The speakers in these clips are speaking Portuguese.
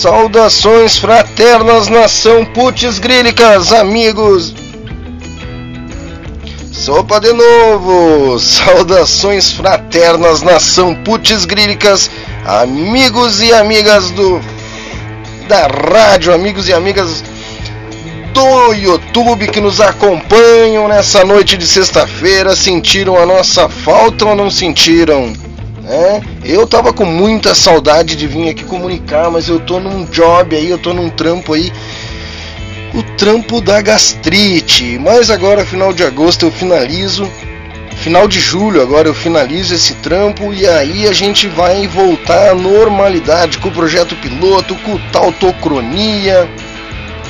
Saudações fraternas, nação putz grílicas, amigos. Sopa de novo. Saudações fraternas, nação putz grílicas, amigos e amigas do da rádio, amigos e amigas do YouTube que nos acompanham nessa noite de sexta-feira. Sentiram a nossa falta ou não sentiram? É, eu tava com muita saudade de vir aqui comunicar, mas eu tô num job aí, eu tô num trampo aí. O trampo da gastrite. Mas agora, final de agosto, eu finalizo. Final de julho, agora eu finalizo esse trampo e aí a gente vai voltar à normalidade com o projeto piloto, com tautocronia,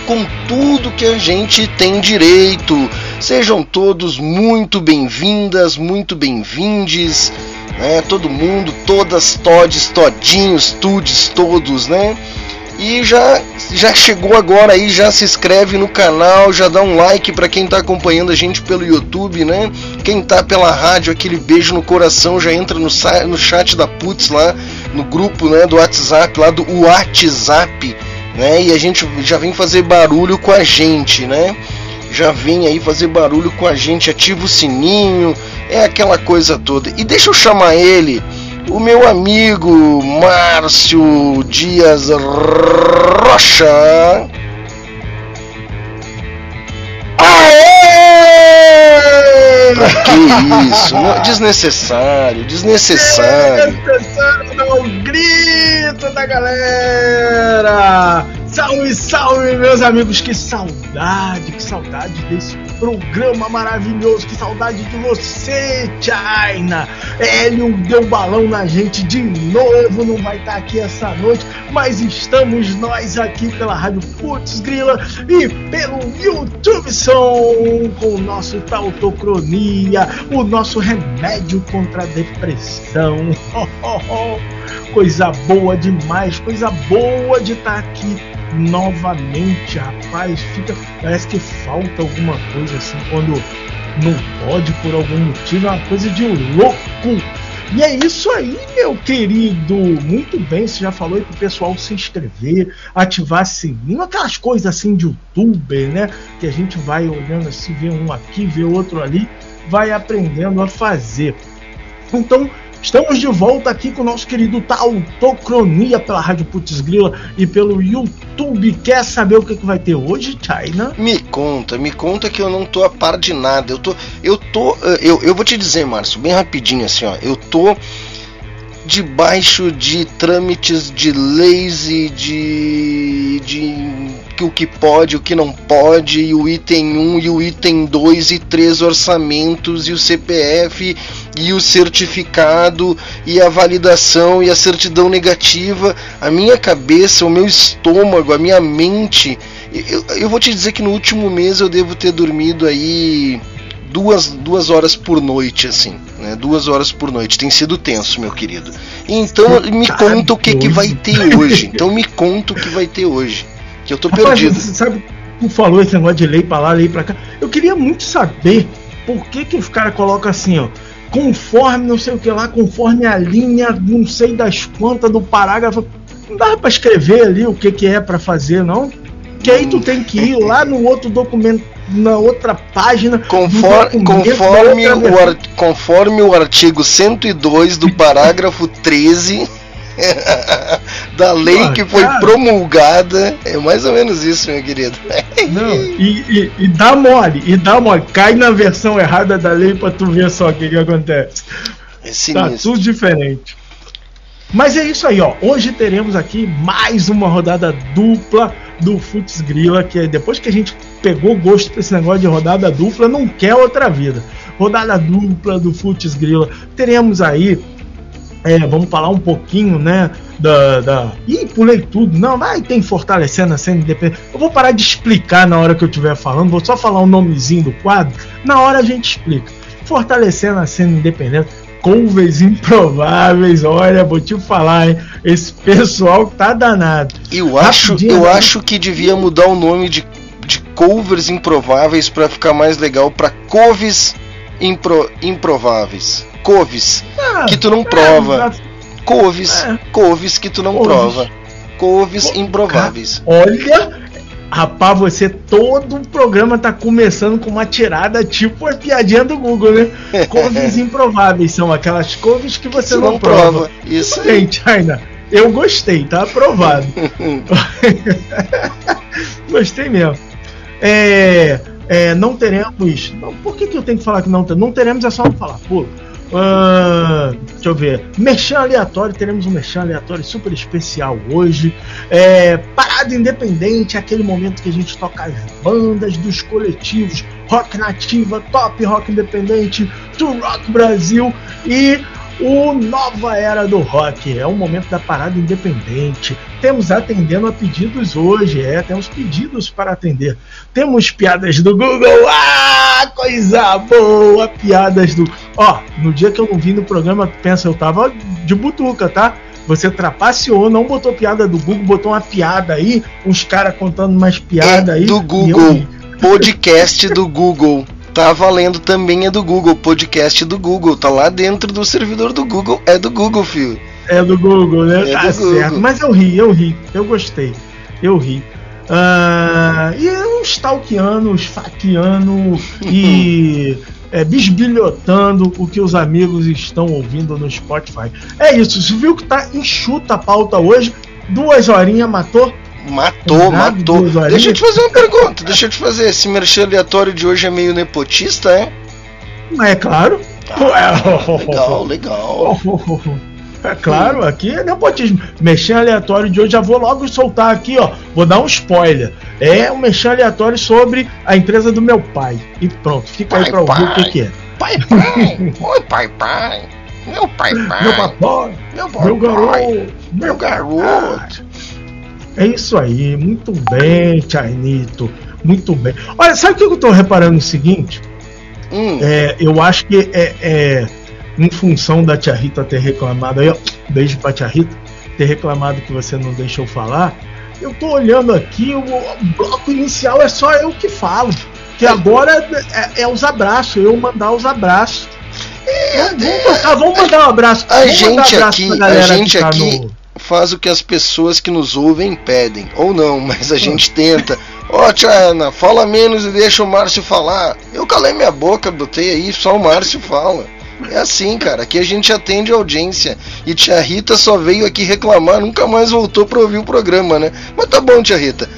com tudo que a gente tem direito. Sejam todos muito bem-vindas, muito bem-vindes né? Todo mundo, todas, todes, todinhos, tudes, todos, né? E já já chegou agora aí, já se inscreve no canal, já dá um like para quem tá acompanhando a gente pelo YouTube, né? Quem tá pela rádio, aquele beijo no coração, já entra no, no chat da Putz lá, no grupo, né, do WhatsApp, lá do WhatsApp, né? E a gente já vem fazer barulho com a gente, né? Já vem aí fazer barulho com a gente, ativa o sininho, é aquela coisa toda. E deixa eu chamar ele, o meu amigo Márcio Dias Rocha. Aê! Que isso? Não, desnecessário, desnecessário. Desnecessário dar o grito da galera! Salve, salve, meus amigos! Que saudade, que saudade desse programa maravilhoso! Que saudade de você, China! Hélio deu balão na gente de novo, não vai estar aqui essa noite, mas estamos nós aqui pela Rádio Putz Grila e pelo YouTube Som com o nosso Tautocronia, o nosso remédio contra a depressão. coisa boa demais, coisa boa de estar aqui novamente, rapaz. Fica, parece que falta alguma coisa assim quando não pode por algum motivo, é uma coisa de louco. E é isso aí, meu querido. Muito bem, você já falou aí pro pessoal se inscrever, ativar sininho, aquelas coisas assim de youtuber, né? Que a gente vai olhando assim, vê um aqui, vê outro ali, vai aprendendo a fazer. Então, Estamos de volta aqui com o nosso querido Tautocronia pela Rádio Putz Grila e pelo YouTube. Quer saber o que, que vai ter hoje, China? Me conta, me conta que eu não tô a par de nada. Eu tô. Eu tô. Eh, eu, eu vou te dizer, Márcio, bem rapidinho assim, ó. Eu tô debaixo de trâmites de leis e de, de o que pode, o que não pode, e o item 1 e o item 2 e três orçamentos e o CPF e o certificado e a validação e a certidão negativa, a minha cabeça, o meu estômago, a minha mente, eu, eu vou te dizer que no último mês eu devo ter dormido aí duas, duas horas por noite, assim, né? Duas horas por noite. Tem sido tenso, meu querido. Então me conta o que, que vai ter hoje. Então me conta o que vai ter hoje. Que eu tô Rapaz, perdido. Você sabe, tu falou esse negócio de lei pra lá, lei pra cá. Eu queria muito saber por que, que os caras colocam assim, ó. Conforme não sei o que lá, conforme a linha, não sei das quantas do parágrafo. Não dá para escrever ali o que, que é para fazer, não? Que aí tu tem que ir lá no outro documento na outra página. Conforme, conforme, o, ar, conforme o artigo 102 do parágrafo 13 da lei que foi cara. promulgada. É mais ou menos isso, meu querido. Não, e, e, e, dá mole, e dá mole. Cai na versão errada da lei pra tu ver só o que, que acontece. É Tá tudo diferente. Mas é isso aí, ó. Hoje teremos aqui mais uma rodada dupla do Futs Grila, que é depois que a gente pegou gosto pra esse negócio de rodada dupla, não quer outra vida. Rodada dupla do Futs Grila. Teremos aí é, vamos falar um pouquinho, né? Da, da. Ih, pulei tudo. Não, vai tem fortalecendo a cena independente. Eu vou parar de explicar na hora que eu estiver falando, vou só falar o nomezinho do quadro. Na hora a gente explica. Fortalecendo a cena independente. Couves improváveis, olha, vou te falar, hein? Esse pessoal tá danado. Eu acho, eu né? acho que devia mudar o nome de, de covers improváveis para ficar mais legal para coves impro, improváveis couves ah, que tu não prova. É, couves, é. couves que tu não couves. prova. couves improváveis. Olha, Rapaz, você todo o programa tá começando com uma tirada tipo a piadinha do Google, né? Couves improváveis são aquelas couves que você não, não, prova. prova. Isso aí. China. Eu gostei, tá aprovado. gostei mesmo. É, é, não teremos. Não, por que, que eu tenho que falar que não, não teremos? É só não falar. Pô, Uh, deixa eu ver. Merchan aleatório, teremos um merchan aleatório super especial hoje. É, parada independente, aquele momento que a gente toca as bandas dos coletivos Rock Nativa, Top Rock Independente, To Rock Brasil e o Nova Era do Rock. É um momento da parada independente. Temos atendendo a pedidos hoje, é, temos pedidos para atender. Temos piadas do Google, ah, coisa boa, piadas do. Ó, no dia que eu não vim no programa, pensa, eu tava de butuca, tá? Você trapaceou, não botou piada do Google, botou uma piada aí, uns caras contando umas piadas é aí. Do Google, podcast do Google. Tá valendo também é do Google, podcast do Google, tá lá dentro do servidor do Google, é do Google, filho. É do Google, né? É tá certo. Google. Mas eu ri, eu ri, eu gostei. Eu ri. Uh, e uns stalkeando, esfaqueando e é, bisbilhotando o que os amigos estão ouvindo no Spotify. É isso, você viu que tá enxuta a pauta hoje? Duas horinhas matou Matou, matou. Deixa eu te fazer uma pergunta. Deixa eu te fazer. Esse merchan aleatório de hoje é meio nepotista, é? É claro. Ah, legal, legal. É claro, aqui é nepotismo. Mexer aleatório de hoje, já vou logo soltar aqui, ó. Vou dar um spoiler. É um mexer aleatório sobre a empresa do meu pai. E pronto, fica pai, aí pra ouvir pai. o que, que é. Pai, pai. Oi, pai, pai. Meu pai, pai. Meu papai. Meu, papai. meu garoto. Meu garoto. É isso aí, muito bem, Chainito. Muito bem. Olha, sabe o que eu estou reparando o seguinte? Hum. É, eu acho que é, é, em função da Tia Rita ter reclamado aí, ó, beijo pra Tia Rita, ter reclamado que você não deixou falar. Eu tô olhando aqui, o, bloco inicial é só eu que falo. Que agora é, é os abraços, eu mandar os abraços. É, vamos, é, vamos, mandar um abraço. A gente um aqui, a gente tá aqui, no faz o que as pessoas que nos ouvem pedem. Ou não, mas a gente tenta. Ó, oh, tia Ana, fala menos e deixa o Márcio falar. Eu calei minha boca, botei aí, só o Márcio fala. É assim, cara. Aqui a gente atende a audiência. E tia Rita só veio aqui reclamar, nunca mais voltou para ouvir o programa, né? Mas tá bom, tia Rita.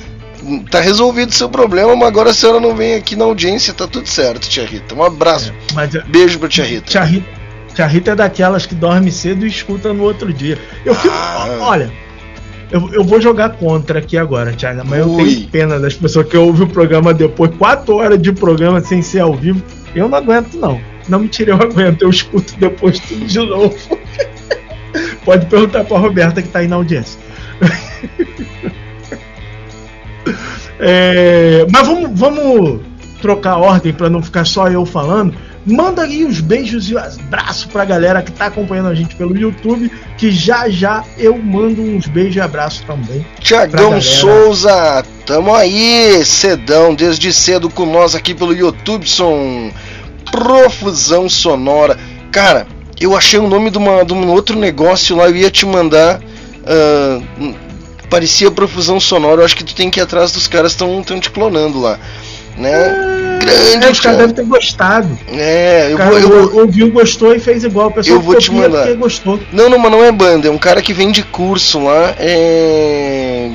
Tá resolvido seu problema, mas agora a senhora não vem aqui na audiência, tá tudo certo, tia Rita. Um abraço. É, mas, Beijo pra tia Rita. Tia Rita que a Rita é daquelas que dorme cedo e escuta no outro dia. Eu fico. Ah. Olha, eu, eu vou jogar contra aqui agora, Thiago, mas Ui. eu tenho pena das pessoas que ouvem o programa depois, quatro horas de programa sem ser ao vivo. Eu não aguento, não. Não me tire, eu aguento. Eu escuto depois tudo de novo. Pode perguntar pra Roberta que tá aí na audiência. é, mas vamos, vamos trocar a ordem para não ficar só eu falando. Manda aí os beijos e os abraços pra galera que tá acompanhando a gente pelo YouTube, que já já eu mando uns beijos e abraços também. Tiagão Souza, tamo aí, cedão, desde cedo com nós aqui pelo YouTube, som Profusão Sonora. Cara, eu achei o nome de, uma, de um outro negócio lá, eu ia te mandar. Uh, parecia Profusão Sonora, eu acho que tu tem que ir atrás dos caras estão te clonando lá né? Grande. É, os caras devem ter gostado. É, eu, cara, vou, eu ouviu, gostou e fez igual. O pessoal eu vou te mandar. gostou. Não, não, mas não é banda, é um cara que vem de curso lá. É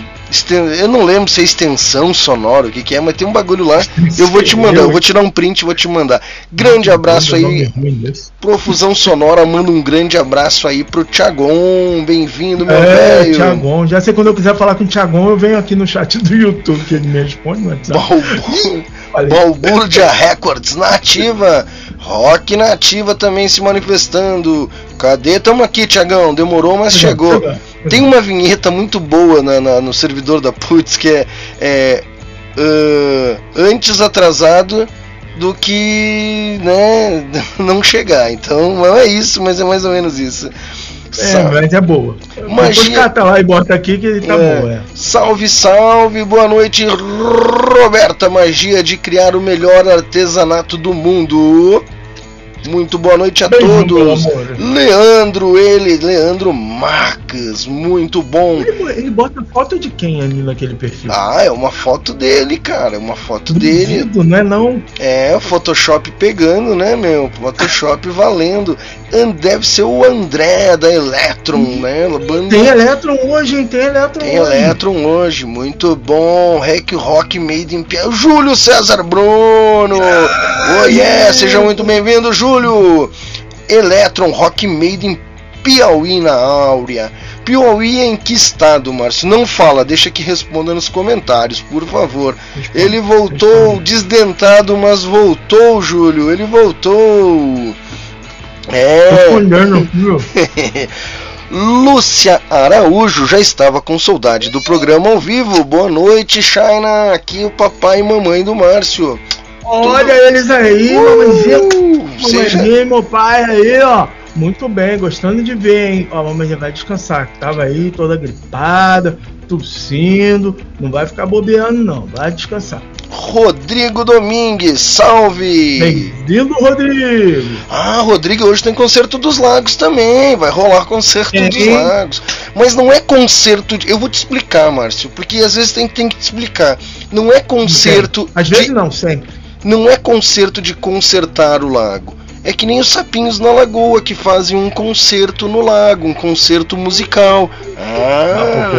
eu não lembro se é extensão sonora, o que, que é, mas tem um bagulho lá. Eu vou te mandar, eu vou tirar um print e vou te mandar. Grande abraço aí. Profusão Sonora, manda um grande abraço aí pro Thiagon. Bem-vindo, meu é, velho. Thiagon, já sei quando eu quiser falar com o Thiagon, eu venho aqui no chat do YouTube que ele me responde no Balbúrdia Records nativa. Rock nativa também se manifestando. Cadê? Tamo aqui, Tiagão. Demorou, mas chegou. Tem uma vinheta muito boa na, na, no servidor da Putz que é, é uh, antes atrasado do que né, não chegar. Então não é isso, mas é mais ou menos isso. É, mas é boa. Depois cata lá e bota aqui que tá é. boa. É. Salve, salve, boa noite, Roberta. Magia de criar o melhor artesanato do mundo. Muito boa noite a todos. Leandro, ele, Leandro Marques, muito bom. Ele, ele, bota foto de quem ali naquele perfil? Ah, é uma foto dele, cara. É uma foto Duvido, dele. Não é não? É, o Photoshop pegando, né, meu? Photoshop valendo. Deve ser o André da Electron, né? Banda... Tem Electron hoje, hein? Tem Electron Tem hoje. Electron hoje, muito bom. Hack Rock Made in Pia. Júlio César Bruno. Ah, oh, yeah. Seja muito bem-vindo, Júlio. Electron Rock Made in Piauí na Áurea. Piauí em que estado, Márcio? Não fala, deixa que responda nos comentários, por favor. Ele voltou desdentado, mas voltou, Júlio. Ele voltou. É. Lúcia Araújo já estava com saudade do programa ao vivo. Boa noite, Shaina. Aqui o papai e mamãe do Márcio. Olha eles aí, uh, mamãezinha. Mamãezinha meu pai aí, ó. Muito bem, gostando de ver, hein? Ó, a mamãe já vai descansar. Tava aí toda gripada, tossindo. Não vai ficar bobeando, não. Vai descansar. Rodrigo Domingues, salve! Bem-vindo, Rodrigo! Ah, Rodrigo, hoje tem concerto dos Lagos também, vai rolar concerto é, dos Lagos. Mas não é concerto. De... Eu vou te explicar, Márcio, porque às vezes tem, tem que te explicar. Não é concerto. Às de... vezes não, sempre. Não é concerto de consertar o lago. É que nem os sapinhos na lagoa que fazem um concerto no lago, um concerto musical. Ah,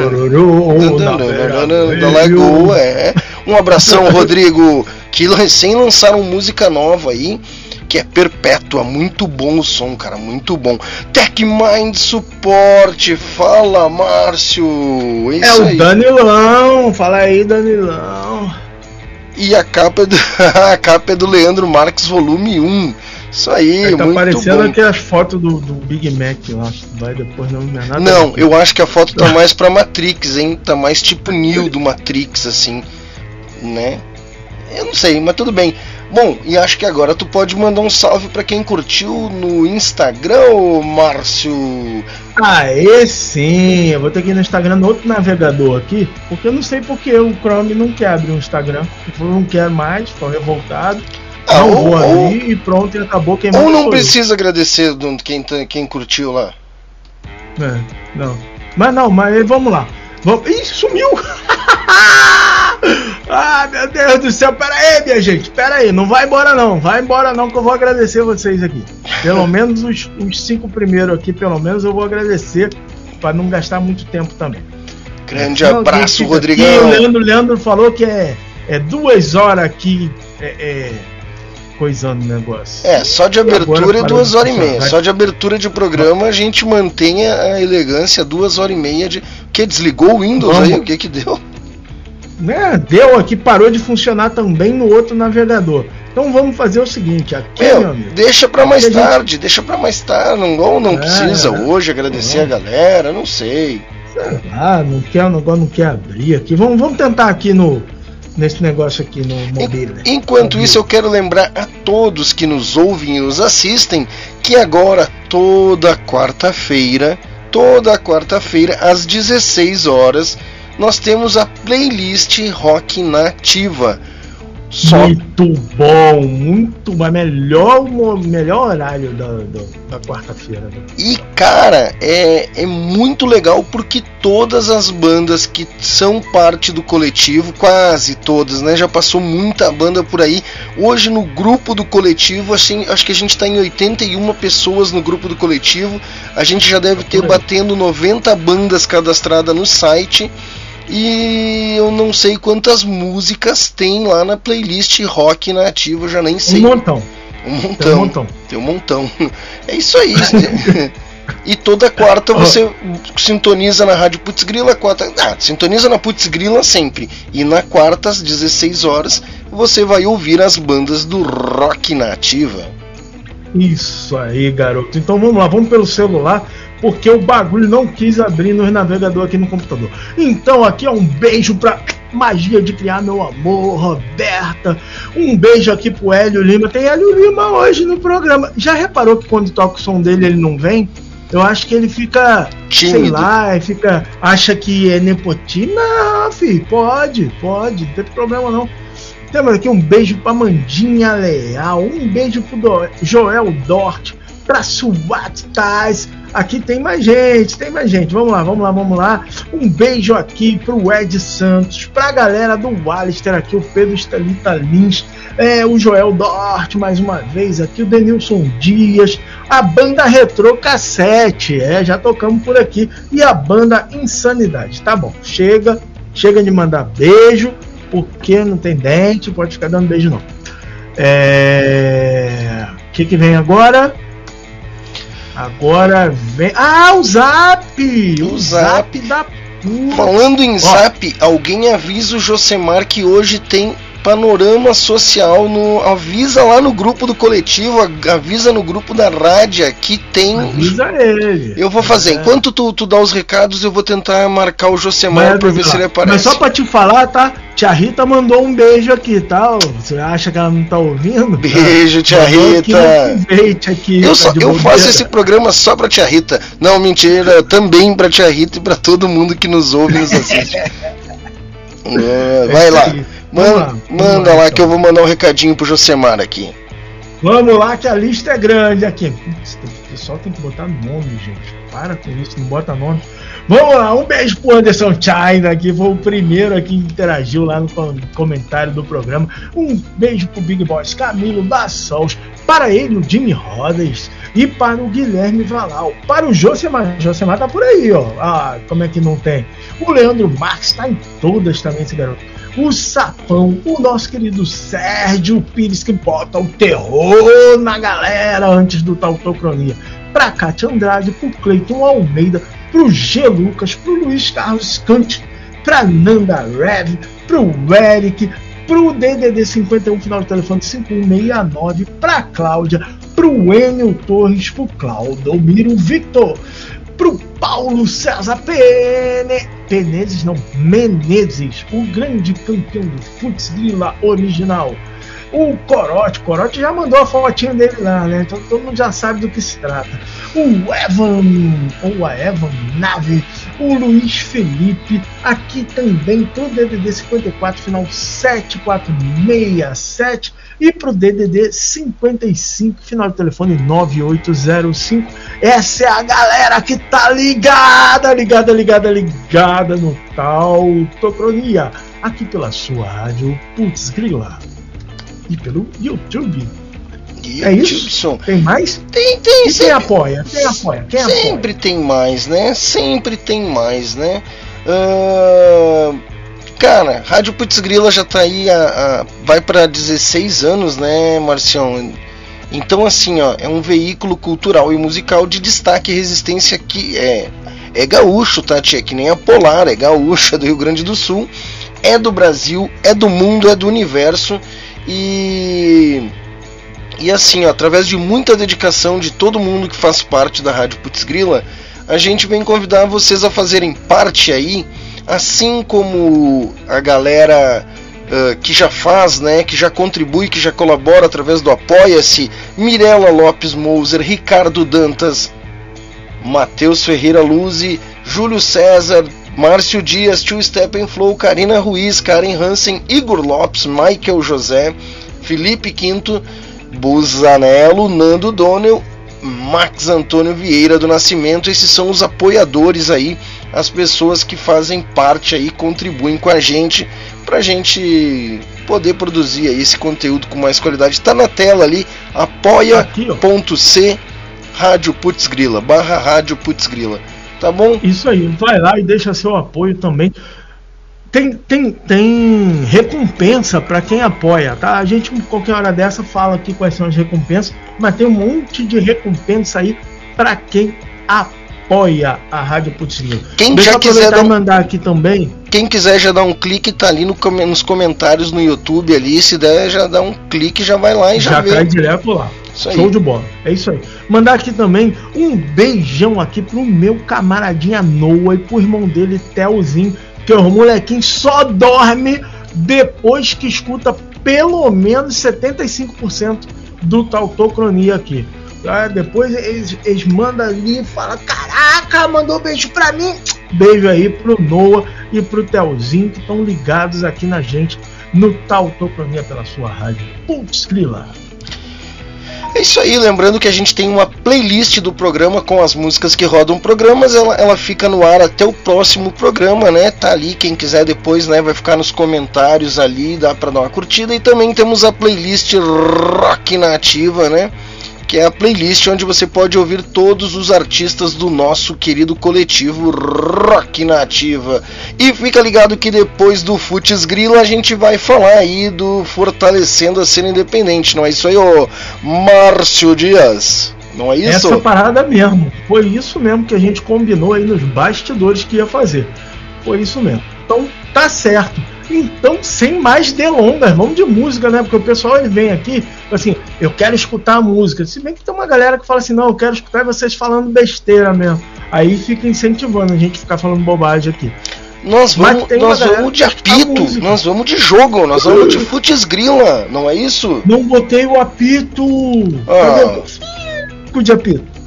da lagoa, é. Um abração, Rodrigo, que recém lançaram música nova aí, que é Perpétua, muito bom o som, cara, muito bom. Tech Mind Support, fala Márcio. É, é o aí. Danilão, fala aí Danilão. E a capa, é do, a capa é do Leandro Marques, volume 1. Isso aí, é, tá muito parecendo bom. aquelas fotos do, do Big Mac lá. Vai depois não, é nada. Não, eu acho que a foto tá mais pra Matrix, hein? Tá mais tipo Neo do Matrix, assim. Né? Eu não sei, mas tudo bem. Bom, e acho que agora tu pode mandar um salve para quem curtiu no Instagram, Márcio. Ah, esse sim. Eu vou ter que ir no Instagram no outro navegador aqui, porque eu não sei porque o Chrome não quer abrir um Instagram. Não quer mais, tô revoltado. Ah, não ou, vou ali e pronto, e acabou quem Ou não precisa agradecer quem, tá, quem curtiu lá. É, não. Mas não, mas vamos lá. Vamos... Ih, sumiu! ah, meu Deus do céu, pera aí, minha gente, pera aí, não vai embora não, vai embora não que eu vou agradecer vocês aqui. Pelo menos os, os cinco primeiros aqui, pelo menos eu vou agradecer para não gastar muito tempo também. Grande então, abraço, Rodrigão. Aqui, o Leandro, Leandro falou que é, é duas horas aqui é, é, coisando o negócio. É, só de abertura duas horas e meia. Só de abertura de programa a gente mantém a elegância duas horas e meia de. Que desligou o Windows Vamos. aí? O que que deu? Né, deu aqui, parou de funcionar também no outro navegador. Então vamos fazer o seguinte, aqui, meu, meu amigo. Deixa para mais tarde, gente... deixa para mais tarde. Não, ou não é, precisa hoje agradecer é. a galera, não sei. Ah, não quer, não, não quer abrir aqui. Vamos, vamos tentar aqui no nesse negócio aqui no mobile. Enquanto isso, eu quero lembrar a todos que nos ouvem e nos assistem que agora, toda quarta-feira, toda quarta-feira, às 16 horas, nós temos a playlist Rock Nativa só... Muito bom, muito bom. Melhor, melhor horário da, da, da quarta-feira. Né? E cara, é, é muito legal porque todas as bandas que são parte do coletivo, quase todas, né? Já passou muita banda por aí. Hoje no grupo do coletivo, assim, acho que a gente está em 81 pessoas no grupo do coletivo. A gente já deve ter batendo 90 bandas cadastradas no site. E eu não sei quantas músicas tem lá na playlist rock nativa, já nem sei. Um montão. Um montão. Tem um montão. Tem um montão. É isso aí. e toda quarta você sintoniza na Rádio Putz Grila. Quarta, ah, sintoniza na Putz Grila sempre. E na quarta, às 16 horas, você vai ouvir as bandas do rock nativa. Isso aí, garoto. Então vamos lá, vamos pelo celular porque o bagulho não quis abrir no navegador aqui no computador. Então aqui é um beijo pra Magia de Criar Meu Amor, Roberta. Um beijo aqui pro Hélio Lima. Tem Hélio Lima hoje no programa. Já reparou que quando toca o som dele ele não vem? Eu acho que ele fica, Tímido. sei lá, fica, acha que é nepotismo. Não, filho, pode, pode, não tem problema não. Temos aqui um beijo pra Mandinha Leal, um beijo pro Joel Dort, pra Suat Tais. Aqui tem mais gente, tem mais gente. Vamos lá, vamos lá, vamos lá. Um beijo aqui pro Ed Santos, pra galera do Wallister aqui, o Pedro Estelita Lins, é, o Joel Dort mais uma vez aqui, o Denilson Dias, a banda Retro Cassete, é, já tocamos por aqui, e a banda Insanidade. Tá bom, chega, chega de mandar beijo, porque não tem dente, pode ficar dando beijo não. É... O que, que vem agora? Agora vem. Ah, o Zap! O, o Zap. zap da puta. Falando em Ó. Zap, alguém avisa o Josemar que hoje tem panorama social no avisa lá no grupo do coletivo, avisa no grupo da rádio que tem. Avisa ele. Eu vou fazer. É. Enquanto tu, tu dá os recados, eu vou tentar marcar o Josemar para ver se ele aparece. Mas só para te falar, tá? Tia Rita mandou um beijo aqui, tá? Você acha que ela não tá ouvindo? Beijo, tia Rita. Aqui, eu, só, eu faço esse programa só pra tia Rita. Não, mentira, também pra tia Rita e pra todo mundo que nos ouve e nos assiste. é, vai lá. Manda, manda lá, lá que eu vou mandar um recadinho pro Josemar aqui. Vamos lá que a lista é grande aqui. O pessoal tem que botar nome, gente. Para com isso, não bota nome. Vamos lá, um beijo pro Anderson China, que foi o primeiro aqui que interagiu lá no comentário do programa. Um beijo pro Big Boss Camilo Bassols, para ele o Jimmy Rodas e para o Guilherme Valal. Para o Josemar, Josemar tá por aí, ó. Ah, como é que não tem? O Leandro Marques tá em todas também, esse garoto o Sapão, o nosso querido Sérgio Pires, que bota o terror na galera antes do Tautocronia. Pra Cátia Andrade, pro Cleiton Almeida, pro G. Lucas, pro Luiz Carlos Cante, pra Nanda Rev, pro Eric, pro DDD 51, final do telefone 5169, pra Cláudia, pro Enio Torres, pro Claudomiro Victor, pro Paulo César Pene, Penezes, não, Menezes, o grande campeão do Futs Grila original. O Corote, Corote já mandou a fotinha dele lá, né? Então todo mundo já sabe do que se trata. O Evan, ou a Evan Nave, o Luiz Felipe, aqui também pro DDD 54, final 7467 e pro DDD 55, final do telefone 9805. Essa é a galera que tá ligada, ligada, ligada, ligada no tal Tocronia, aqui pela sua rádio Putz Grila e pelo YouTube. É isso? Tem mais? Tem, tem. E quem apoia? Quem apoia? Quem sempre apoia? tem mais, né? Sempre tem mais, né? Uh, cara, Rádio Putz Grila já tá aí, a, a vai para 16 anos, né, Marcião? Então, assim, ó, é um veículo cultural e musical de destaque e resistência que é, é gaúcho, tá, tia? Que nem a Polar, é gaúcha é do Rio Grande do Sul, é do Brasil, é do mundo, é do universo e e assim, ó, através de muita dedicação de todo mundo que faz parte da Rádio Putz Grila, a gente vem convidar vocês a fazerem parte aí, assim como a galera uh, que já faz, né, que já contribui, que já colabora através do Apoia-se, Mirela Lopes Mouser, Ricardo Dantas, Matheus Ferreira Luzi, Júlio César, Márcio Dias, Tio Steppenflow, Karina Ruiz, Karen Hansen, Igor Lopes, Michael José, Felipe Quinto, Buzanello, Nando Donnell, Max Antônio Vieira do Nascimento. Esses são os apoiadores aí, as pessoas que fazem parte aí, contribuem com a gente pra gente poder produzir aí esse conteúdo com mais qualidade. Está na tela ali, apoia.c Rádio Putz Grila, barra Rádio Putz Grila. Tá bom? Isso aí, vai lá e deixa seu apoio também. Tem, tem, tem recompensa para quem apoia, tá? A gente, qualquer hora dessa, fala aqui quais são as recompensas, mas tem um monte de recompensa aí para quem apoia a Rádio Putinho. Quem Deixa já quiser dar um... mandar aqui também. Quem quiser já dar um clique, tá ali no, nos comentários no YouTube ali. Se der, já dá um clique, já vai lá e já, já vê. cai direto lá. Show de bola. É isso aí. Mandar aqui também um beijão aqui pro meu camaradinha Noah e pro irmão dele, Telzinho, que o molequinho só dorme depois que escuta pelo menos 75% do Tautocronia aqui. Ah, depois eles, eles mandam ali e falam: Caraca, mandou beijo pra mim. Beijo aí pro Noah e pro Telzinho que estão ligados aqui na gente no Tautocronia pela sua rádio. Putz, grila. É isso aí, lembrando que a gente tem uma playlist do programa com as músicas que rodam programas, ela, ela fica no ar até o próximo programa, né? Tá ali, quem quiser depois, né, vai ficar nos comentários ali, dá para dar uma curtida e também temos a playlist Rock Nativa, né? Que é a playlist onde você pode ouvir todos os artistas do nosso querido coletivo Rock Nativa. E fica ligado que depois do Futs Grilo a gente vai falar aí do Fortalecendo a Cena Independente, não é isso aí, ô Márcio Dias? Não é isso? Essa parada mesmo. Foi isso mesmo que a gente combinou aí nos bastidores que ia fazer. Foi isso mesmo. Então tá certo. Então, sem mais delongas, vamos de música, né? Porque o pessoal ele vem aqui, assim, eu quero escutar a música. Se bem que tem uma galera que fala assim, não, eu quero escutar vocês falando besteira mesmo. Aí fica incentivando a gente ficar falando bobagem aqui. Nós vamos, nós vamos de apito, nós vamos de jogo, nós vamos de futs grila, não é isso? Não botei o apito. Ah. Cadê de apito?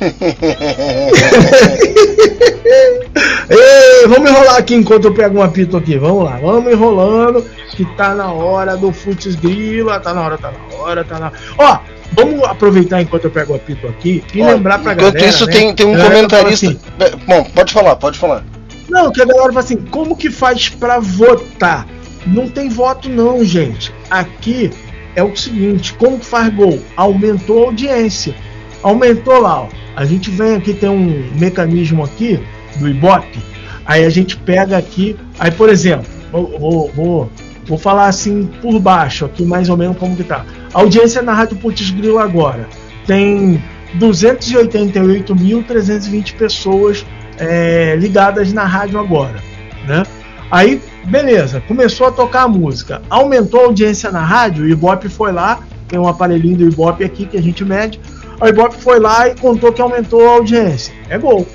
Ei, vamos enrolar aqui enquanto eu pego um apito aqui. Vamos lá, vamos enrolando. Que tá na hora do Futs Grila. Tá na hora, tá na hora, tá na Ó, vamos aproveitar enquanto eu pego o apito aqui e Ó, lembrar pra enquanto galera. isso, né? tem, tem um comentarista. Assim, Bom, pode falar, pode falar. Não, que a galera fala assim: como que faz pra votar? Não tem voto, não, gente. Aqui é o seguinte: como que faz gol? Aumentou a audiência. Aumentou lá, ó. A gente vem aqui, tem um mecanismo aqui do Ibope, aí a gente pega aqui, aí por exemplo, vou, vou, vou, falar assim por baixo, aqui mais ou menos como que tá. A audiência na Rádio Putz Grilo agora. Tem 288.320 pessoas é, ligadas na rádio agora, né? Aí, beleza, começou a tocar a música, aumentou a audiência na rádio, o Ibope foi lá, tem um aparelhinho do Ibope aqui que a gente mede, o Ibope foi lá e contou que aumentou a audiência. É gol.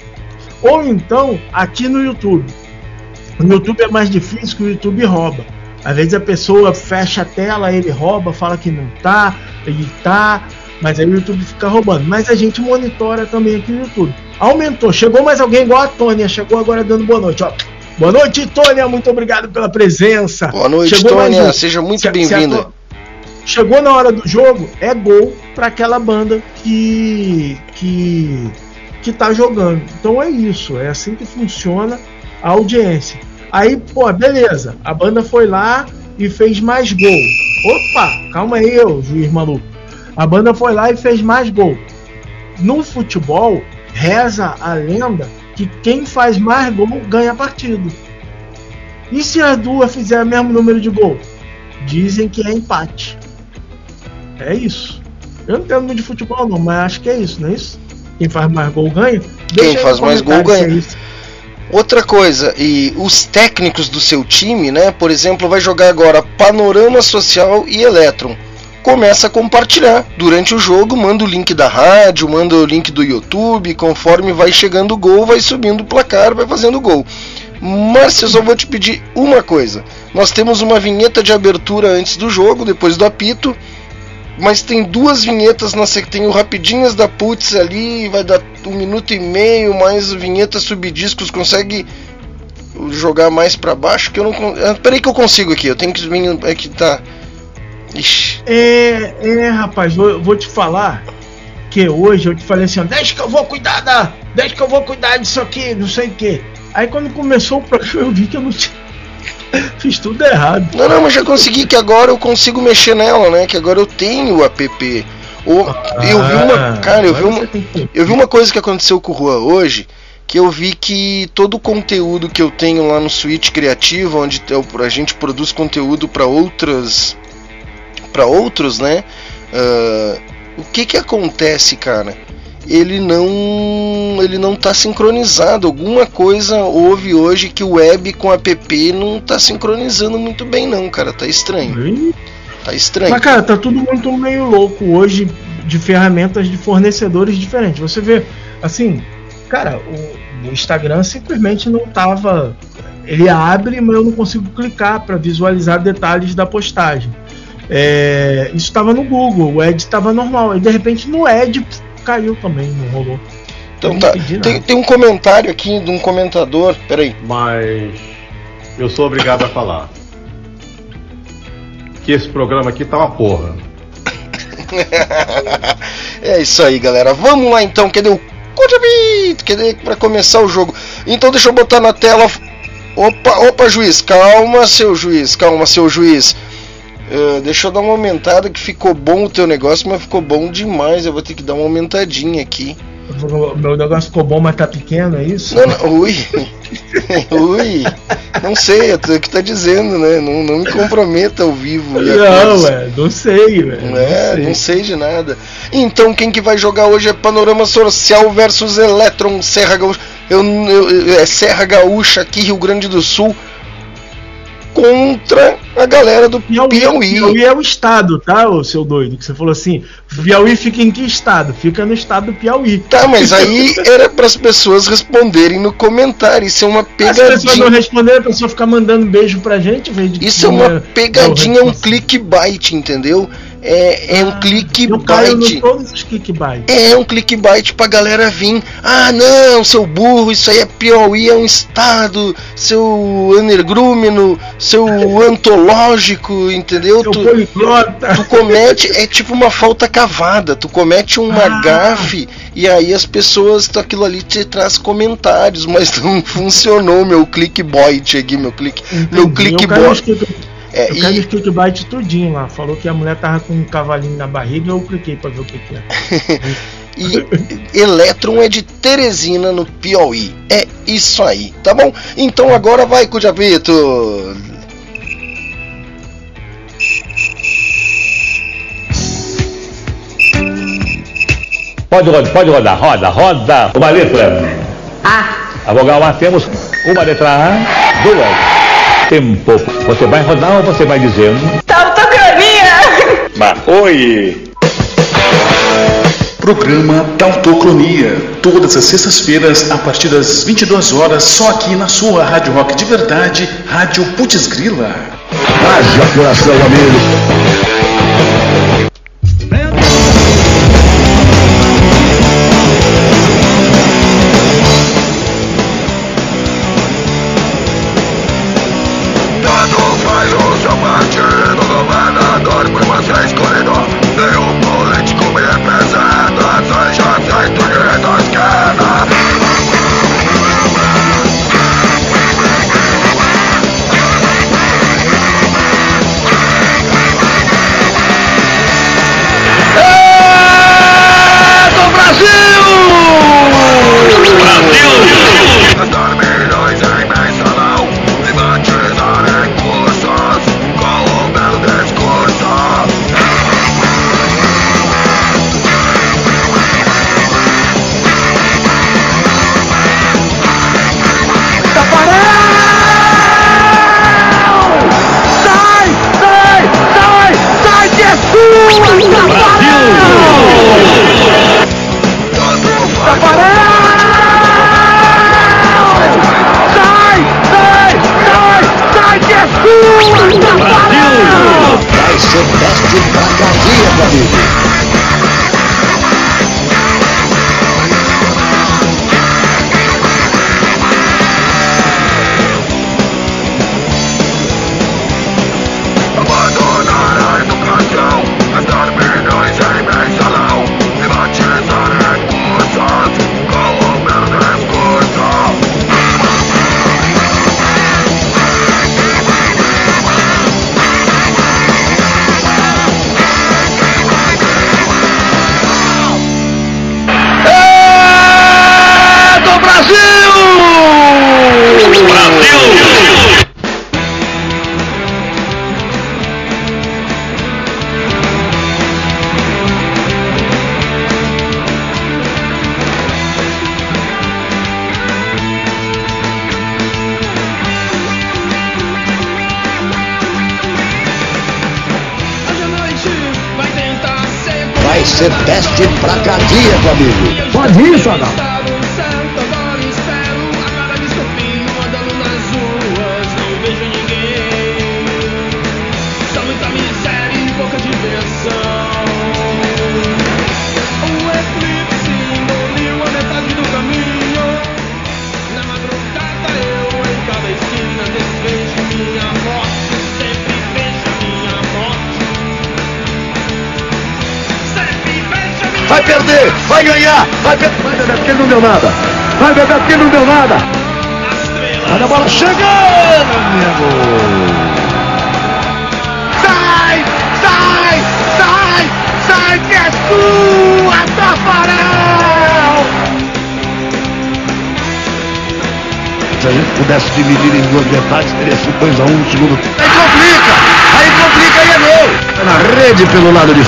Ou então, aqui no YouTube. No YouTube é mais difícil que o YouTube rouba. Às vezes a pessoa fecha a tela, ele rouba, fala que não tá, ele tá, mas aí o YouTube fica roubando. Mas a gente monitora também aqui no YouTube. Aumentou. Chegou mais alguém igual a Tônia, chegou agora dando boa noite, ó. Boa noite, Tônia, muito obrigado pela presença. Boa noite, Chegou Tônia, seja muito bem-vinda. Chegou na hora do jogo, é gol para aquela banda que que que tá jogando. Então é isso, é assim que funciona a audiência. Aí, pô, beleza, a banda foi lá e fez mais gol. Opa, calma aí, ô juiz maluco. A banda foi lá e fez mais gol. No futebol, reza a lenda que quem faz mais gol ganha partido. E se as duas fizerem o mesmo número de gol? Dizem que é empate. É isso. Eu não entendo muito de futebol, não, mas acho que é isso, não é isso? Quem faz mais gol ganha? Deixa Quem faz mais gol ganha. É Outra coisa, e os técnicos do seu time, né? Por exemplo, vai jogar agora Panorama Social e Electron. Começa a compartilhar durante o jogo, manda o link da rádio, manda o link do YouTube, conforme vai chegando o gol, vai subindo o placar, vai fazendo o gol. Márcio, eu só vou te pedir uma coisa. Nós temos uma vinheta de abertura antes do jogo, depois do apito mas tem duas vinhetas na tem o Rapidinhas da Putz ali, vai dar um minuto e meio, mais vinhetas subdiscos, consegue jogar mais para baixo que eu não ah, peraí que eu consigo aqui, eu tenho que é que tá Ixi. É, é, rapaz, vou, vou te falar que hoje eu te falei assim, deixa que eu vou cuidar da, deixa que eu vou cuidar disso aqui, não sei o que. Aí quando começou o programa eu vi que eu não tinha Fiz tudo errado. Não, não, mas já consegui que agora eu consigo mexer nela, né? Que agora eu tenho o app. O, ah, eu vi uma. Cara, eu vi uma. Eu vi uma coisa que aconteceu com o Juan hoje. Que eu vi que todo o conteúdo que eu tenho lá no Switch Criativo, onde a gente produz conteúdo para outras. para outros, né? Uh, o que que acontece, cara? Ele não ele não está sincronizado. Alguma coisa houve hoje que o web com app não está sincronizando muito bem não, cara, tá estranho. Tá estranho. Mas cara, tá tudo muito meio louco hoje de ferramentas de fornecedores diferentes. Você vê, assim, cara, o, o Instagram simplesmente não tava ele abre, mas eu não consigo clicar para visualizar detalhes da postagem. É, isso estava no Google, o Edge estava normal. E de repente no Edge caiu também, não rolou. Então tá. Tem, tem, um comentário aqui de um comentador. Peraí. Mas eu sou obrigado a falar. que esse programa aqui tá uma porra. é isso aí, galera. Vamos lá então. Cadê o Cadê para começar o jogo? Então deixa eu botar na tela. Opa, opa, juiz, calma, seu juiz, calma, seu juiz. Uh, deixa eu dar uma aumentada que ficou bom o teu negócio, mas ficou bom demais. Eu vou ter que dar uma aumentadinha aqui. Meu negócio ficou bom, mas tá pequeno, é isso? Não, não, ui. ui. Não sei, é o que tá dizendo, né? Não, não me comprometa ao vivo. Não, é, não sei, velho. É, não sei. não sei de nada. Então, quem que vai jogar hoje é Panorama Social versus Electron Serra Gaúcha. Eu, eu, é Serra Gaúcha aqui, Rio Grande do Sul contra a galera do Piauí. Piauí. Piauí é o estado, tá, o seu doido? Que você falou assim, Piauí fica em que estado? Fica no estado do Piauí. Tá, mas aí era para as pessoas responderem no comentário. Isso é uma pegadinha. As pessoas não responderem, a pessoa ficar mandando beijo pra gente. Isso é uma pegadinha, um clickbait, entendeu? É, é um clickbait. todos os clickbait. É um clickbait pra galera vir. Ah, não, seu burro, isso aí é Piauí, é um estado, seu energrúmeno, seu antológico, entendeu? Seu tu, tu comete, é tipo uma falta cavada, tu comete uma ah. gafe e aí as pessoas, aquilo ali te traz comentários, mas não funcionou meu clickbait aqui, meu click, meu clickbait. É, eu quero e... clickbait tudinho lá. Falou que a mulher tava com um cavalinho na barriga, eu cliquei pra ver o que, que é. e Elétron é de Teresina, no Piauí. É isso aí, tá bom? Então agora vai, Cujapito! Pode rodar, pode rodar, roda, roda. Uma letra. A. A vogal A temos uma letra A, duas tempo. Você vai rodar ou você vai dizendo? Tautocronia! Mas oi! Programa Tautocronia, todas as sextas-feiras a partir das 22 horas, só aqui na sua Rádio Rock de Verdade, Rádio Putz Grila. Haja coração, amigo!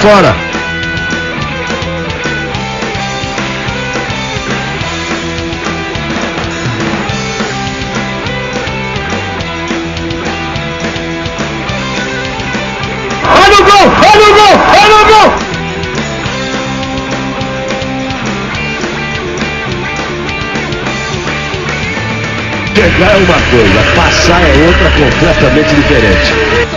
Pelo lado de fora. Chegar é uma coisa, passar é outra completamente diferente.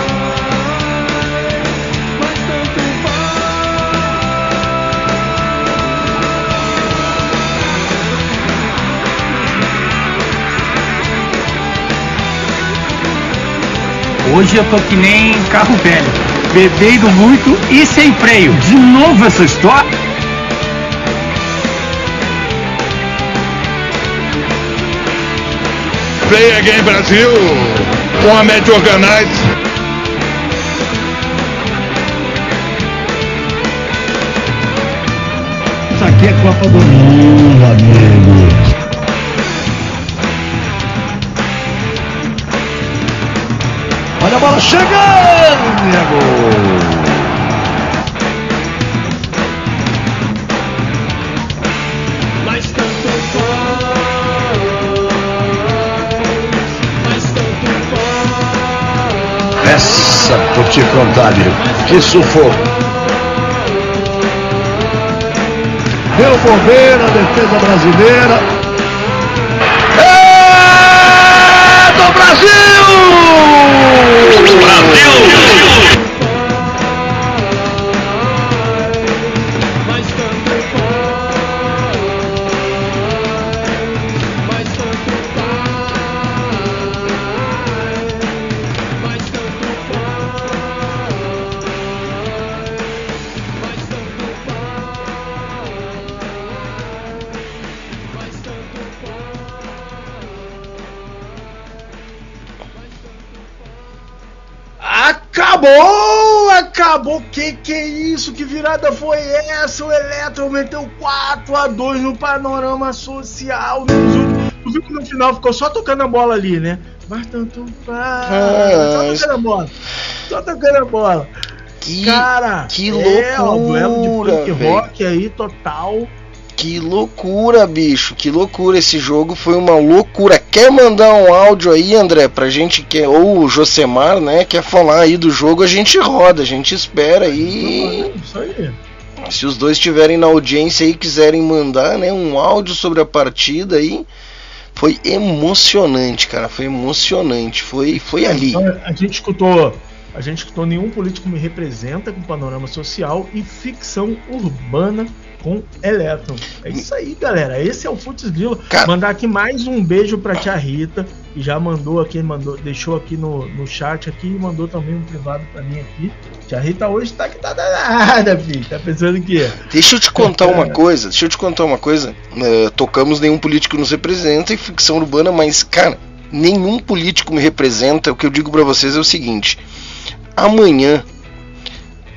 Hoje eu tô que nem carro velho, bebendo muito e sem freio. De novo essa história? Play again Brasil! Mohamed Organize. Isso aqui é Copa do Mundo, amigo. Olha a bola chegando, amigo. Essa, por te contar, amigo. Que sufoco. Deu bobeira, defesa brasileira. É do! Brasil! Virada foi essa? O Eletro meteu 4 a 2 no panorama social. No, no, no final ficou só tocando a bola ali, né? Mas tanto faz. Só tocando a bola. Só tocando a bola. Que, Cara, que é, loucura. O duelo de punk rock aí total. Que loucura, bicho. Que loucura. Esse jogo foi uma loucura. Quer mandar um áudio aí, André, pra gente que ou o Josemar, né, quer falar aí do jogo, a gente roda, a gente espera aí. Isso aí. Se os dois estiverem na audiência aí quiserem mandar, né, um áudio sobre a partida aí, foi emocionante, cara, foi emocionante, foi foi ali. Então, a gente escutou a gente escutou nenhum político me representa com panorama social e ficção urbana com Eletron. É isso aí, galera. Esse é o Futs Grilo. Cara... Mandar aqui mais um beijo pra tia Rita, que já mandou aqui, mandou, deixou aqui no, no chat aqui e mandou também um privado pra mim aqui. Tia Rita hoje tá que tá danada, filho. Tá pensando que é. Deixa eu te contar uma coisa, deixa eu te contar uma coisa. Uh, tocamos nenhum político nos representa em ficção urbana, mas, cara, nenhum político me representa. O que eu digo para vocês é o seguinte: amanhã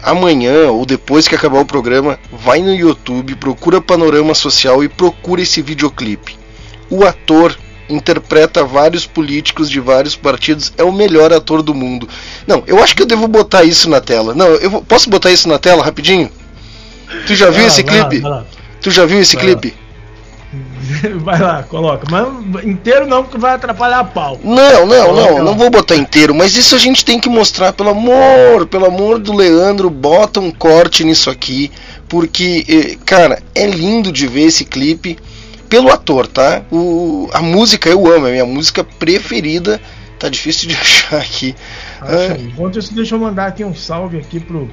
amanhã ou depois que acabar o programa, vai no YouTube, procura Panorama Social e procura esse videoclipe. O ator interpreta vários políticos de vários partidos, é o melhor ator do mundo. Não, eu acho que eu devo botar isso na tela. Não, eu posso botar isso na tela rapidinho? Tu já viu esse clipe? tu já viu esse clipe? Vai lá, coloca. Mas inteiro não, porque vai atrapalhar a pau. Não, não, não, não vou botar inteiro, mas isso a gente tem que mostrar, pelo amor, pelo amor do Leandro, bota um corte nisso aqui, porque, eh, cara, é lindo de ver esse clipe pelo ator, tá? O, a música eu amo, é a minha música preferida. Tá difícil de achar aqui. Ah, Enquanto isso, deixa eu mandar aqui um salve aqui pro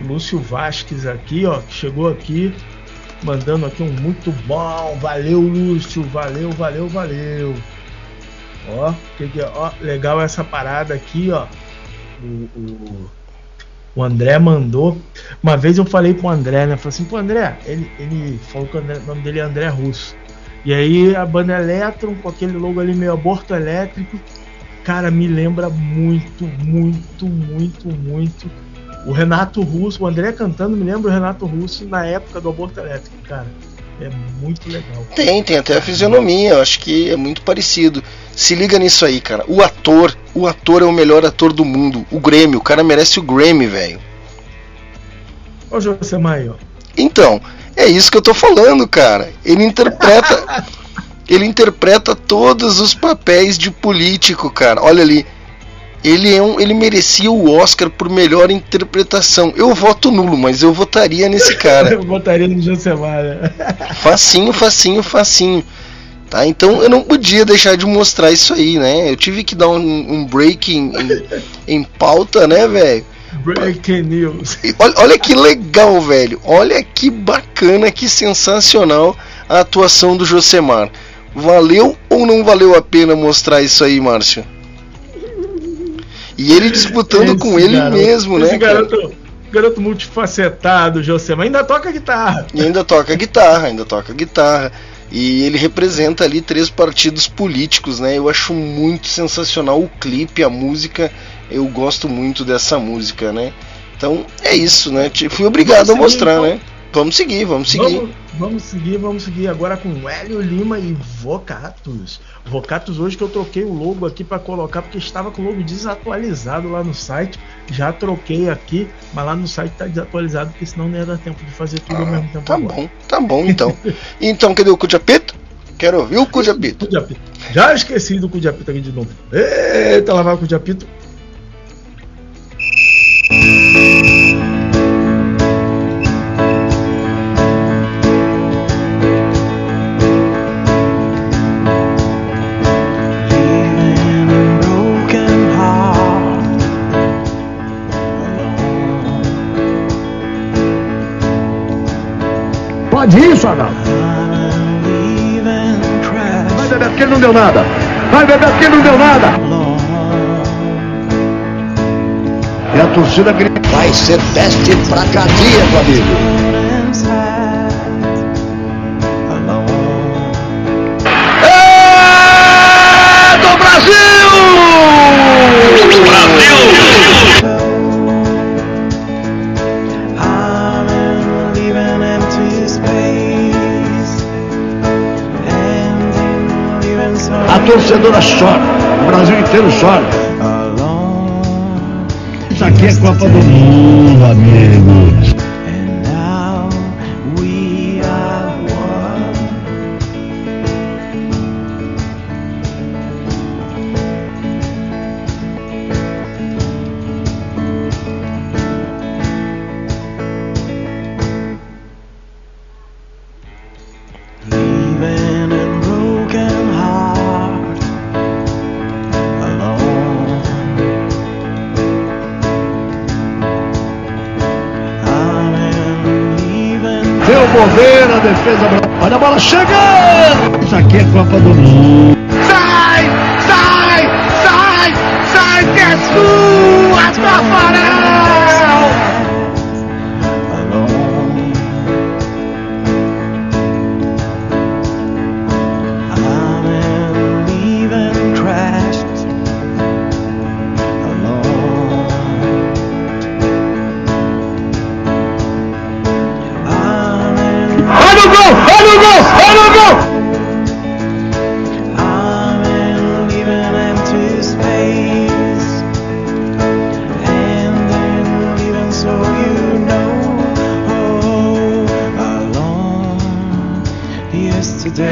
Lúcio Vasques aqui, ó, que chegou aqui mandando aqui um muito bom. Valeu, Lúcio. Valeu, valeu, valeu. Ó, que que, é? ó legal essa parada aqui, ó. O, o, o, André mandou. Uma vez eu falei pro André, né? Falei assim, pro André, ele, ele falou que o, André, o nome dele é André Russo. E aí a banda Electron, com aquele logo ali meio aborto elétrico, cara, me lembra muito, muito, muito, muito o Renato Russo, o André cantando me lembra o Renato Russo na época do aborto elétrico, cara. É muito legal. Tem, tem até a fisionomia, eu acho que é muito parecido. Se liga nisso aí, cara. O ator, o ator é o melhor ator do mundo. O Grammy, o cara merece o Grammy, velho. Olha o José Maio. Então, é isso que eu tô falando, cara. Ele interpreta. ele interpreta todos os papéis de político, cara. Olha ali ele, é um, ele merecia o Oscar por melhor interpretação. Eu voto nulo, mas eu votaria nesse cara. eu votaria no Josemar. Né? Facinho, facinho, facinho. Tá? Então eu não podia deixar de mostrar isso aí, né? Eu tive que dar um, um break em, em, em pauta, né, velho? Breaking news. Olha, olha que legal, velho. Olha que bacana, que sensacional a atuação do Josemar. Valeu ou não valeu a pena mostrar isso aí, Márcio? E ele disputando esse com ele garoto, mesmo, né? Garoto, garoto multifacetado, Josemar, ainda toca guitarra. E ainda toca guitarra, ainda toca guitarra. E ele representa ali três partidos políticos, né? Eu acho muito sensacional o clipe, a música. Eu gosto muito dessa música, né? Então é isso, né? Fui obrigado a mostrar, né? Vamos seguir, vamos seguir. Vamos, vamos, seguir, vamos seguir agora com Hélio Lima e Vocatus. Vocatus hoje que eu troquei o logo aqui para colocar porque estava com o logo desatualizado lá no site. Já troquei aqui, mas lá no site está desatualizado porque senão não ia dar tempo de fazer tudo ah, ao mesmo tempo. Tá agora. bom, tá bom então. então, cadê o Cujapito? Quero ouvir o Cujapito. Cujapito. Já esqueci do Cujapito aqui de novo. Eita, lá vai o Cujapito. Pode isso, Adalto. Vai beber porque não deu nada. Vai beber porque não deu nada. E a torcida grita. Vai ser teste pra cardíaco, amigo. Torcedora chora, o Brasil inteiro chora. Isso aqui é Copa do Mundo, amigos.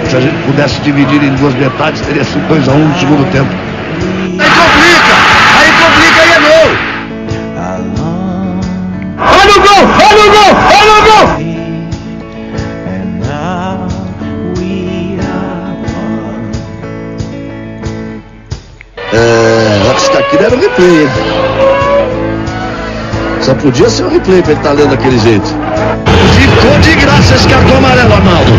Se a gente pudesse dividir em duas metades, teria sido 2 a 1 um no segundo tempo. Replay, hein? Só podia ser o replay pra ele estar tá lendo daquele jeito. Ficou de graça esse cartão amarelo, Arnaldo.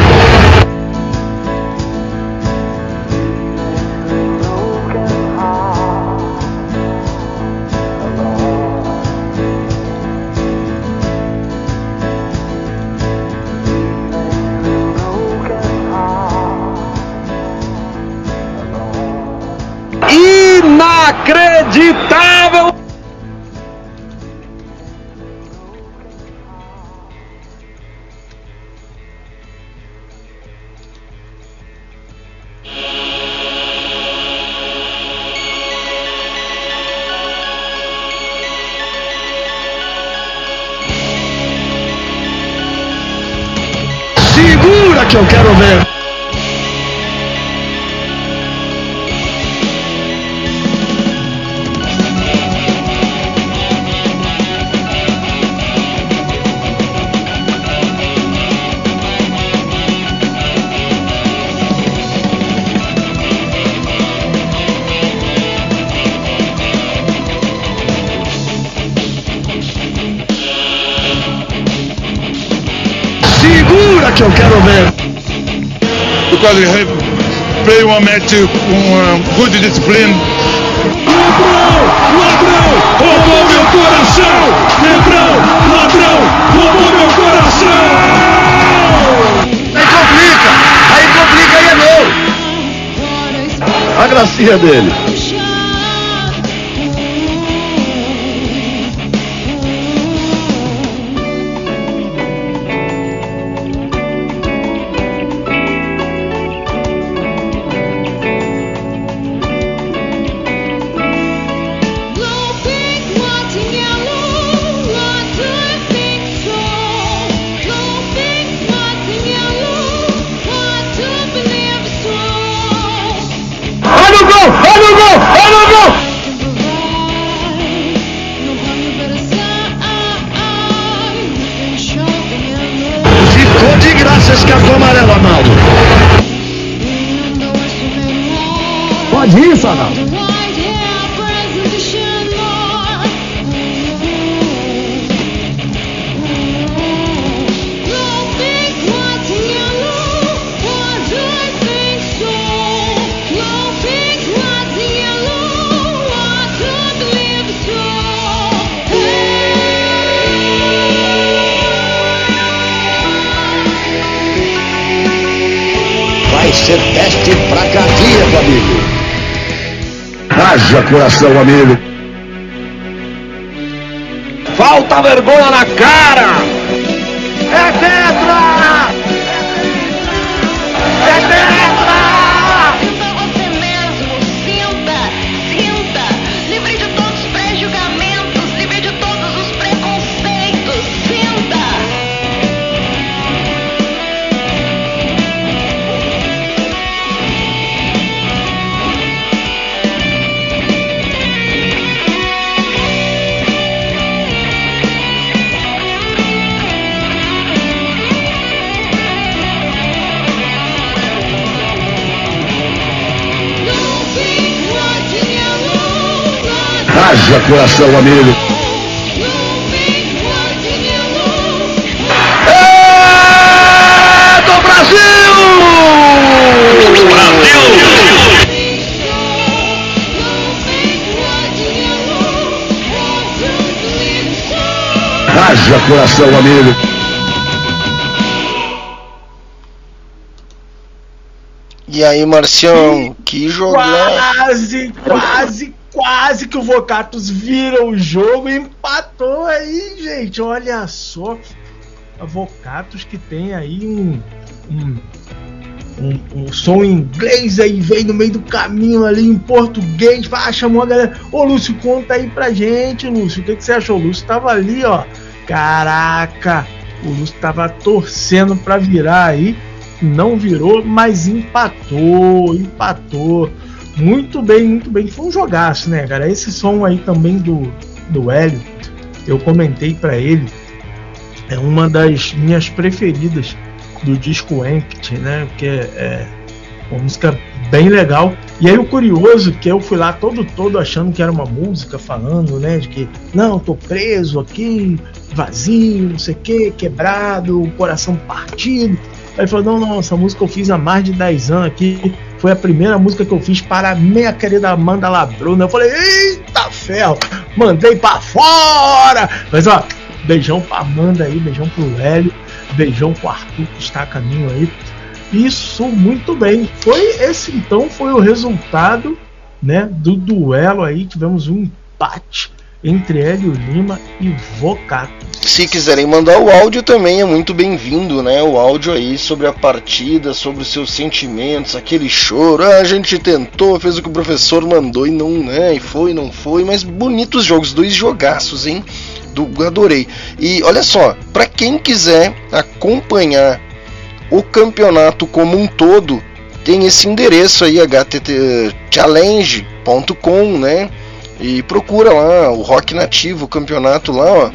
Because we have play one match com good discipline. Ladrão! Ladrão! Roubou meu coração! Ladrão! Ladrão! Roubou meu coração! Aí complica! Aí complica e é gol! A gracinha dele. Coração, amigo. Falta vergonha na cara! É tetra! Haja coração, amigo. É do Brasil! Brasil! Haja coração, amigo. E aí, Marcião, que jogão! Quase, quase, quase que o Vocatus vira o jogo e empatou aí, gente. Olha só. A Vocatus que tem aí um, um, um, um, som em inglês aí, vem no meio do caminho ali em português. Ah, chamou a galera. Ô Lúcio, conta aí pra gente, Lúcio. O que, que você achou? O Lúcio tava ali, ó. Caraca, o Lúcio tava torcendo pra virar aí. não virou, mas empatou, empatou. Muito bem, muito bem. Foi um jogaço, né, cara? Esse som aí também do, do Hélio, eu comentei para ele, é uma das minhas preferidas do disco Empty, né? Porque é, é uma música bem legal. E aí o curioso que eu fui lá todo todo achando que era uma música falando, né, de que não, tô preso aqui, vazio, não sei o que, quebrado, coração partido. Aí ele falou: não, não, essa música eu fiz há mais de 10 anos aqui. Foi a primeira música que eu fiz para minha querida Amanda Labruna. Eu falei: eita ferro, mandei para fora. Mas ó, beijão pra Amanda aí, beijão pro Hélio, beijão pro Arthur que está a caminho aí. Isso muito bem. Foi esse então foi o resultado, né, do duelo aí. Tivemos um empate entre Hélio Lima e Vocato. Se quiserem mandar o áudio também é muito bem-vindo, né? O áudio aí sobre a partida, sobre os seus sentimentos, aquele choro. Ah, a gente tentou, fez o que o professor mandou e não, né? E foi, não foi, mas bonitos jogos, dois jogaços, hein? Do, adorei. E olha só, para quem quiser acompanhar o campeonato como um todo, tem esse endereço aí httchallenge.com, né? E procura lá o Rock Nativo, o campeonato lá, ó.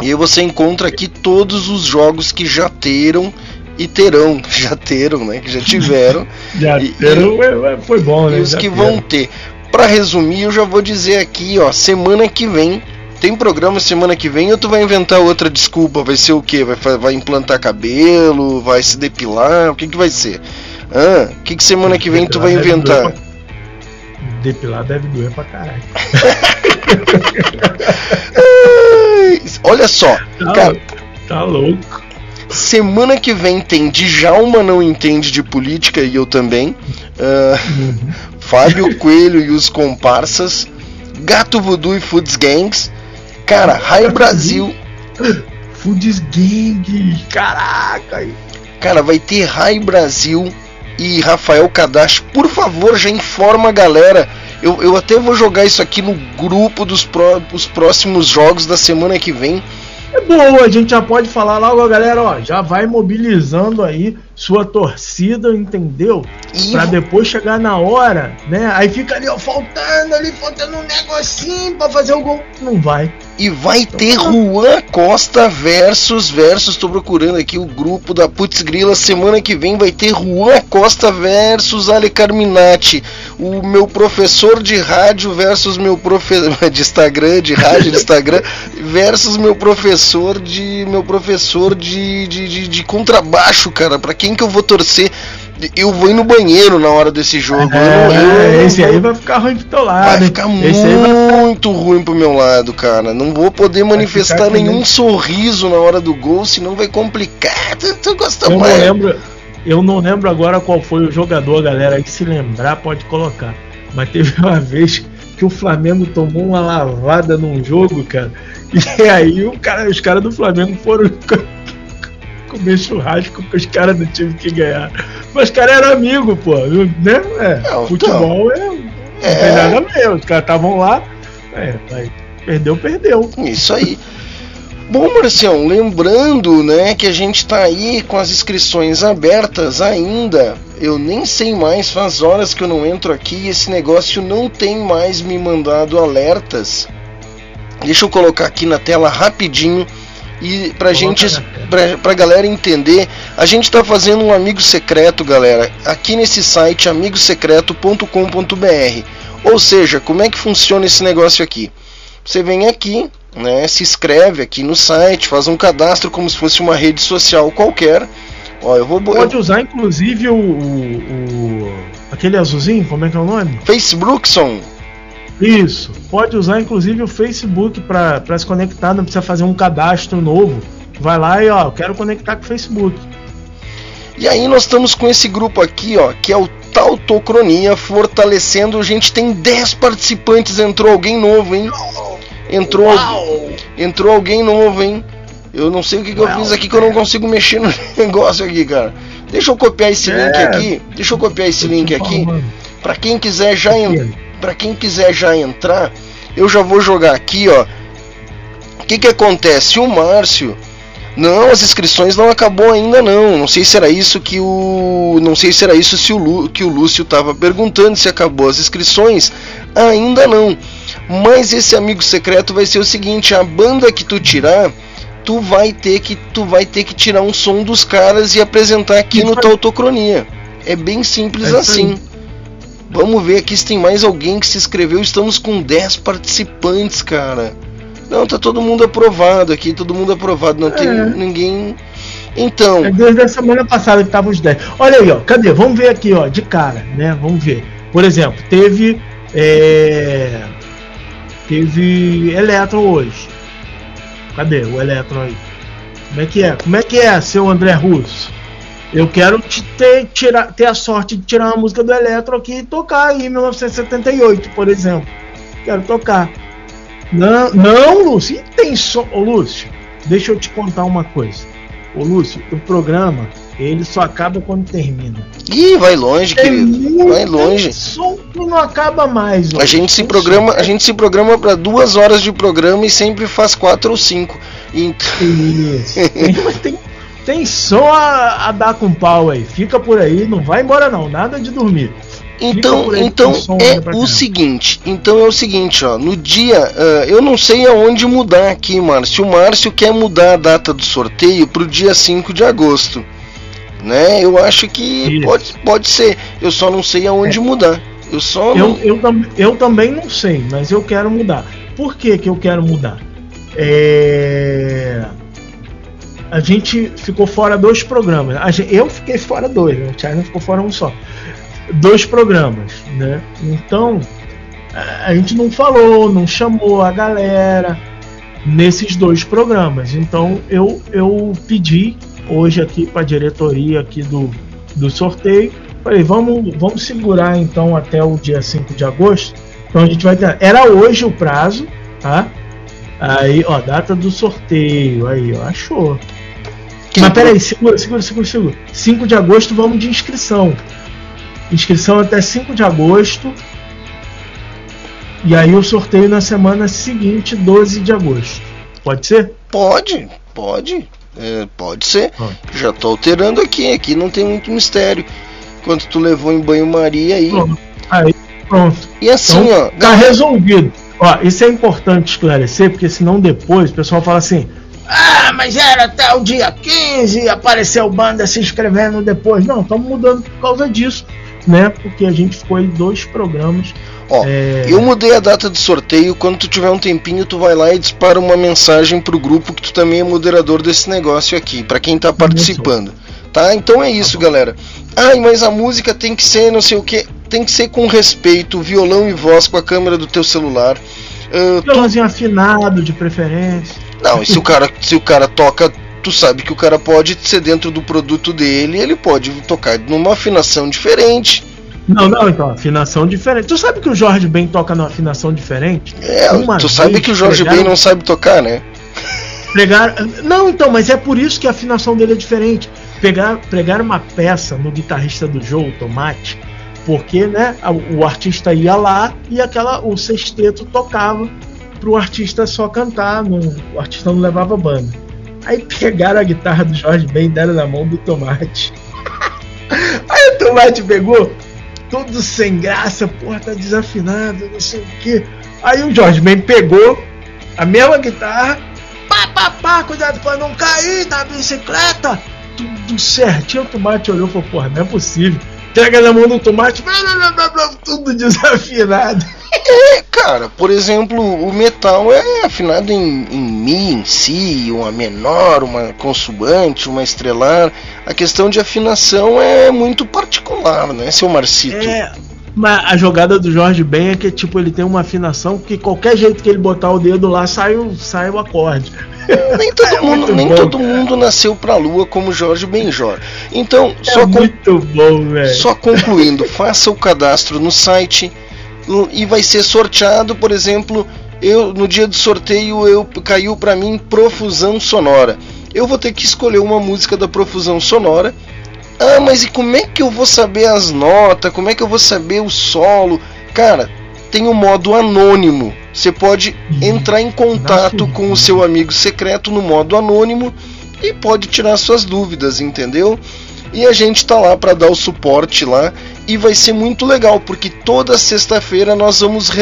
E aí você encontra aqui todos os jogos que já teram e terão, já teram, né? Que já tiveram. já e, teram, e, foi bom, né? E os já que vão ter. Para resumir, eu já vou dizer aqui, ó, semana que vem tem programa semana que vem ou tu vai inventar outra desculpa? Vai ser o quê? Vai, vai implantar cabelo? Vai se depilar? O que que vai ser? Ah, o que que semana que vem tu vai inventar? Depilar deve doer pra caralho. Olha só, tá, cara, tá louco. Semana que vem tem Djalma não entende de política e eu também. Uh, uhum. Fábio Coelho e os comparsas. Gato Voodoo e Foods Gangs. Cara, Raio Brasil. Foods Gang, caraca. Cara, vai ter Raio Brasil e Rafael Kadashi, por favor, já informa a galera. Eu, eu até vou jogar isso aqui no grupo dos pró, os próximos jogos da semana que vem. É bom, a gente já pode falar logo, galera, ó, já vai mobilizando aí sua torcida, entendeu? E... Pra depois chegar na hora, né? Aí fica ali, ó, faltando ali, faltando um negocinho pra fazer o gol. Não vai. E vai ter. Juan Costa versus versus. Tô procurando aqui o grupo da Putz Grila. Semana que vem vai ter Juan Costa versus Ale Carminati. O meu professor de rádio versus meu professor de Instagram, de rádio de Instagram, versus meu professor de meu professor de, de, de, de contrabaixo, cara. Quem quem que eu vou torcer? Eu vou ir no banheiro na hora desse jogo. É, eu, eu, esse aí vai ficar ruim pro teu lado. Vai ficar muito vai... ruim pro meu lado, cara. Não vou poder manifestar nenhum sorriso na hora do gol, senão vai complicar. Tu, tu gosta eu mais. Não lembro, eu não lembro agora qual foi o jogador, galera. Aí se lembrar, pode colocar. Mas teve uma vez que o Flamengo tomou uma lavada num jogo, cara. E aí o cara, os caras do Flamengo foram comer churrasco com os caras do time que ganhar. Mas os caras eram amigos, pô. Né? É, é, futebol é, é. Não tem nada ver. Os caras estavam lá. É, perdeu, perdeu. Isso aí. Bom, Marcião, lembrando, né, que a gente tá aí com as inscrições abertas ainda. Eu nem sei mais, faz horas que eu não entro aqui e esse negócio não tem mais me mandado alertas. Deixa eu colocar aqui na tela rapidinho e pra gente, pra, pra galera entender, a gente tá fazendo um amigo secreto, galera, aqui nesse site amigosecreto.com.br. Ou seja, como é que funciona esse negócio aqui? Você vem aqui, né, se inscreve aqui no site, faz um cadastro como se fosse uma rede social qualquer. Ó, eu vou Pode usar inclusive o, o, o, aquele azulzinho, como é que é o nome? Facebookson. Isso. Pode usar inclusive o Facebook para se conectar, não precisa fazer um cadastro novo. Vai lá e ó, quero conectar com o Facebook. E aí nós estamos com esse grupo aqui, ó, que é o Tautocronia fortalecendo. A gente tem 10 participantes, entrou alguém novo, hein? Entrou, entrou alguém novo, hein? Eu não sei o que, que eu fiz aqui que eu não consigo mexer no negócio aqui, cara. Deixa eu copiar esse é. link aqui. Deixa eu copiar esse link aqui. Para quem quiser já entrar para quem quiser já entrar, eu já vou jogar aqui, ó. O que que acontece? O Márcio Não, as inscrições não acabou ainda não. Não sei se era isso que o não sei se era isso se o Lu... que o Lúcio estava perguntando se acabou as inscrições. Ainda não. Mas esse amigo secreto vai ser o seguinte, a banda que tu tirar, tu vai ter que tu vai ter que tirar um som dos caras e apresentar aqui no Tautocronia. É bem simples é assim. Vamos ver aqui se tem mais alguém que se inscreveu. Estamos com 10 participantes, cara. Não, tá todo mundo aprovado aqui, todo mundo aprovado, não é. tem ninguém. Então. É desde a semana passada que tava os 10. Olha aí, ó, cadê? Vamos ver aqui, ó, de cara, né? Vamos ver. Por exemplo, teve. É... Teve Eletro hoje. Cadê o Eletro aí? Como é que é? Como é que é, seu André Russo? Eu quero te ter, tirar, ter a sorte de tirar uma música do Eletro aqui e tocar em 1978, por exemplo. Quero tocar. Não, não, Lúcio, e tem som. Ô, Lúcio, deixa eu te contar uma coisa. Ô, Lúcio, o programa, ele só acaba quando termina. Ih, vai longe, tem querido. Vai longe. Som que não acaba mais. A gente se programa, a gente se programa para duas horas de programa e sempre faz quatro ou cinco. Então... Isso. tem, tem, tem som a, a dar com pau aí. Fica por aí, não vai embora não, nada de dormir. Então, então é o seguinte, então é o seguinte, ó, no dia, uh, eu não sei aonde mudar aqui, Márcio. O Márcio quer mudar a data do sorteio para o dia 5 de agosto, né? Eu acho que pode, pode ser. Eu só não sei aonde é. mudar. Eu só eu, não... eu, eu, eu também não sei, mas eu quero mudar. Por que, que eu quero mudar? É... A gente ficou fora dois programas. Eu fiquei fora dois, né? o Thiago ficou fora um só dois programas, né? Então a gente não falou, não chamou a galera nesses dois programas. Então eu, eu pedi hoje aqui para a diretoria aqui do, do sorteio, falei, vamos, vamos segurar então até o dia 5 de agosto. Então a gente vai ter. Era hoje o prazo, tá? Aí, ó, data do sorteio. Aí, ó, achou. Mas peraí, segura, segura, segura, segura. 5 de agosto vamos de inscrição. Inscrição até 5 de agosto. E aí o sorteio na semana seguinte, 12 de agosto. Pode ser? Pode, pode. É, pode ser. Já tô alterando aqui. Aqui não tem muito mistério. Quando tu levou em banho-maria aí. Pronto. Aí, pronto. E assim, então, ó. Tá resolvido. Ó, isso é importante esclarecer, porque senão depois o pessoal fala assim: ah, mas era até o dia 15 e apareceu banda se inscrevendo depois. Não, estamos mudando por causa disso né? Porque a gente ficou aí dois programas. Ó, é... eu mudei a data de sorteio. Quando tu tiver um tempinho, tu vai lá e dispara uma mensagem pro grupo que tu também é moderador desse negócio aqui, para quem tá participando. Tá? Então é isso, tá galera. Ai, mas a música tem que ser não sei o que. Tem que ser com respeito, violão e voz com a câmera do teu celular. Uh, Violãozinho tu... afinado, de preferência. Não, e se o cara, se o cara toca tu sabe que o cara pode ser dentro do produto dele, ele pode tocar numa afinação diferente. Não, não, então, afinação diferente. Tu sabe que o Jorge Ben toca numa afinação diferente? É, Uma tu sabe que o Jorge Ben não sabe tocar, né? Pregar... Não, então, mas é por isso que a afinação dele é diferente. Pegar, pregar uma peça no guitarrista do jogo, Tomate, porque né, o artista ia lá e aquela o sexteto tocava para o artista só cantar, não, o artista não levava banda. Aí pegaram a guitarra do Jorge Ben e deram na mão do Tomate. Aí o Tomate pegou, todo sem graça, porra, tá desafinado, não sei o que. Aí o Jorge Ben pegou a mesma guitarra, pá, pá, pá, cuidado pra não cair da bicicleta. Tudo certinho, o Tomate olhou e falou, porra, não é possível. Pega na mão do Tomate, tudo desafinado. É, cara, por exemplo, o metal é afinado em, em Mi, em Si, uma menor, uma consoante, uma estrelar. A questão de afinação é muito particular, né, seu Marcito? É, mas a jogada do Jorge Ben é que tipo, ele tem uma afinação que qualquer jeito que ele botar o dedo lá sai o, sai o acorde. Nem todo, é mundo, nem bom, todo mundo nasceu pra lua como Jorge Benjor. Então, é só, muito bom, só concluindo, faça o cadastro no site e vai ser sorteado, por exemplo, eu no dia do sorteio eu caiu para mim Profusão Sonora. Eu vou ter que escolher uma música da Profusão Sonora. Ah, mas e como é que eu vou saber as notas? Como é que eu vou saber o solo? Cara, tem o um modo anônimo. Você pode entrar em contato com o seu amigo secreto no modo anônimo e pode tirar suas dúvidas, entendeu? E a gente tá lá para dar o suporte lá e vai ser muito legal porque toda sexta-feira nós vamos uh,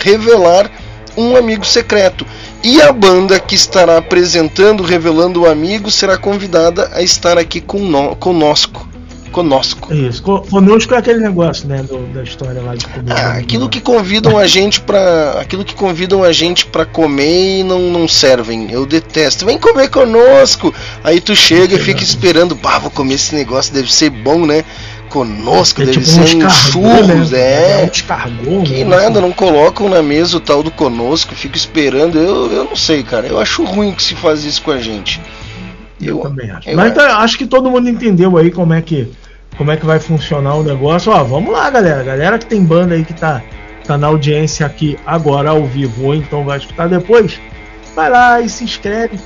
revelar um amigo secreto. E a banda que estará apresentando, revelando o amigo, será convidada a estar aqui com no, conosco. Conosco. Isso, conosco é aquele negócio, né, do, da história lá de comer. Ah, aquilo que convidam a gente para, aquilo que convidam a gente para comer e não, não servem. Eu detesto. Vem comer conosco. Aí tu chega e fica esperando, pá, vou comer esse negócio, deve ser bom, né? Conosco, é, deve tipo ser um churros, né? é. Um que né? nada, não colocam na mesa o tal do conosco, fico esperando. Eu, eu não sei, cara. Eu acho ruim que se faz isso com a gente. Eu, eu também acho. Eu Mas então, acho que todo mundo entendeu aí como é que como é que vai funcionar o negócio. Ó, vamos lá, galera. Galera que tem banda aí que tá, tá na audiência aqui agora ao vivo, ou então vai escutar depois, vai lá e se inscreve.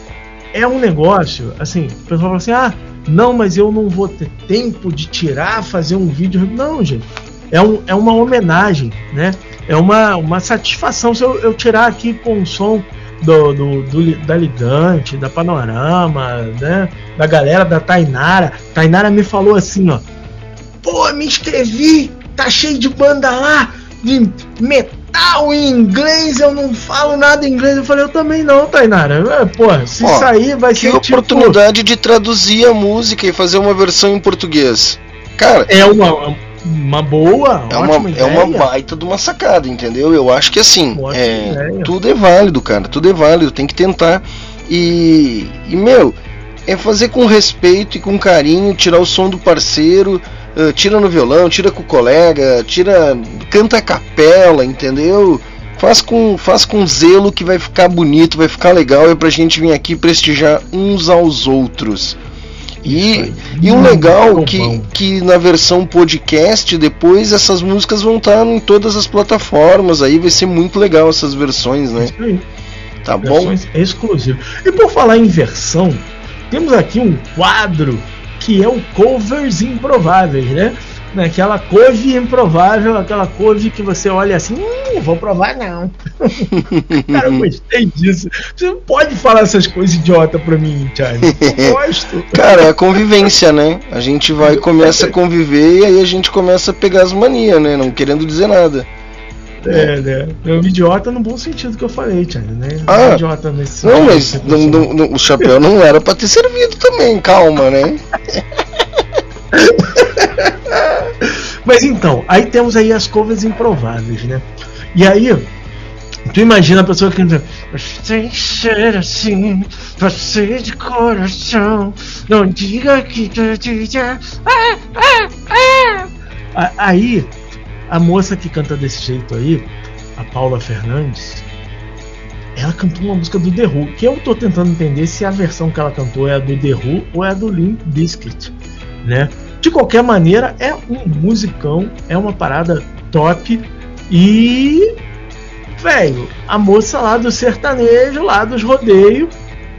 É um negócio, assim, o pessoal fala assim, ah, não, mas eu não vou ter tempo de tirar, fazer um vídeo. Não, gente. É, um, é uma homenagem, né? É uma, uma satisfação se eu, eu tirar aqui com o som do, do, do, da Ligante, da Panorama, né? Da galera da Tainara. Tainara me falou assim, ó. Pô, me inscrevi, tá cheio de banda lá, de metal tal em inglês, eu não falo nada em inglês. Eu falei, eu também não, Tainara. É, pô, se Ó, sair vai ser. Que tipo... oportunidade de traduzir a música e fazer uma versão em português. Cara. É uma, uma boa. É uma, é uma baita de uma sacada, entendeu? Eu acho que assim, é, tudo é válido, cara. Tudo é válido, tem que tentar. E, e meu, é fazer com respeito e com carinho, tirar o som do parceiro Uh, tira no violão, tira com o colega, tira, canta a capela, entendeu? Faz com, faz com zelo que vai ficar bonito, vai ficar legal, é pra gente vir aqui prestigiar uns aos outros. E, e o legal que, que na versão podcast depois essas músicas vão estar em todas as plataformas, aí vai ser muito legal essas versões, né? Tá versões bom? Exclusivo. E por falar em versão, temos aqui um quadro que é o covers improváveis, né? Aquela couve improvável, aquela couve que você olha assim, hum, vou provar não. Cara, eu gostei disso. Você não pode falar essas coisas idiota pra mim, Charlie. Eu gosto. Cara, é a convivência, né? A gente vai, começa a conviver e aí a gente começa a pegar as manias, né? Não querendo dizer nada. É, né? É um idiota no bom sentido que eu falei, Thiago, né? Ah, é um idiota nesse Não, mas não, não, não, o chapéu não era pra ter servido também, calma, né? mas então, aí temos aí as covers improváveis, né? E aí, tu imagina a pessoa que sem ser assim, você de coração, não diga que. Ah, ah, ah. Aí a moça que canta desse jeito aí, a Paula Fernandes, ela cantou uma música do The Who, que eu tô tentando entender se a versão que ela cantou é a do The Who ou é a do Limp Bizkit, né? De qualquer maneira, é um musicão, é uma parada top e velho, a moça lá do sertanejo, lá dos rodeios,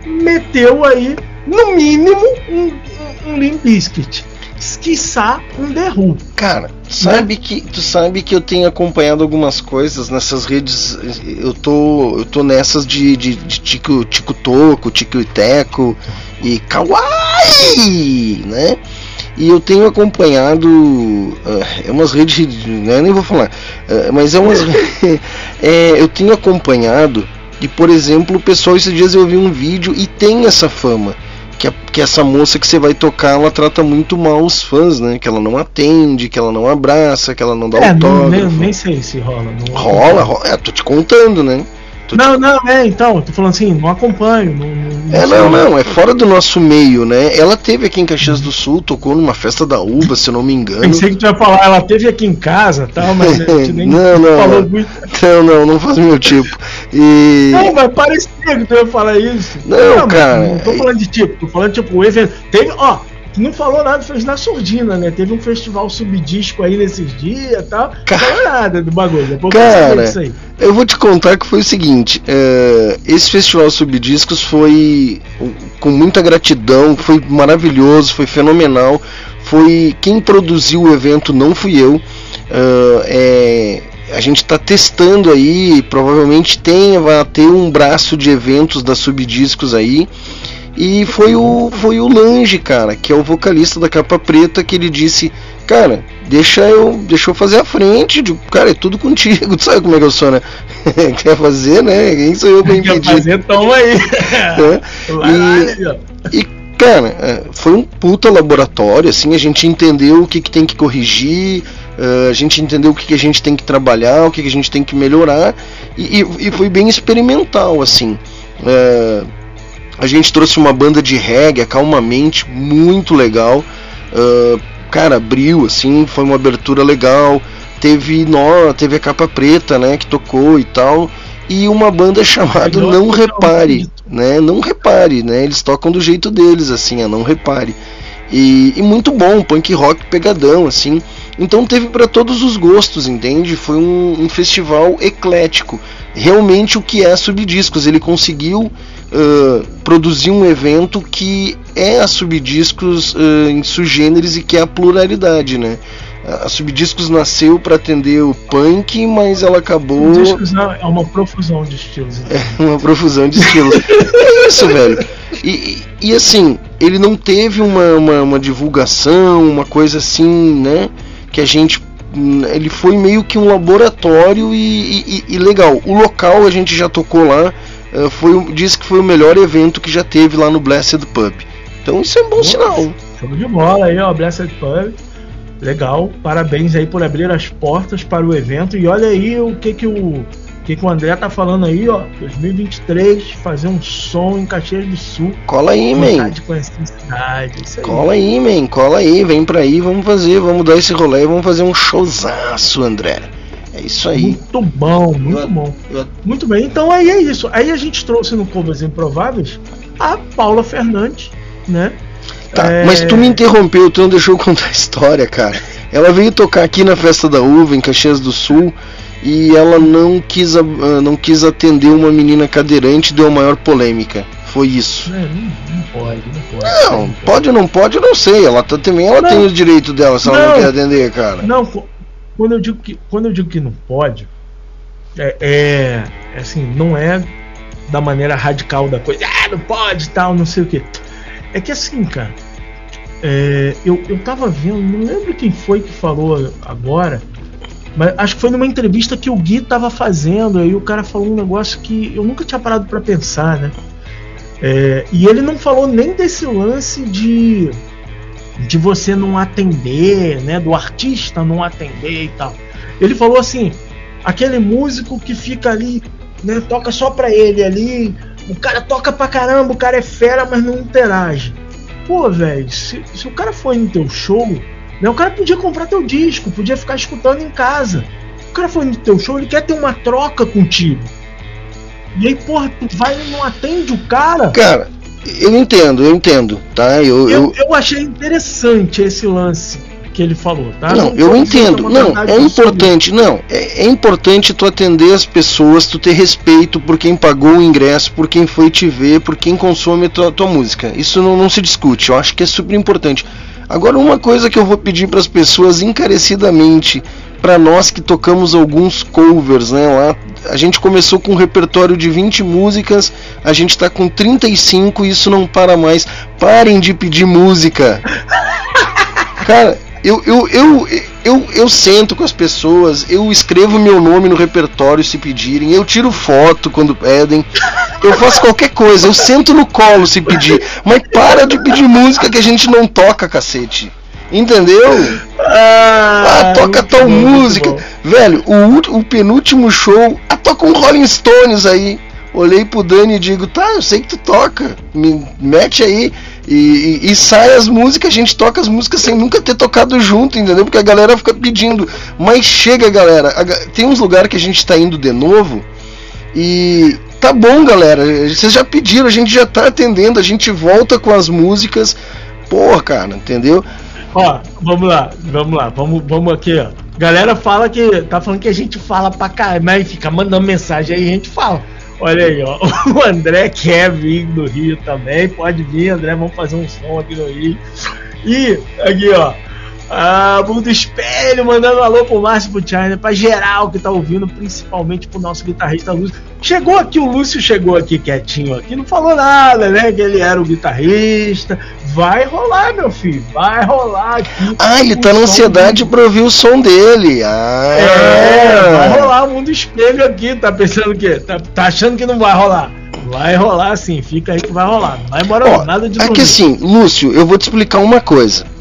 meteu aí no mínimo um, um, um Limp Bizkit quiçá um derrubo. Cara, sabe né? que tu sabe que eu tenho acompanhado algumas coisas nessas redes. Eu tô eu tô nessas de, de, de tico tico toco, tico e teco e kawaii, né? E eu tenho acompanhado uh, é umas redes, né, nem vou falar, uh, mas é umas é, eu tenho acompanhado e por exemplo, o pessoal esses dias eu vi um vídeo e tem essa fama que, a, que essa moça que você vai tocar, ela trata muito mal os fãs, né? Que ela não atende, que ela não abraça, que ela não dá é, autógrafo. Nem, nem sei se rola. rola, rola. É, tô te contando, né? Não, não, é, então, tô falando assim, não acompanho. Não, não é, não, não, é fora do nosso meio, né? Ela teve aqui em Caxias do Sul, tocou numa festa da uva, se eu não me engano. Pensei que tu ia falar, ela teve aqui em casa tal, mas a gente nem não, não, falou não. muito. Não, não, não faz meu tipo. E... Não, mas parecia que tu ia falar isso. Não, não cara. Não tô falando de tipo, tô falando tipo, o evento. Teve, ó, não falou nada, fez na surdina, né? Teve um festival subdisco aí nesses dias e tal. Não falou nada do bagulho. Depois cara, eu vou te contar que foi o seguinte: uh, esse festival subdiscos foi com muita gratidão, foi maravilhoso, foi fenomenal. Foi quem produziu o evento, não fui eu. Uh, é, a gente está testando aí, provavelmente tem, vai ter um braço de eventos da Subdiscos aí E foi o, foi o Lange, cara, que é o vocalista da Capa Preta, que ele disse: Cara, deixa eu, deixa eu fazer a frente. Digo, cara, é tudo contigo. Tu sabe como é que eu sou, né? Quer fazer, né? Quem sou eu pra impedir? Quer fazer, toma aí. É. E, e, cara, é, foi um puta laboratório, assim, a gente entendeu o que, que tem que corrigir, uh, a gente entendeu o que, que a gente tem que trabalhar, o que, que a gente tem que melhorar, e, e, e foi bem experimental, assim. Uh, a gente trouxe uma banda de reggae, acalmamente, muito legal. Uh, cara, abriu, assim, foi uma abertura legal. Teve nó, teve a capa preta, né, que tocou e tal. E uma banda chamada Não Repare, né? Não Repare, né? Eles tocam do jeito deles, assim, a Não Repare. E, e muito bom, punk rock pegadão, assim. Então teve para todos os gostos, entende? Foi um, um, festival eclético. Realmente o que é Subdiscos. Ele conseguiu uh, produzir um evento que é a Subdiscos uh, em sugêneres e que é a pluralidade, né? A Subdiscos nasceu para atender o punk, mas ela acabou. Subdiscos é uma profusão de estilos. Então. É uma profusão de estilos. é isso, velho. E, e, assim, ele não teve uma, uma, uma, divulgação, uma coisa assim, né? Que a gente. Ele foi meio que um laboratório e, e, e legal. O local a gente já tocou lá. Eh, foi, disse que foi o melhor evento que já teve lá no Blessed Pub. Então isso é um bom Nossa, sinal. Show de bola aí, ó, Blessed Pub. Legal, parabéns aí por abrir as portas para o evento. E olha aí o que que o, que, que o André tá falando aí, ó. 2023, fazer um som em Caxias do Sul. Cola aí, man. Cola aí, man. Cola aí, vem pra aí, vamos fazer, vamos dar esse rolê, vamos fazer um showzaço, André. É isso aí. Muito bom, muito eu, bom. Eu... Muito bem, então aí é isso. Aí a gente trouxe no Covas Improváveis a Paula Fernandes, né? Tá, é... mas tu me interrompeu, tu não deixou eu contar a história, cara. Ela veio tocar aqui na Festa da Uva, em Caxias do Sul, e ela não quis, uh, não quis atender uma menina cadeirante deu maior polêmica. Foi isso. É, não, não, pode, não pode. Não, pode ou não pode, eu não sei. Ela tá, também ela não, tem o direito dela se ela não, não quer atender, cara. Não, quando eu digo que, quando eu digo que não pode, é, é, é assim, não é da maneira radical da coisa, ah, não pode tal, não sei o que. É que assim, cara, é, eu, eu tava vendo, não lembro quem foi que falou agora, mas acho que foi numa entrevista que o Gui tava fazendo, aí o cara falou um negócio que eu nunca tinha parado para pensar, né? É, e ele não falou nem desse lance de, de você não atender, né? Do artista não atender e tal. Ele falou assim: aquele músico que fica ali, né? Toca só pra ele ali, o cara toca pra caramba, o cara é fera, mas não interage pô, velho, se, se o cara foi no teu show, né, o cara podia comprar teu disco, podia ficar escutando em casa. O cara foi no teu show, ele quer ter uma troca contigo. E aí, porra, tu vai e não atende o cara. Cara, eu entendo, eu entendo, tá? Eu, eu, eu, eu achei interessante esse lance que ele falou, tá? Não, não eu entendo. Não, é importante, não, é, é, importante tu atender as pessoas, tu ter respeito por quem pagou o ingresso, por quem foi te ver, por quem consome a tua, tua música. Isso não, não se discute, eu acho que é super importante. Agora, uma coisa que eu vou pedir para as pessoas encarecidamente, para nós que tocamos alguns covers, né? Lá, a gente começou com um repertório de 20 músicas, a gente está com 35 e isso não para mais. Parem de pedir música. Cara, eu, eu, eu, eu, eu sento com as pessoas, eu escrevo meu nome no repertório se pedirem, eu tiro foto quando pedem, eu faço qualquer coisa, eu sento no colo se pedir, mas para de pedir música que a gente não toca, cacete. Entendeu? Ah, ah toca tal música. Velho, o, o penúltimo show, ah, toca um Rolling Stones aí. Olhei pro Dani e digo, tá, eu sei que tu toca, me mete aí. E, e, e, sai as músicas, a gente toca as músicas sem nunca ter tocado junto, entendeu? Porque a galera fica pedindo. Mas chega, galera. Tem uns lugares que a gente tá indo de novo. E tá bom, galera. Vocês já pediram, a gente já tá atendendo, a gente volta com as músicas. Porra, cara, entendeu? Ó, vamos lá, vamos lá, vamos, vamos aqui, ó. Galera fala que. Tá falando que a gente fala pra caralho, mas fica mandando mensagem aí a gente fala. Olha aí, ó. O André quer vir do Rio também. Pode vir, André. Vamos fazer um som aqui no Rio. E aqui, ó. Ah, Mundo Espelho, mandando alô pro Márcio pro China, pra geral que tá ouvindo, principalmente pro nosso guitarrista Lúcio. Chegou aqui, o Lúcio chegou aqui quietinho aqui, não falou nada, né? Que ele era o guitarrista. Vai rolar, meu filho, vai rolar aqui. Ah, ele tá na ansiedade pra ouvir o som dele. Ah. É, vai rolar o Mundo Espelho aqui, tá pensando o quê? Tá, tá achando que não vai rolar? Vai rolar sim, fica aí que vai rolar. Não vai embora Ó, nada de É que assim, Lúcio, eu vou te explicar uma coisa.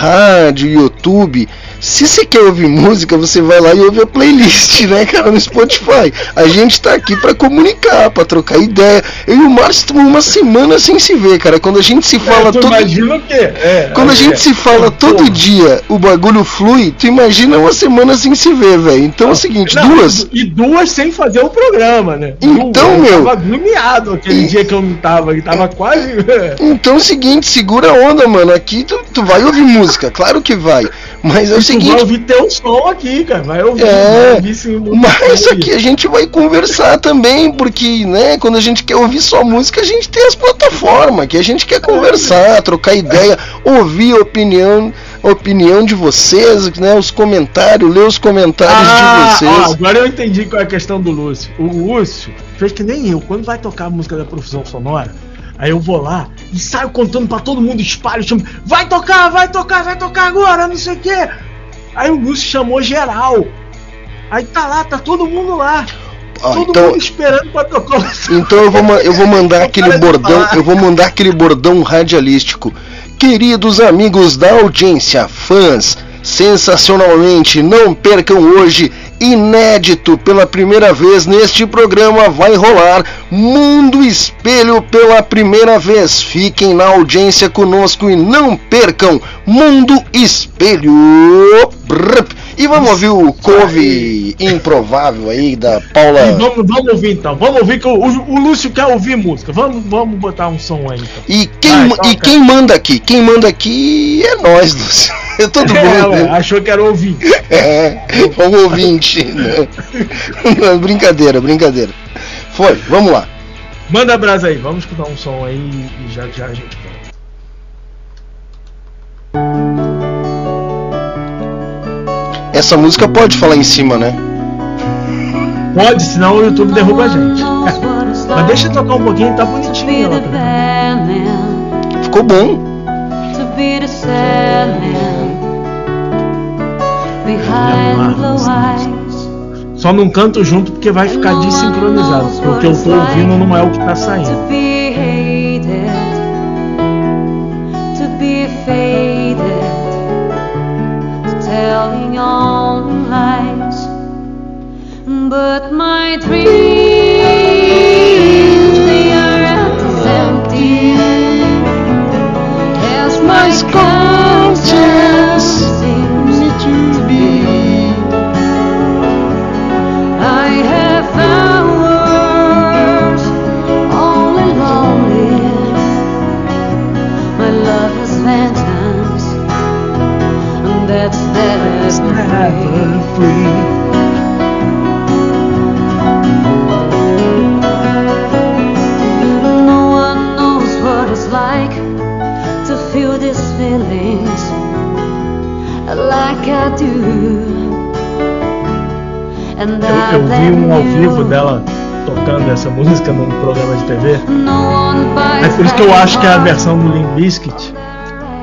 Rádio, YouTube, se você quer ouvir música, você vai lá e ouve a playlist, né, cara, no Spotify. A gente tá aqui para comunicar, para trocar ideia. Eu e o Márcio estamos uma semana sem se ver, cara. Quando a gente se fala é, todo imagina o quê? É, Quando a gente é. se fala todo dia, o bagulho flui, tu imagina uma semana sem se ver, velho. Então é o seguinte, não, duas. E duas sem fazer o programa, né? Então, meu. Eu tava aglomeado aquele e... dia que eu não tava, que tava quase. então é o seguinte, segura a onda, mano. Aqui tu, tu vai ouvir música, claro que vai. Mas é o seguinte. Vai ouvir teu som aqui, cara. Vai ouvir. É, vai ouvir sim, mas aqui a gente vai conversar também, porque, né, quando a gente quer ouvir só música, a gente tem as plataformas, que a gente quer conversar, trocar ideia, ouvir a opinião opinião de vocês, né? Os comentários, ler os comentários ah, de vocês. Ó, agora eu entendi qual é a questão do Lúcio. O Lúcio fez que nem eu. Quando vai tocar a música da profissão sonora, Aí eu vou lá e saio contando para todo mundo, espalho, chamo, vai tocar, vai tocar, vai tocar agora, não sei o quê. Aí o Lúcio chamou geral. Aí tá lá, tá todo mundo lá. Ah, todo então, mundo esperando pra tocar o Então eu vou, eu vou mandar aquele bordão, eu vou mandar aquele bordão radialístico. Queridos amigos da audiência, fãs, sensacionalmente, não percam hoje inédito pela primeira vez neste programa vai rolar Mundo Espelho pela primeira vez. Fiquem na audiência conosco e não percam Mundo Espelho. E vamos ouvir o couve improvável aí da Paula. E vamos, vamos ouvir então. Vamos ouvir que o, o, o, Lúcio quer ouvir música. Vamos, vamos botar um som aí. Então. E, quem, Vai, e quem manda aqui? Quem manda aqui é nós, Lúcio. É todo mundo. É, né? achou que era ouvinte. É, o ouvinte. Né? Não, brincadeira, brincadeira. Foi, vamos lá. Manda a brasa aí, vamos escutar um som aí e já já a gente volta. Essa música pode falar em cima, né? Pode, senão o YouTube derruba a gente. Mas deixa eu tocar um pouquinho, tá bonitinho ela Ficou bom. Só não canto junto porque vai ficar desincronizado. Porque eu tô ouvindo não é o que tá saindo. To be faded telling only lies. But my dreams, they are as empty as my conscience never free. No one knows what it's like to feel these feelings like I do. And eu, eu vi um ao vivo dela tocando essa música num programa de TV. É por isso que eu acho que é a versão do Limp Bizkit.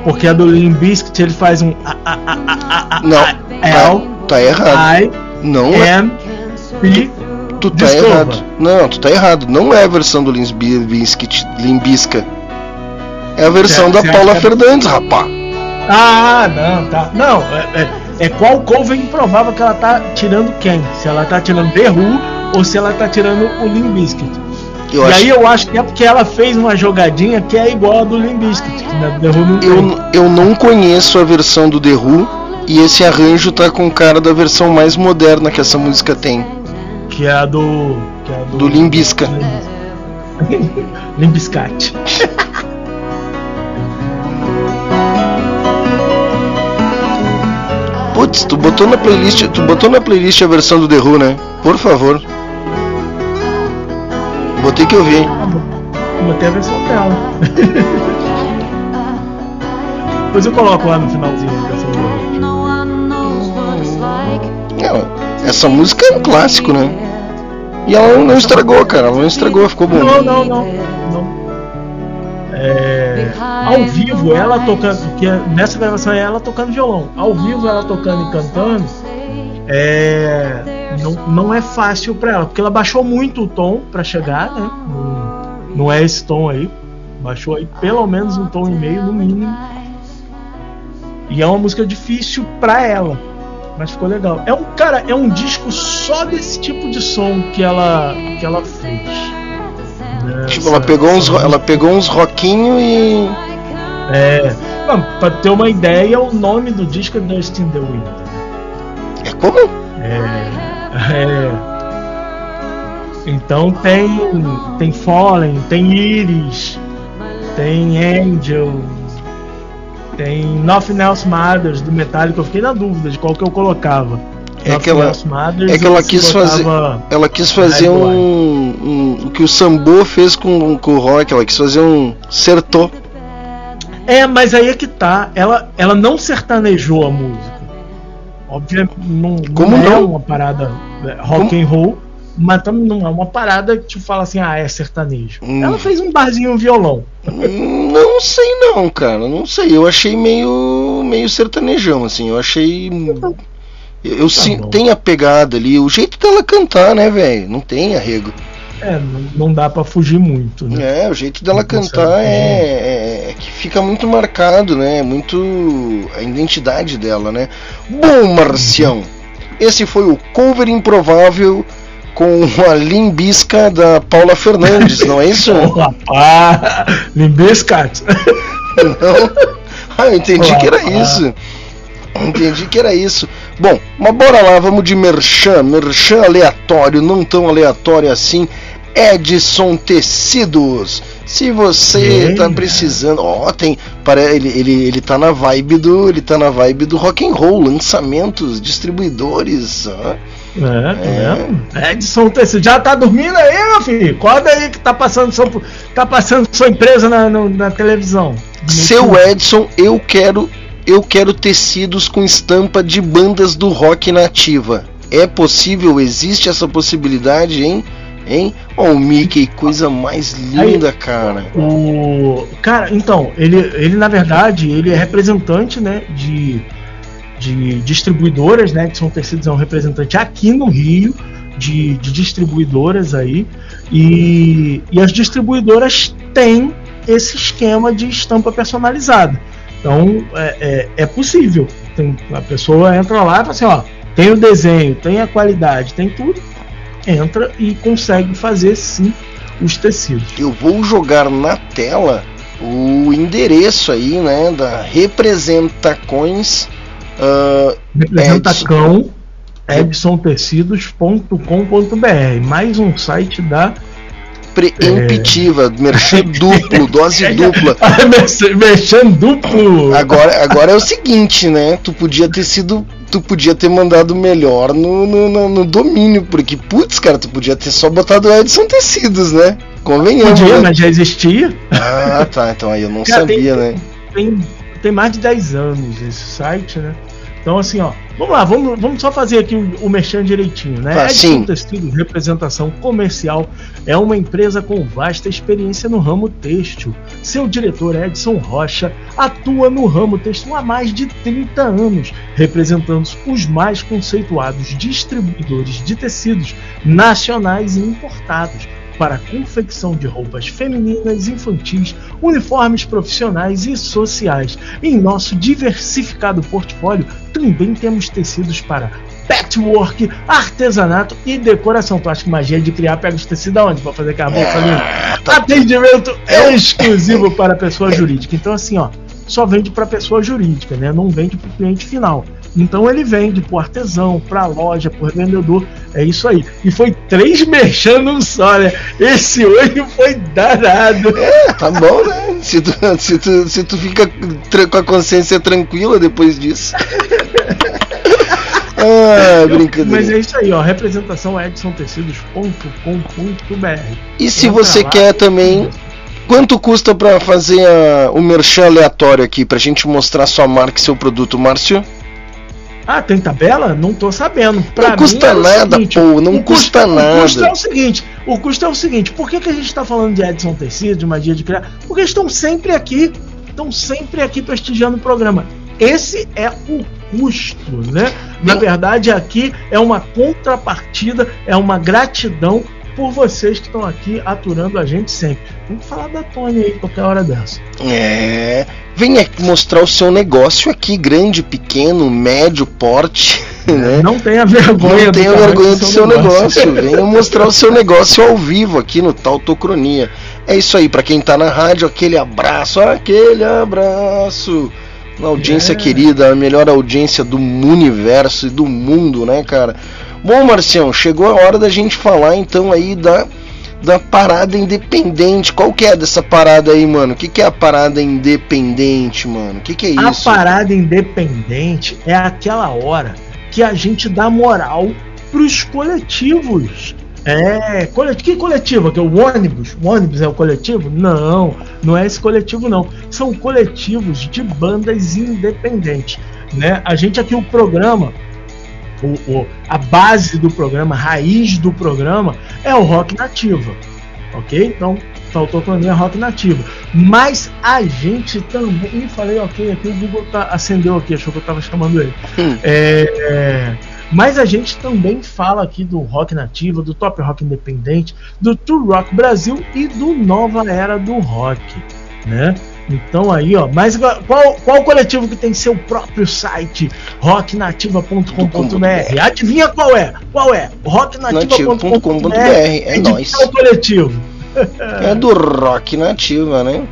Porque a do Limp Bizkit ele faz um. A, a, a, não, L, tá, tá errado. I, não é. Tu tá Desculpa. errado. Não, tu tá errado. Não é a versão do Limbisca. É a versão da Paula Fernandes, rapá. Ah, não, tá. Não, é, é, é qual cover improvável que ela tá tirando quem? Se ela tá tirando The Who ou se ela tá tirando o Limbiskit. Eu e acho... aí eu acho que é porque ela fez uma jogadinha que é igual a do Limbiskit. Né? Eu, eu não conheço a versão do The Who e esse arranjo tá com cara da versão mais moderna que essa música tem. Que é a do. Que é a do, do Limbisca. Limbiscate. Putz, tu botou na playlist, tu botou na playlist a versão do The Who, né? Por favor. Botei que eu vi. Botei a versão dela. Depois eu coloco lá no finalzinho dessa Essa música é um clássico, né? E ela não estragou, cara. Ela não estragou, ficou bom. Não, não, não. não. É, ao vivo, ela tocando. Porque nessa gravação é ela tocando violão. Ao vivo, ela tocando e cantando. É, não, não é fácil para ela, porque ela baixou muito o tom para chegar, né? Não, não é esse tom aí. Baixou aí pelo menos um tom e meio, no mínimo. E é uma música difícil para ela, mas ficou legal. É um cara, é um disco só desse tipo de som que ela que ela fez. Nessa, tipo, ela pegou uns, ela pegou uns rockinho e é, pra ter uma ideia, o nome do disco é Dust in the Wind. É como? É, é. Então tem tem Fallen, tem Iris, tem Angel, tem Nothing Else Matters do Metallica. Eu fiquei na dúvida de qual que eu colocava. É que, ela, Matters, é que ela quis fazer ela quis fazer um, um, o que o Sambo fez com, com o rock ela quis fazer um sertô é mas aí é que tá ela, ela não sertanejou a música obviamente não, Como não, é uma parada é, rock Como? and roll mas também não é uma parada que te fala assim, ah, é sertanejo. Hum. Ela fez um barzinho um violão. Hum, não sei não, cara, não sei. Eu achei meio meio sertanejão assim. Eu achei eu, eu tá sim, tem a pegada ali, o jeito dela cantar, né, velho? Não tem arrego. É, não, não dá para fugir muito, né? É, o jeito dela não cantar é, é, é, que fica muito marcado, né? Muito a identidade dela, né? Bom, Marcião, esse foi o cover improvável com a limbisca da Paula Fernandes, não é isso? Ah, limbisca? Não? Ah, eu entendi que era isso. Entendi que era isso. Bom, mas bora lá, vamos de merchan, merchan aleatório, não tão aleatório assim. Edson Tecidos. Se você tá precisando, ó, tem, para ele, ele ele tá na vibe do, ele tá na vibe do rock and roll, lançamentos, distribuidores, ó. É, é. Edson Tecido, já tá dormindo aí, meu filho? Acorda aí que tá passando sua, tá passando sua empresa na, no, na televisão. Seu Edson, eu quero eu quero tecidos com estampa de bandas do rock nativa. É possível? Existe essa possibilidade, hein? Hein? Ó, oh, o Mickey, coisa mais linda, Aí, cara. O cara, então, ele, ele na verdade, ele é representante, né, de de distribuidoras, né, que são tecidos é um representante aqui no Rio de, de distribuidoras aí e, e as distribuidoras têm esse esquema de estampa personalizada. Então é, é, é possível. Tem, a pessoa entra lá e fala assim, ó, tem o desenho, tem a qualidade, tem tudo, entra e consegue fazer sim os tecidos. Eu vou jogar na tela o endereço aí, né, da Representacões Uh, Representacão edsontecidos.com.br mais um site da preemptiva, é... merchan duplo, dose dupla. merchan duplo. Agora, agora é o seguinte, né? Tu podia ter sido. Tu podia ter mandado melhor no, no, no, domínio, porque, putz, cara, tu podia ter só botado Edson Tecidos, né? Convenhamos. Podia, né? mas já existia. Ah, tá. Então aí eu não sabia, tem, né? Tem, tem mais de 10 anos esse site, né? Então, assim, ó, vamos lá, vamos, vamos só fazer aqui o, o merchan direitinho, né? Ah, Edson Tecidos Representação Comercial é uma empresa com vasta experiência no ramo têxtil. Seu diretor Edson Rocha atua no ramo têxtil há mais de 30 anos, representando os mais conceituados distribuidores de tecidos nacionais e importados para a confecção de roupas femininas, infantis, uniformes profissionais e sociais. Em nosso diversificado portfólio, também temos tecidos para patchwork, artesanato e decoração. Tu acha que magia de criar pega os tecidos aonde para fazer aquela bolsa ali? Ah, tá Atendimento exclusivo para pessoa jurídica. Então assim, ó, só vende para pessoa jurídica, né? Não vende para o cliente final. Então ele vende pro artesão, pra loja, pro vendedor. É isso aí. E foi três mexendo só, né? Esse hoje foi danado. É, tá bom, né? Se tu, se tu, se tu fica com a consciência tranquila depois disso. Ah, brincadeira. Mas é isso aí, ó. Representação edsontecidos.com.br. E se você lá, quer também Quanto custa para fazer a, o merchan aleatório aqui, pra gente mostrar sua marca e seu produto, Márcio? Ah, tem tabela? Não tô sabendo. Pra não custa é nada, seguinte, pô, não custa custo, nada. O custo é o seguinte, o custo é o seguinte, por que, que a gente tá falando de Edson Tecido, de Magia de Criar? Porque eles estão sempre aqui, estão sempre aqui prestigiando o programa. Esse é o custo, né? Na verdade, aqui é uma contrapartida, é uma gratidão por vocês que estão aqui aturando a gente sempre. Vamos falar da Tony aí qualquer hora dessa. É. Venha mostrar o seu negócio aqui, grande, pequeno, médio, porte. Né? Não tenha vergonha Não tenha do vergonha do seu, negócio. negócio. Venha mostrar o seu negócio ao vivo aqui no Tautocronia. É isso aí, para quem tá na rádio, aquele abraço, aquele abraço. Na audiência é. querida, a melhor audiência do universo e do mundo, né, cara? Bom, Marcião, chegou a hora da gente falar então aí da, da parada independente. Qual que é dessa parada aí, mano? O que, que é a parada independente, mano? O que, que é isso? A parada independente é aquela hora que a gente dá moral pros coletivos. É, que coletivo? Que é o ônibus? O ônibus é o coletivo? Não, não é esse coletivo não. São coletivos de bandas independentes, né? A gente aqui o programa o, o, a base do programa, a raiz do programa é o rock nativa, ok? Então faltou para mim a rock nativa. Mas a gente também. Ih, falei ok, aqui o Google tá, acendeu aqui, achou que eu estava chamando ele. É, é, mas a gente também fala aqui do rock nativo, do top rock independente, do True Rock Brasil e do Nova Era do Rock, né? Então aí, ó, mas qual, qual coletivo que tem seu próprio site? rocknativa.com.br. Adivinha qual é? Qual é? rocknativa.com.br. É, é nóis. Qual coletivo? É do Rock Nativa, né?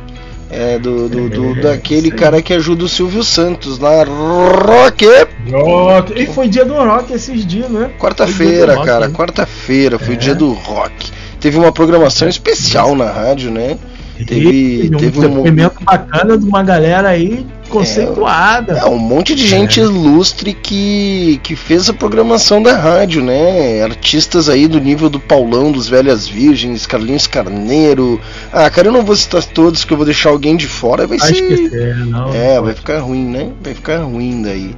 É do, do, do é, daquele cara que ajuda o Silvio Santos na Rock. Rock. E foi dia do Rock esses dias, né? Quarta-feira, cara. Quarta-feira foi é. dia do Rock. Teve uma programação especial na rádio, né? Teve, um teve um depoimento bacana de uma galera aí conceituada. É, é um monte de gente é. ilustre que, que fez a programação da rádio, né? Artistas aí do nível do Paulão, dos Velhas Virgens, Carlinhos Carneiro. Ah, cara, eu não vou citar todos que eu vou deixar alguém de fora, vai Acho ser. É, não, é, vai ficar ruim, né? Vai ficar ruim daí.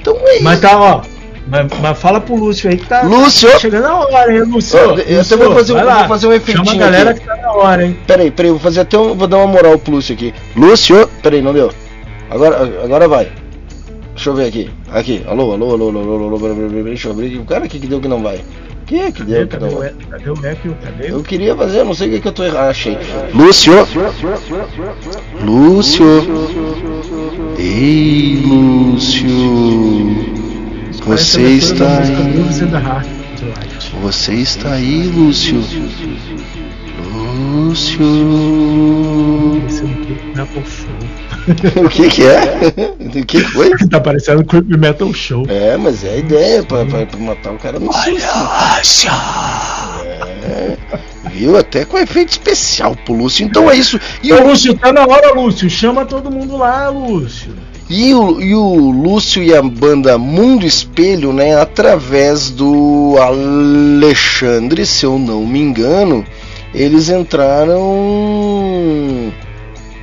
Então é Mas tá, ó, mas, mas, fala pro Lúcio aí que tá, Lúcio! Tá chegando a hora, hein, Lúcio? Eu, eu Lúcio, vou fazer, vou fazer um efeitinho. Chama a galera aqui. que tá na hora, hein? Peraí, peraí, vou fazer até um. Vou dar uma moral pro Lúcio aqui. Lúcio! Peraí, não deu. Agora, agora vai. Deixa eu ver aqui. Aqui. Alô, alô, alô, alô, alô, alô, alô, deixa eu abrir. O cara aqui que deu que não vai. Que é que deu que não vai? Cadê o Eco? Cadê? Eu queria fazer, não sei o que, que eu tô errado. Achei. Lúcio! Lúcio! Ei, Lúcio! Você está aí. Você está aí, Lúcio. Lúcio. o que que é? O que foi? tá parecendo Creep Metal Show. É, mas é a ideia pra, pra, pra matar o cara no susto. É, viu? Até com efeito especial pro Lúcio. Então é isso. E o Lúcio, tá na hora, Lúcio. Chama todo mundo lá, Lúcio. E o, e o Lúcio e a banda Mundo Espelho, né, através do Alexandre, se eu não me engano, eles entraram.